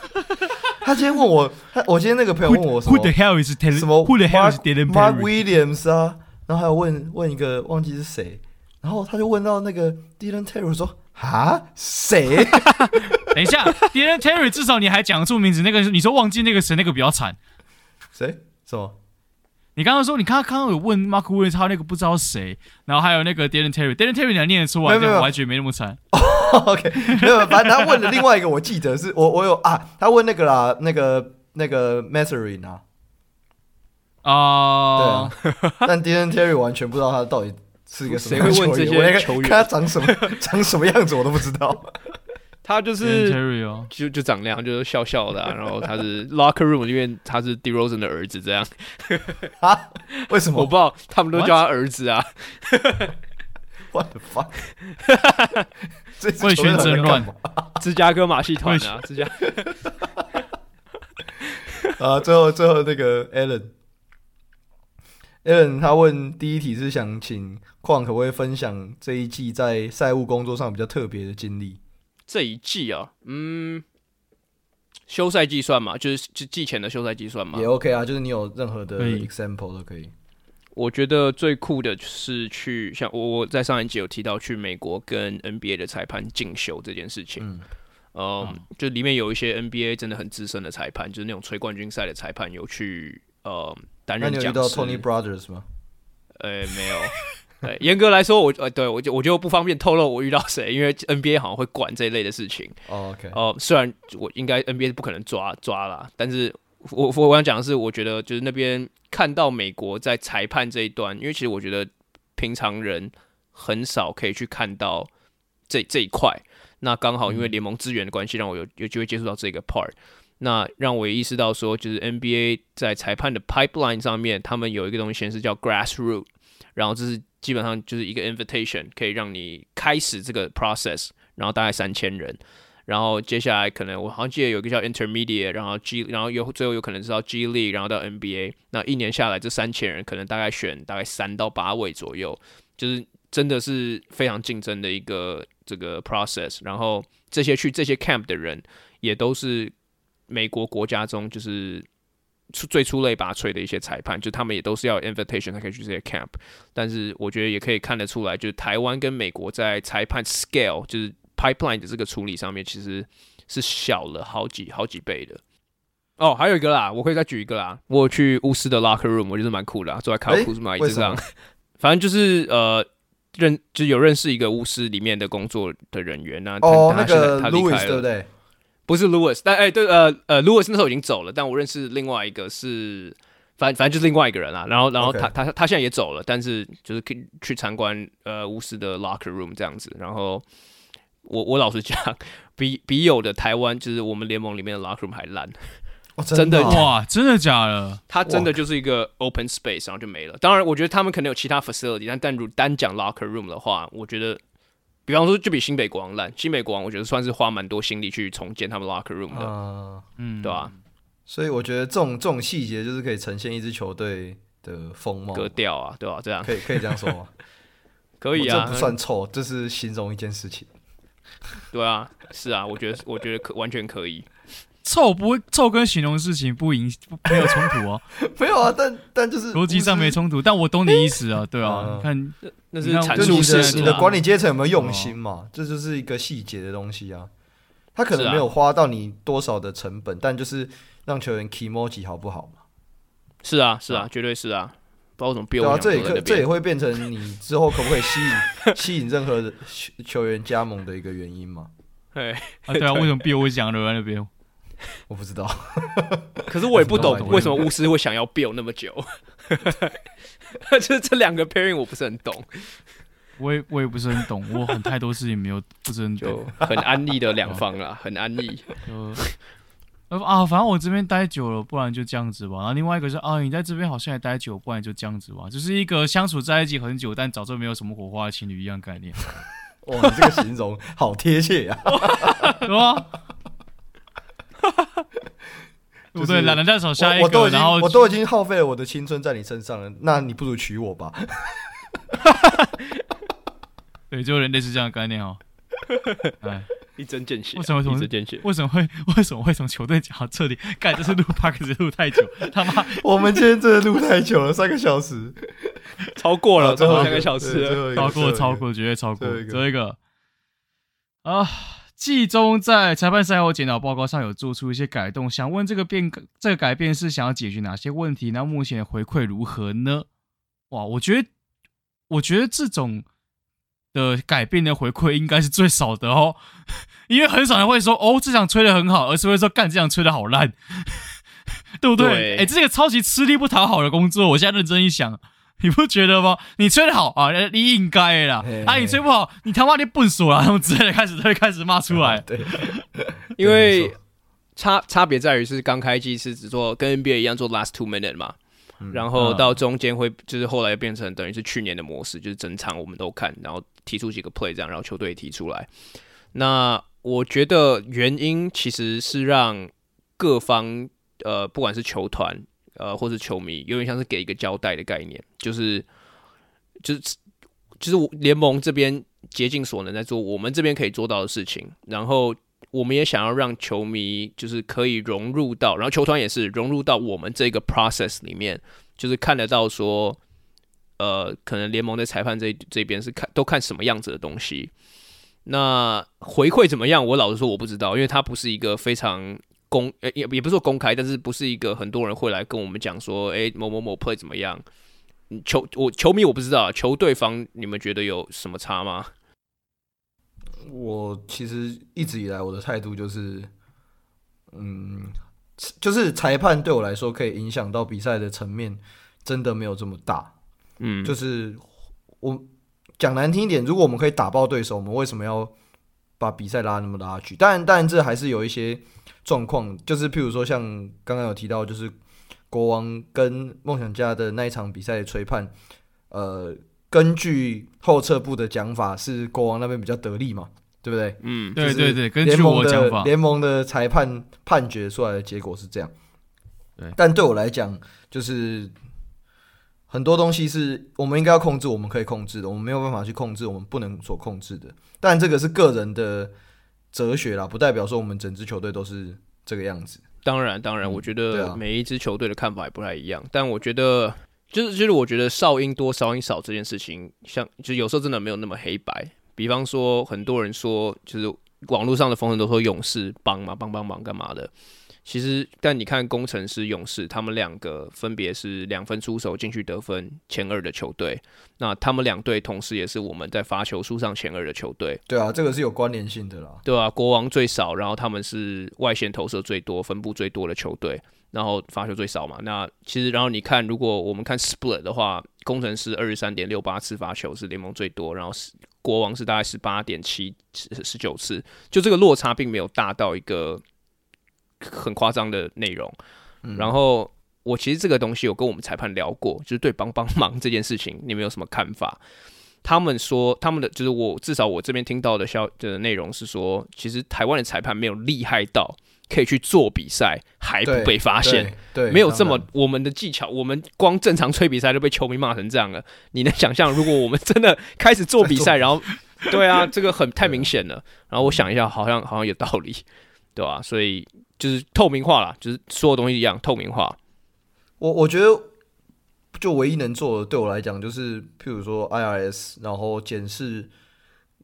Speaker 1: 他今天问我，他我今天那个朋友问我什么
Speaker 3: Who the hell is Dalen？
Speaker 1: 什么
Speaker 3: Who the hell is
Speaker 1: Mark Williams 啊？然后还有问问一个忘记是谁，然后他就问到那个 Dylan Terry 说：“哈，谁？
Speaker 3: 等一下，Dylan Terry 至少你还讲得出名字。那个你说忘记那个谁，那个比较惨。
Speaker 1: 谁？什么？
Speaker 3: 你刚刚说你刚刚刚刚有问 Mark Williams，他那个不知道谁，然后还有那个 Dylan Terry，Dylan Terry 你还念得出来，完全没那么惨。
Speaker 1: Oh, OK，没有，反正他问的另外一个我记得是我我有啊，他问那个啦，那个那个 m a s s e r i n 啊。
Speaker 3: 啊，
Speaker 1: 对啊，但 Dylan Terry 完全不知道他到底是一个什么
Speaker 2: 谁会问这些球员？
Speaker 1: 看他长什么 长什么样子我都不知道。
Speaker 2: 他就是就就长那样，就是笑笑的、啊。然后他是 Locker Room 因为他是 DeRozan 的儿子，这样
Speaker 1: 啊？为什么？
Speaker 2: 我不知道，他们都叫他儿子啊。
Speaker 1: What the fuck？
Speaker 3: 会宣争乱？
Speaker 2: 芝加哥马戏团啊，芝加。
Speaker 1: 啊，最后最后那个 Allen。Allen 他问第一题是想请矿可不可以分享这一季在赛务工作上比较特别的经历？
Speaker 2: 这一季啊，嗯，休赛季算嘛？就是就季前的休赛季算嘛？
Speaker 1: 也 OK 啊，就是你有任何的 example 都可以。
Speaker 2: 我觉得最酷的是去像我我在上一集有提到去美国跟 NBA 的裁判进修这件事情。嗯，呃、嗯，就里面有一些 NBA 真的很资深的裁判，就是那种吹冠军赛的裁判有去呃。担任讲师。那你有遇到
Speaker 1: Tony Brothers 吗？
Speaker 2: 呃、欸，没有。对，严格来说，我呃，对我就我就不方便透露我遇到谁，因为 NBA 好像会管这一类的事情。
Speaker 1: Oh, OK。
Speaker 2: 呃，虽然我应该 NBA 是不可能抓抓啦，但是我我我想讲的是，我觉得就是那边看到美国在裁判这一端，因为其实我觉得平常人很少可以去看到这这一块。那刚好因为联盟资源的关系，让我有有机会接触到这个 part。那让我也意识到说，就是 NBA 在裁判的 pipeline 上面，他们有一个东西显示叫 grassroot，然后这是基本上就是一个 invitation，可以让你开始这个 process，然后大概三千人，然后接下来可能我好像记得有一个叫 intermediate，然后 G，然后又最后有可能是到 GLE，然后到 NBA，那一年下来这三千人可能大概选大概三到八位左右，就是真的是非常竞争的一个这个 process，然后这些去这些 camp 的人也都是。美国国家中就是出最出类拔萃的一些裁判，就他们也都是要 invitation 才可以去这些 camp。但是我觉得也可以看得出来，就是台湾跟美国在裁判 scale 就是 pipeline 的这个处理上面，其实是小了好几好几倍的。哦，还有一个啦，我可以再举一个啦。我去巫师的 locker room，我觉得蛮酷的啊，坐在卡库斯马椅子上，反正就是呃认就有认识一个巫师里面的工作的人员啊。
Speaker 1: 哦，那个 Louis 对不对？
Speaker 2: 不是 Louis，但哎、欸，对，呃呃，Louis 那时候已经走了，但我认识另外一个是，反反正就是另外一个人啊。然后，然后他.他他现在也走了，但是就是可以去参观呃巫师的 locker room 这样子。然后我我老实讲，比比有的台湾就是我们联盟里面的 locker room 还烂，
Speaker 1: 哦，真的，
Speaker 2: 真的
Speaker 3: 哇，真的假的？
Speaker 2: 他真的就是一个 open space，然后就没了。当然，我觉得他们可能有其他 facility，但但如单讲 locker room 的话，我觉得。比方说，就比新北国王烂。新北国王，我觉得算是花蛮多心力去重建他们 locker room 的，
Speaker 1: 呃、
Speaker 2: 嗯，对吧、啊？
Speaker 1: 所以我觉得这种这种细节就是可以呈现一支球队的风貌、
Speaker 2: 格调啊，对吧、啊？这样
Speaker 1: 可以可以这样说吗？
Speaker 2: 可以啊，
Speaker 1: 这不算臭，这是形容一件事情。
Speaker 2: 对啊，是啊，我觉得我觉得可完全可以。
Speaker 3: 臭不会臭，跟形容事情不影没有冲突哦，
Speaker 1: 没有啊，但但就是
Speaker 3: 逻辑上没冲突，但我懂你意思啊，对啊，看
Speaker 2: 那是阐述
Speaker 1: 是你的管理阶层有没有用心嘛，这就是一个细节的东西啊，他可能没有花到你多少的成本，但就是让球员 kimoji 好不好嘛？
Speaker 2: 是啊，是啊，绝对是啊，不知道怎么变。
Speaker 1: 对啊，这也可这也会变成你之后可不可以吸引 吸引任何的球员加盟的一个原因嘛？
Speaker 2: 对
Speaker 3: 啊，对啊，为什么 Bill 会讲留在那边？
Speaker 1: 我不知道，
Speaker 2: 可是我也不懂为什么巫师会想要 build 那么久。就是这两个 pairing 我不是很懂，
Speaker 3: 我也我也不是很懂，我很太多事情没有不是很懂，
Speaker 2: 就很安逸的两方啦，很安逸。
Speaker 3: 呃啊，反正我这边待久了，不然就这样子吧。然后另外一个是啊，你在这边好像也待久，不然就这样子吧。就是一个相处在一起很久，但早就没有什么火花的情侣一样概念。
Speaker 1: 哇，你这个形容好贴切呀，
Speaker 3: 是吧？不 对，懒得再找下一个，然后
Speaker 1: 我都已经耗费了我的青春在你身上了，那你不如娶我吧。
Speaker 3: 对，就类似这样的概念哦。哎，
Speaker 2: 一针见血。
Speaker 3: 为什么从
Speaker 2: 一针见血？
Speaker 3: 为什么会为什么会从球队讲到这里？盖这是录 Podcast 录太久，他妈！
Speaker 1: 我们今天真的录太久了，三个小时，
Speaker 2: 超过了，最后三个小时，
Speaker 3: 超过，超过，绝对超过。最后一个啊。季中在裁判赛后检讨报告上有做出一些改动，想问这个变这个改变是想要解决哪些问题？那目前的回馈如何呢？哇，我觉得我觉得这种的改变的回馈应该是最少的哦，因为很少人会说哦，这场吹的很好，而是会说干这场吹的好烂，对不对？哎对，这个超级吃力不讨好的工作，我现在认真一想。你不觉得吗？你吹得好啊，你应该啦。嘿嘿啊，你吹不好，你他妈的笨死了，他们直接开始都会开始骂出来。对，
Speaker 2: 因为差差别在于是刚开机是只做跟 NBA 一样做 last two minute 嘛，嗯、然后到中间会就是后来变成等于是去年的模式，就是整场我们都看，然后提出几个 play 这样，然后球队提出来。那我觉得原因其实是让各方呃，不管是球团。呃，或是球迷，有点像是给一个交代的概念，就是，就是，就是联盟这边竭尽所能在做我们这边可以做到的事情，然后我们也想要让球迷就是可以融入到，然后球团也是融入到我们这个 process 里面，就是看得到说，呃，可能联盟的裁判这这边是看都看什么样子的东西，那回馈怎么样？我老实说我不知道，因为它不是一个非常。公也也不是说公开，但是不是一个很多人会来跟我们讲说，哎、某某某 play 怎么样？球我球迷我不知道，球队方你们觉得有什么差吗？
Speaker 1: 我其实一直以来我的态度就是，嗯，就是裁判对我来说可以影响到比赛的层面，真的没有这么大。嗯，就是我讲难听一点，如果我们可以打爆对手，我们为什么要把比赛拉那么拉去？当然，当然这还是有一些。状况就是，譬如说，像刚刚有提到，就是国王跟梦想家的那一场比赛的吹判，呃，根据后撤步的讲法，是国王那边比较得力嘛，对不对？
Speaker 3: 嗯，对对对，根据我的讲法，
Speaker 1: 联盟的裁判判决出来的结果是这样。
Speaker 3: 对，
Speaker 1: 但对我来讲，就是很多东西是我们应该要控制，我们可以控制的，我们没有办法去控制我们不能所控制的。但这个是个人的。哲学啦，不代表说我们整支球队都是这个样子。
Speaker 2: 当然，当然，我觉得每一支球队的看法也不太一样。但我觉得，就是就是，我觉得哨音多，哨音少这件事情，像就有时候真的没有那么黑白。比方说，很多人说，就是网络上的风声都说勇士帮嘛，帮帮忙干嘛的。其实，但你看，工程师、勇士，他们两个分别是两分出手进去得分前二的球队。那他们两队同时也是我们在罚球数上前二的球队。
Speaker 1: 对啊，这个是有关联性的啦。
Speaker 2: 对啊，国王最少，然后他们是外线投射最多、分布最多的球队，然后罚球最少嘛。那其实，然后你看，如果我们看 split 的话，工程师二十三点六八次罚球是联盟最多，然后是国王是大概十八点七十九次，就这个落差并没有大到一个。很夸张的内容，嗯、然后我其实这个东西有跟我们裁判聊过，就是对帮帮忙这件事情，你们有什么看法？他们说他们的就是我至少我这边听到的消的内容是说，其实台湾的裁判没有厉害到可以去做比赛还不被发现，
Speaker 1: 对，对
Speaker 2: 没有这么我们的技巧，我们光正常吹比赛就被球迷骂成这样了。你能想象，如果我们真的开始做比赛，然后对啊，这个很太明显了。然后我想一下，好像好像有道理，对吧？所以。就是透明化啦，就是所有东西一样透明化。
Speaker 1: 我我觉得，就唯一能做的，对我来讲，就是譬如说 IRS，然后检视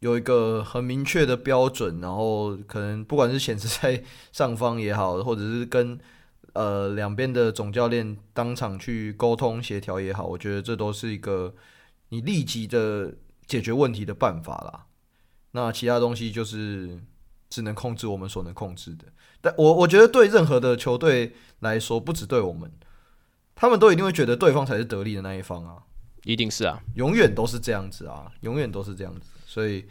Speaker 1: 有一个很明确的标准，然后可能不管是显示在上方也好，或者是跟呃两边的总教练当场去沟通协调也好，我觉得这都是一个你立即的解决问题的办法啦。那其他东西就是只能控制我们所能控制的。但我我觉得对任何的球队来说，不只对我们，他们都一定会觉得对方才是得利的那一方啊。
Speaker 2: 一定是啊，
Speaker 1: 永远都是这样子啊，永远都是这样子。所以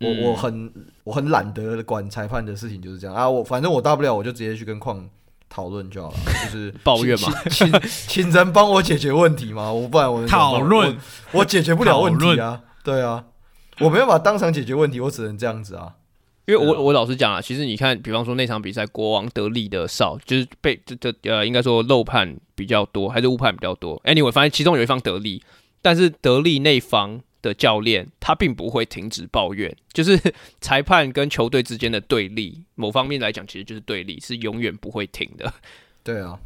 Speaker 1: 我，我、
Speaker 2: 嗯、
Speaker 1: 我很我很懒得管裁判的事情，就是这样啊。我反正我大不了我就直接去跟矿讨论就好了，就是
Speaker 2: 抱怨嘛，
Speaker 1: 请请请人帮我解决问题嘛，我不然我
Speaker 3: 讨论
Speaker 1: 我解决不了问题啊，对啊，我没办法当场解决问题，我只能这样子啊。
Speaker 2: 因为我我老实讲啊，其实你看，比方说那场比赛，国王得利的少，就是被这这呃，应该说漏判比较多，还是误判比较多。Anyway，反正其中有一方得利，但是得利那方的教练他并不会停止抱怨，就是裁判跟球队之间的对立，某方面来讲，其实就是对立，是永远不会停的。
Speaker 1: 对啊，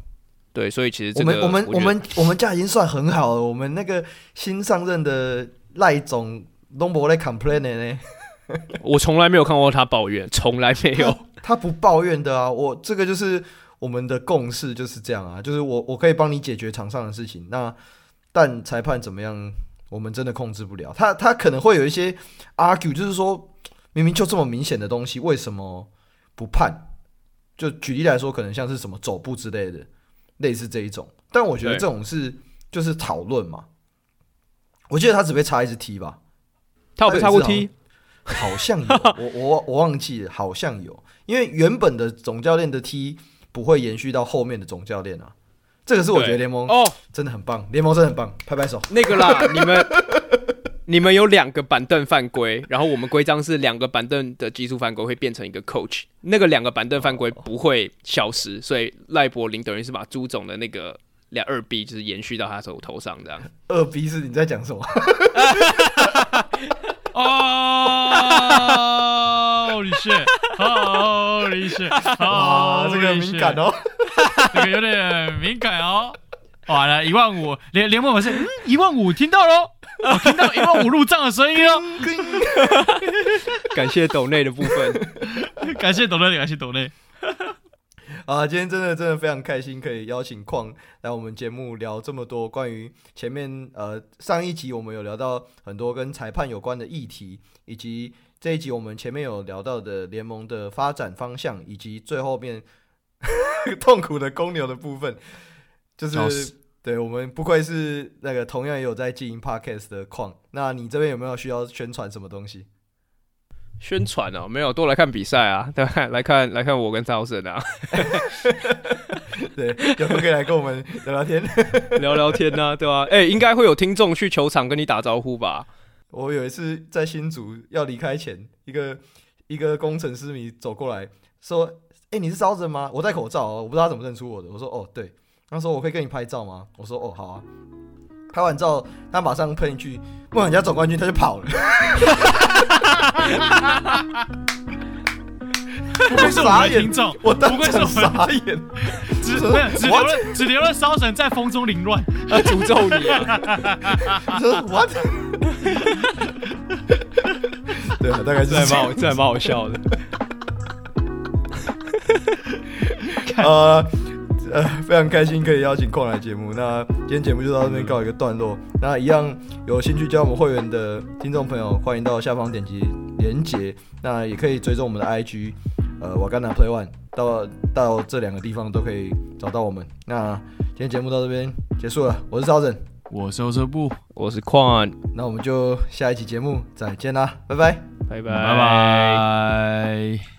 Speaker 2: 对，所以其实这个
Speaker 1: 我们我们我们我们家已经算很好了，我们那个新上任的赖总都没在 complain 呢。
Speaker 2: 我从来没有看过他抱怨，从来没有。
Speaker 1: 他不抱怨的啊，我这个就是我们的共识，就是这样啊，就是我我可以帮你解决场上的事情，那但裁判怎么样，我们真的控制不了。他他可能会有一些 argue，就是说明明就这么明显的东西，为什么不判？就举例来说，可能像是什么走步之类的，类似这一种。但我觉得这种是就是讨论嘛。我记得他只被插一次 T 吧？
Speaker 2: 他有被插过 T？
Speaker 1: 好像有，我我我忘记了，好像有，因为原本的总教练的 T 不会延续到后面的总教练啊，这个是我觉得联盟哦真的很棒，联盟真的很棒，拍拍手。
Speaker 2: 那个啦，你们你们有两个板凳犯规，然后我们规章是两个板凳的技术犯规会变成一个 coach，那个两个板凳犯规不会消失，所以赖柏林等于是把朱总的那个两二 B 就是延续到他手头上这样。
Speaker 1: 二 B 是你在讲什么？
Speaker 3: 哦，李炫，哦，李炫，哦，
Speaker 1: 这个敏感哦，
Speaker 3: 这个有点敏感哦。完了，一万五，连连问我是，嗯，一万五，听到喽，我听到一万五入账的声音哦。
Speaker 2: 感谢抖内的部分，
Speaker 3: 感谢抖内，感谢抖内。
Speaker 1: 啊，今天真的真的非常开心，可以邀请矿来我们节目聊这么多关于前面呃上一集我们有聊到很多跟裁判有关的议题，以及这一集我们前面有聊到的联盟的发展方向，以及最后面 痛苦的公牛的部分，就是、对我们不愧是那个同样也有在经营 Podcast 的矿，那你这边有没有需要宣传什么东西？
Speaker 2: 宣传哦，没有，多来看比赛啊，对，来看来看我跟赵神啊，
Speaker 1: 对，有空可以来跟我们聊聊天，
Speaker 2: 聊聊天啊，对吧、啊？哎、欸，应该会有听众去球场跟你打招呼吧？
Speaker 1: 我有一次在新竹要离开前，一个一个工程师迷走过来说：“哎、欸，你是赵神吗？”我戴口罩、喔，我不知道他怎么认出我的。我说：“哦，对。”他说：“我可以跟你拍照吗？”我说：“哦，好啊。”拍完照，他马上喷一句“梦想家总冠军”，他就跑了。
Speaker 3: 不愧是我们的听众，
Speaker 1: 我当场傻眼，
Speaker 3: 只只留了只留了烧神在风中凌乱，
Speaker 2: 他诅咒你啊！
Speaker 1: What？对啊，大概是
Speaker 2: 这还蛮这还蛮好笑的。
Speaker 1: 呃。呃，非常开心可以邀请矿来节目。那今天节目就到这边告一个段落。那一样有兴趣加我们会员的听众朋友，欢迎到下方点击连结。那也可以追踪我们的 IG，呃，瓦甘达 Play One，到到这两个地方都可以找到我们。那今天节目到这边结束了，我是赵正，
Speaker 3: 我是欧车布，
Speaker 2: 我是矿，
Speaker 1: 那我们就下一期节目再见啦，拜拜，
Speaker 2: 拜拜，
Speaker 3: 拜拜。